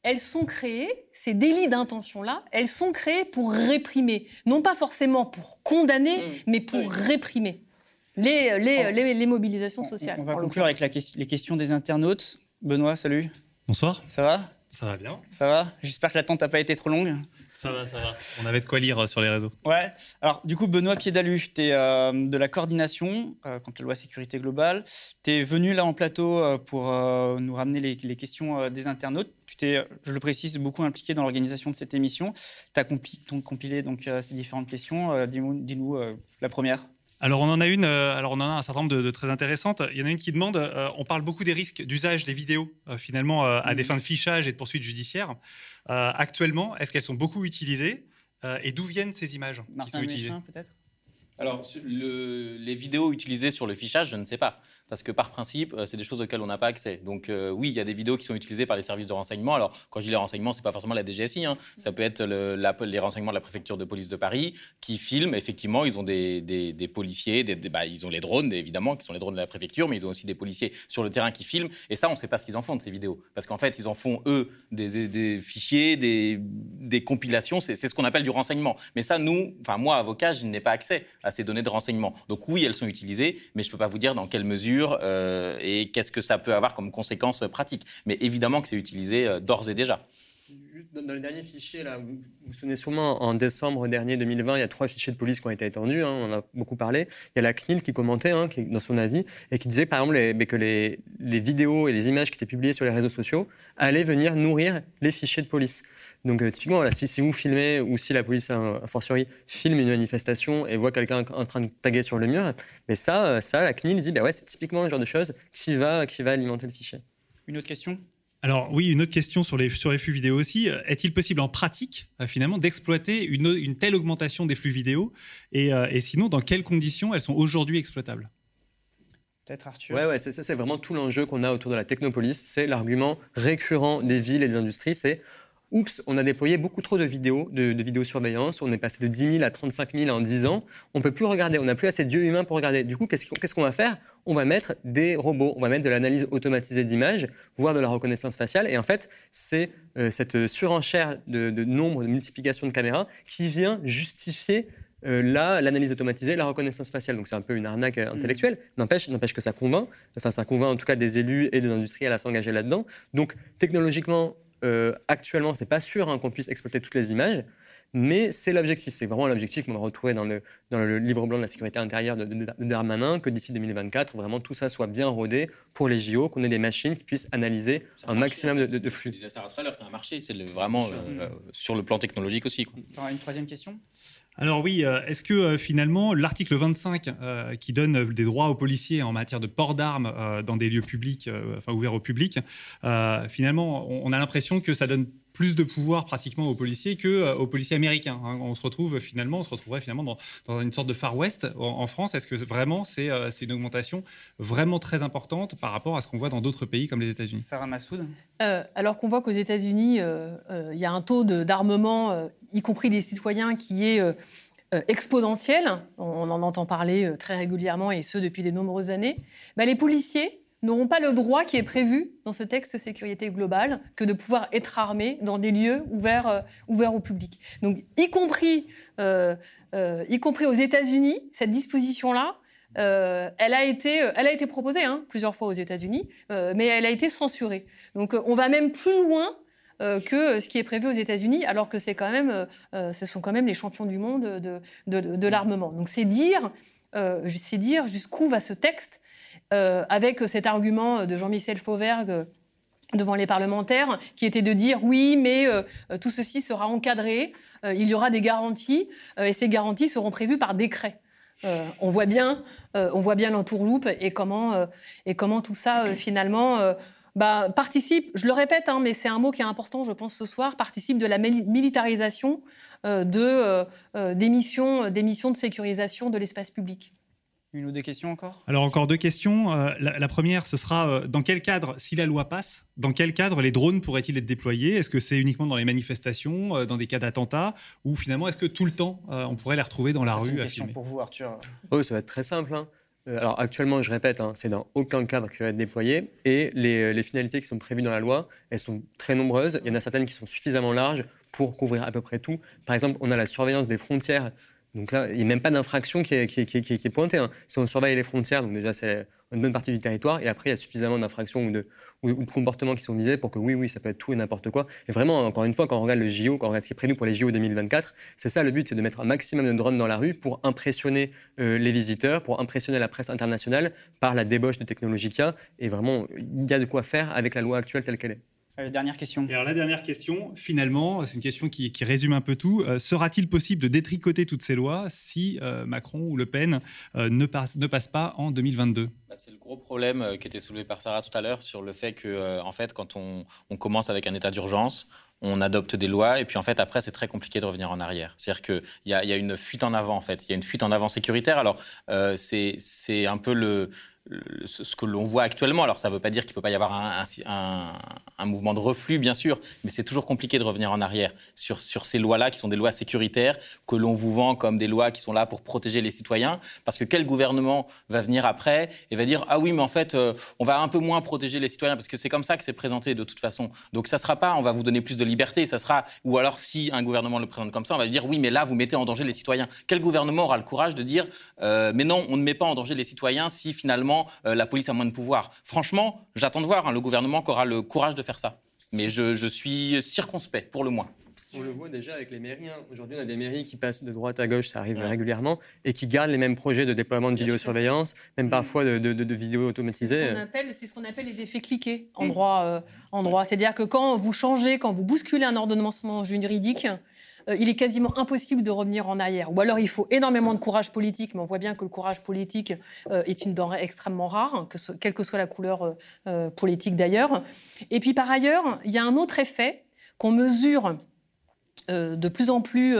elles sont créées, ces délits d'intention-là, elles sont créées pour réprimer, non pas forcément pour condamner, mmh. mais pour réprimer les, les, les, mobilisations sociales. On, va conclure avec les questions des internautes. Benoît, salut. Bonsoir. Ça va? Ça va bien. Ça va? J'espère que l'attente n'a pas été trop longue. Ça va, ça va. On avait de quoi lire euh, sur les réseaux. Ouais. Alors, du coup, Benoît Piedalu, tu es euh, de la coordination euh, contre la loi sécurité globale. Tu es venu là en plateau pour nous ramener les, questions des internautes. Tu t'es, je le précise, beaucoup impliqué dans l'organisation de cette émission. Tu as compilé donc, ces différentes questions. Dis-nous la première. Alors on en a une, alors on en a un certain nombre de, très intéressantes. Il y en a une qui demande, on parle beaucoup des risques d'usage des vidéos finalement à des mmh. fins de fichage et de poursuite judiciaire. Euh, actuellement, est-ce qu'elles sont beaucoup utilisées euh, et d'où viennent ces images qui sont utilisées? Peut-être? Alors, les vidéos utilisées sur le fichage, je ne sais pas parce que par principe, euh, c'est des choses auxquelles on n'a pas accès. Donc euh, oui, il y a des vidéos qui sont utilisées par les services de renseignement. Alors quand je dis les renseignements, c'est pas forcément la DGSI, hein. ça peut être le, les renseignements de la préfecture de police de Paris qui filment. Effectivement, ils ont des, des, policiers, des, bah, ils ont les drones évidemment, qui sont les drones de la préfecture, mais ils ont aussi des policiers sur le terrain qui filment. Et ça, on ne sait pas ce qu'ils en font de ces vidéos, parce qu'en fait, ils en font eux des, des fichiers, des, des compilations. C'est ce qu'on appelle du renseignement. Mais ça, nous, enfin moi, avocat, je n'ai pas accès à ces données de renseignement. Donc oui, elles sont utilisées, mais je peux pas vous dire dans quelle mesure euh, et qu'est-ce que ça peut avoir comme conséquence pratique. Mais évidemment que c'est utilisé euh, d'ores et déjà. Juste dans le dernier fichier, là, vous vous souvenez sûrement, en décembre dernier 2020, il y a trois fichiers de police qui ont été étendus, hein, on en a beaucoup parlé. Il y a la CNIL qui commentait hein, dans son avis et qui disait par exemple que les, vidéos et les images qui étaient publiées sur les réseaux sociaux allaient venir nourrir les fichiers de police. Donc euh, typiquement, si, vous filmez ou si la police, a fortiori, filme une manifestation et voit quelqu'un en train de taguer sur le mur, mais ça, euh, ça la CNIL dit, bah ouais, c'est typiquement le genre de choses qui va, qui va alimenter le fichier. Une autre question? Alors oui, une autre question sur les, sur les flux vidéo aussi. Est-il possible en pratique, euh, finalement, d'exploiter une, une, telle augmentation des flux vidéo et, et sinon, dans quelles conditions elles sont aujourd'hui exploitables? Peut-être Arthur. Ouais, ouais, ça c'est vraiment tout l'enjeu qu'on a autour de la technopolis. C'est l'argument récurrent des villes et des industries, c'est Oups, on a déployé beaucoup trop de vidéos, de, vidéosurveillance. On est passé de 10 000 à 35 000 en 10 ans. On ne peut plus regarder. On n'a plus assez d'yeux humains pour regarder. Du coup, qu'est-ce qu'on va faire? On va mettre des robots. On va mettre de l'analyse automatisée d'images, voire de la reconnaissance faciale. Et en fait, c'est euh, cette surenchère de, nombre, de multiplication de caméras qui vient justifier euh, là, l'analyse automatisée, la reconnaissance faciale. Donc c'est un peu une arnaque euh, intellectuelle. N'empêche, n'empêche que ça convainc. Enfin, ça convainc en tout cas des élus et des industriels à s'engager là-dedans. Donc technologiquement, euh, actuellement, c'est pas sûr hein, qu'on puisse exploiter toutes les images. Mais c'est l'objectif, c'est vraiment l'objectif qu'on va retrouver dans le, dans le livre blanc de la sécurité intérieure de, de, Darmanin, que d'ici 2024, vraiment tout ça soit bien rodé pour les JO, qu'on ait des machines qui puissent analyser un, maximum de, de, flux. ça tout à l'heure, c'est un marché, c'est vraiment euh, sur le plan technologique aussi. Une troisième question? Alors oui, euh, est-ce que euh, finalement l'article 25 qui donne des droits aux policiers en matière de port d'armes dans des lieux publics, enfin ouverts au public, finalement on a l'impression que ça donne plus de pouvoir pratiquement aux policiers que euh, aux policiers américains. Hein. On se retrouve finalement, on se retrouverait finalement dans, une sorte de Far West en, France. Est-ce que vraiment euh, c'est une augmentation vraiment très importante par rapport à ce qu'on voit dans d'autres pays comme les États-Unis? Sarah Massoud? Euh, Alors qu'on voit qu'aux États-Unis, il y a un taux d'armement, y compris des citoyens, qui est exponentiel. On, en entend parler très régulièrement et ce depuis de nombreuses années. Bah, les policiers n'auront pas le droit qui est prévu dans ce texte sécurité globale que de pouvoir être armés dans des lieux ouverts, euh, ouverts au public. Donc, y compris, euh, euh, y compris aux États-Unis, cette disposition-là, elle, a été, elle a été proposée hein, plusieurs fois aux États-Unis, mais elle a été censurée. Donc, on va même plus loin que ce qui est prévu aux États-Unis, alors que quand même, ce sont quand même les champions du monde de, de, de l'armement. Donc, c'est dire, c'est dire jusqu'où va ce texte avec cet argument de Jean-Michel Fauvergue euh, devant les parlementaires, qui était de dire oui, mais euh, tout ceci sera encadré, il y aura des garanties, et ces garanties seront prévues par décret. on voit bien, on voit bien l'entourloupe et comment et comment tout ça finalement bah, participe. Je le répète, hein, mais c'est un mot qui est important, je pense, ce soir, participe de la militarisation de des missions, des missions de sécurisation de l'espace public. Une ou deux questions encore? Alors encore deux questions. Euh, la, première, ce sera euh, dans quel cadre, si la loi passe, dans quel cadre les drones pourraient-ils être déployés? Est-ce que c'est uniquement dans les manifestations, euh, dans des cas d'attentat, ou finalement est-ce que tout le temps on pourrait les retrouver dans la rue une question pour vous, Arthur. Oh, ça va être très simple. Hein. Alors actuellement, je répète, hein, c'est dans aucun cadre qui va être déployé. Et les, les, finalités qui sont prévues dans la loi, elles sont très nombreuses. Il y en a certaines qui sont suffisamment larges pour couvrir à peu près tout. Par exemple, on a la surveillance des frontières donc là, il n'y a même pas d'infraction qui est, pointée. Hein. Si on surveille les frontières, donc déjà c'est une bonne partie du territoire, et après il y a suffisamment d'infractions ou de, ou, de, comportements qui sont visés pour que oui, oui, ça peut être tout et n'importe quoi. Et vraiment, encore une fois, quand on regarde le JO, quand on regarde ce qui est prévu pour les JO 2024, c'est ça le but, c'est de mettre un maximum de drones dans la rue pour impressionner euh, les visiteurs, pour impressionner la presse internationale par la débauche de technologie qu'il y a. Et vraiment, il y a de quoi faire avec la loi actuelle telle qu'elle est. Euh, dernière question. alors la dernière question, finalement, c'est une question qui, résume un peu tout. Euh, sera-t-il possible de détricoter toutes ces lois si euh, Macron ou Le Pen ne, passe, ne passent pas en 2022 bah, C'est le gros problème qui était soulevé par Sarah tout à l'heure sur le fait que, en fait, quand on, commence avec un état d'urgence, on adopte des lois et puis en fait après c'est très compliqué de revenir en arrière. C'est-à-dire qu'il y, y, a une fuite en avant en fait, il y a une fuite en avant sécuritaire. Alors c'est un peu le ce que l'on voit actuellement. Alors, ça ne veut pas dire qu'il ne peut pas y avoir un, mouvement de reflux, bien sûr, mais c'est toujours compliqué de revenir en arrière sur, sur ces lois-là, qui sont des lois sécuritaires, que l'on vous vend comme des lois qui sont là pour protéger les citoyens. Parce que quel gouvernement va venir après et va dire Ah oui, mais en fait, euh, on va un peu moins protéger les citoyens, parce que c'est comme ça que c'est présenté de toute façon. Donc, ça ne sera pas on va vous donner plus de liberté, ça sera. Ou alors, si un gouvernement le présente comme ça, on va dire Oui, mais là, vous mettez en danger les citoyens. Quel gouvernement aura le courage de dire euh, Mais non, on ne met pas en danger les citoyens si finalement euh, la police a moins de pouvoir. Franchement, j'attends de voir hein, le gouvernement qui aura le courage de faire ça. Mais je, suis circonspect, pour le moins. On le voit déjà avec les mairies. Hein. Aujourd'hui, on a des mairies qui passent de droite à gauche, ça arrive régulièrement, et qui gardent les mêmes projets de déploiement de vidéosurveillance, même parfois de, vidéos automatisées. C'est ce qu'on appelle, les effets cliqués en droit. Euh, en droit. C'est-à-dire que quand vous changez, quand vous bousculez un ordonnancement juridique, euh, il est quasiment impossible de revenir en arrière. Ou alors il faut énormément de courage politique, mais on voit bien que le courage politique euh, est une denrée extrêmement rare, quelle que soit la couleur euh, politique d'ailleurs. Et puis par ailleurs, il y a un autre effet qu'on mesure de plus en plus,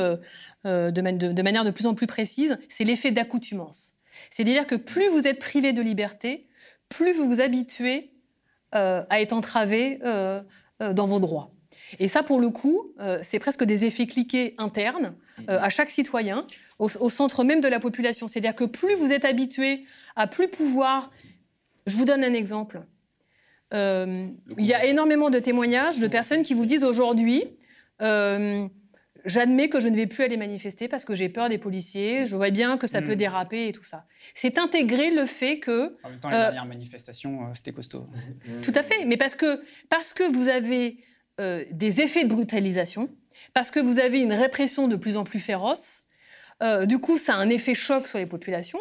de, manière de plus en plus précise, c'est l'effet d'accoutumance. C'est-à-dire que plus vous êtes privé de liberté, plus vous vous habituez à être entravé dans vos droits. Et ça, pour le coup, euh, c'est presque des effets cliqués internes euh, à chaque citoyen, au, centre même de la population. C'est-à-dire que plus vous êtes habitué à plus pouvoir... Je vous donne un exemple. Euh, il y a énormément de témoignages de personnes qui vous disent aujourd'hui, j'admets que je ne vais plus aller manifester parce que j'ai peur des policiers, je vois bien que ça peut Mm. déraper et tout ça. C'est intégrer le fait que... En même temps, les euh, dernières manifestations, c'était costaud. Tout à fait, mais parce que, parce que vous avez euh, des effets de brutalisation, parce que vous avez une répression de plus en plus féroce, euh, du coup, ça a un effet choc sur les populations.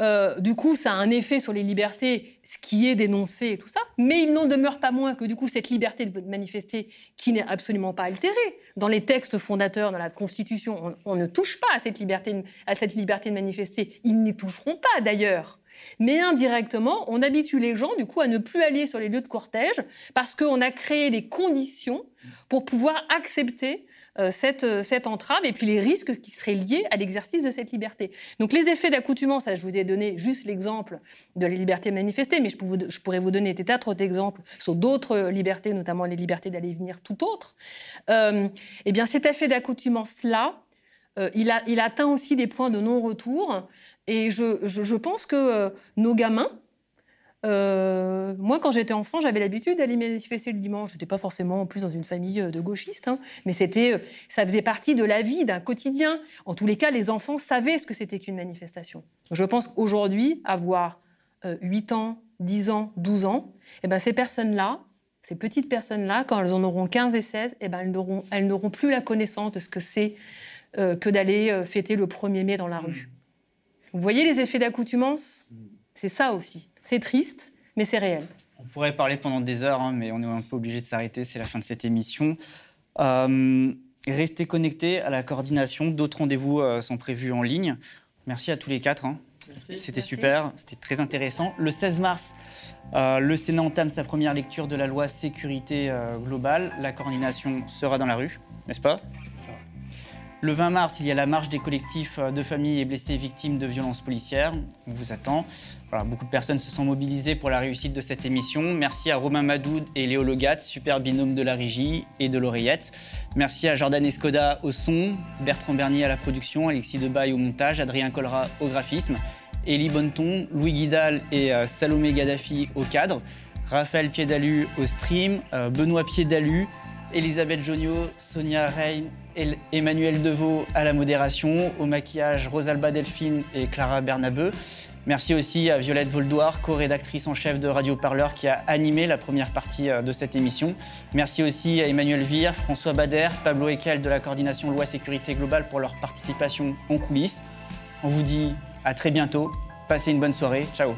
Euh, du coup, ça a un effet sur les libertés, ce qui est dénoncé et tout ça. Mais il n'en demeure pas moins que du coup, cette liberté de manifester, qui n'est absolument pas altérée dans les textes fondateurs, dans la Constitution, on, on ne touche pas à cette liberté, à cette liberté de manifester. Ils n'y toucheront pas d'ailleurs. Mais indirectement, on habitue les gens du coup à ne plus aller sur les lieux de cortège parce qu'on a créé les conditions pour pouvoir accepter euh, cette, euh, cette entrave et puis les risques qui seraient liés à l'exercice de cette liberté. Donc les effets d'accoutumance, je vous ai donné juste l'exemple de la liberté de manifester, mais je, pourrais vous donner des tas d'autres exemples sur d'autres euh, libertés, notamment les libertés d'aller venir tout autre. Eh bien cet effet d'accoutumance-là, il atteint aussi des points de non-retour. Et je, pense que euh, nos gamins, euh, moi, quand j'étais enfant, j'avais l'habitude d'aller manifester le dimanche. Je n'étais pas forcément en plus dans une famille euh, de gauchistes, hein, mais c'était, ça faisait partie de la vie, d'un quotidien. En tous les cas, les enfants savaient ce que c'était qu'une manifestation. Je pense qu'aujourd'hui, avoir euh, 8 ans, 10 ans, 12 ans, eh ben, ces personnes-là, ces petites personnes-là, quand elles en auront 15 et 16, eh ben, elles n'auront plus la connaissance de ce que c'est que d'aller fêter le 1er mai dans la rue. Vous voyez les effets d'accoutumance? C'est ça aussi. C'est triste, mais c'est réel. On pourrait parler pendant des heures, hein, mais on est un peu obligé de s'arrêter. C'est la fin de cette émission. Euh, restez connectés à la coordination. D'autres rendez-vous euh, sont prévus en ligne. Merci à tous les quatre. hein. C'était super, c'était très intéressant. Le 16 mars, euh, le Sénat entame sa première lecture de la loi sécurité euh, globale. La coordination sera dans la rue, n'est-ce pas? Le 20 mars, il y a la marche des collectifs euh, de familles et blessés victimes de violences policières. On vous attend. Beaucoup de personnes se sont mobilisées pour la réussite de cette émission. Merci à Romain Madoud et Léo Logat, super binôme de la régie et de l'oreillette. Merci à Jordan Escoda au son, Bertrand Bernier à la production, Alexis Debaille au montage, Adrien Colra au graphisme, Élie Bonneton, Louis Guidal et euh, Salomé Gaddafi au cadre, Raphaël Piedalu au stream, euh, Benoît Piedalu, Elisabeth Jonio, Sonia Rein, El- Emmanuel Deveau à la modération, au maquillage Rosalba Delphine et Clara Bernabeu. Merci aussi à Violette Voldoir, co-rédactrice en chef de Radio Parleur, qui a animé la première partie euh, de cette émission. Merci aussi à Emmanuel Vire, François Bader, Pablo Ekel de la coordination Loi Sécurité Globale pour leur participation en coulisses. On vous dit à très bientôt. Passez une bonne soirée. Ciao.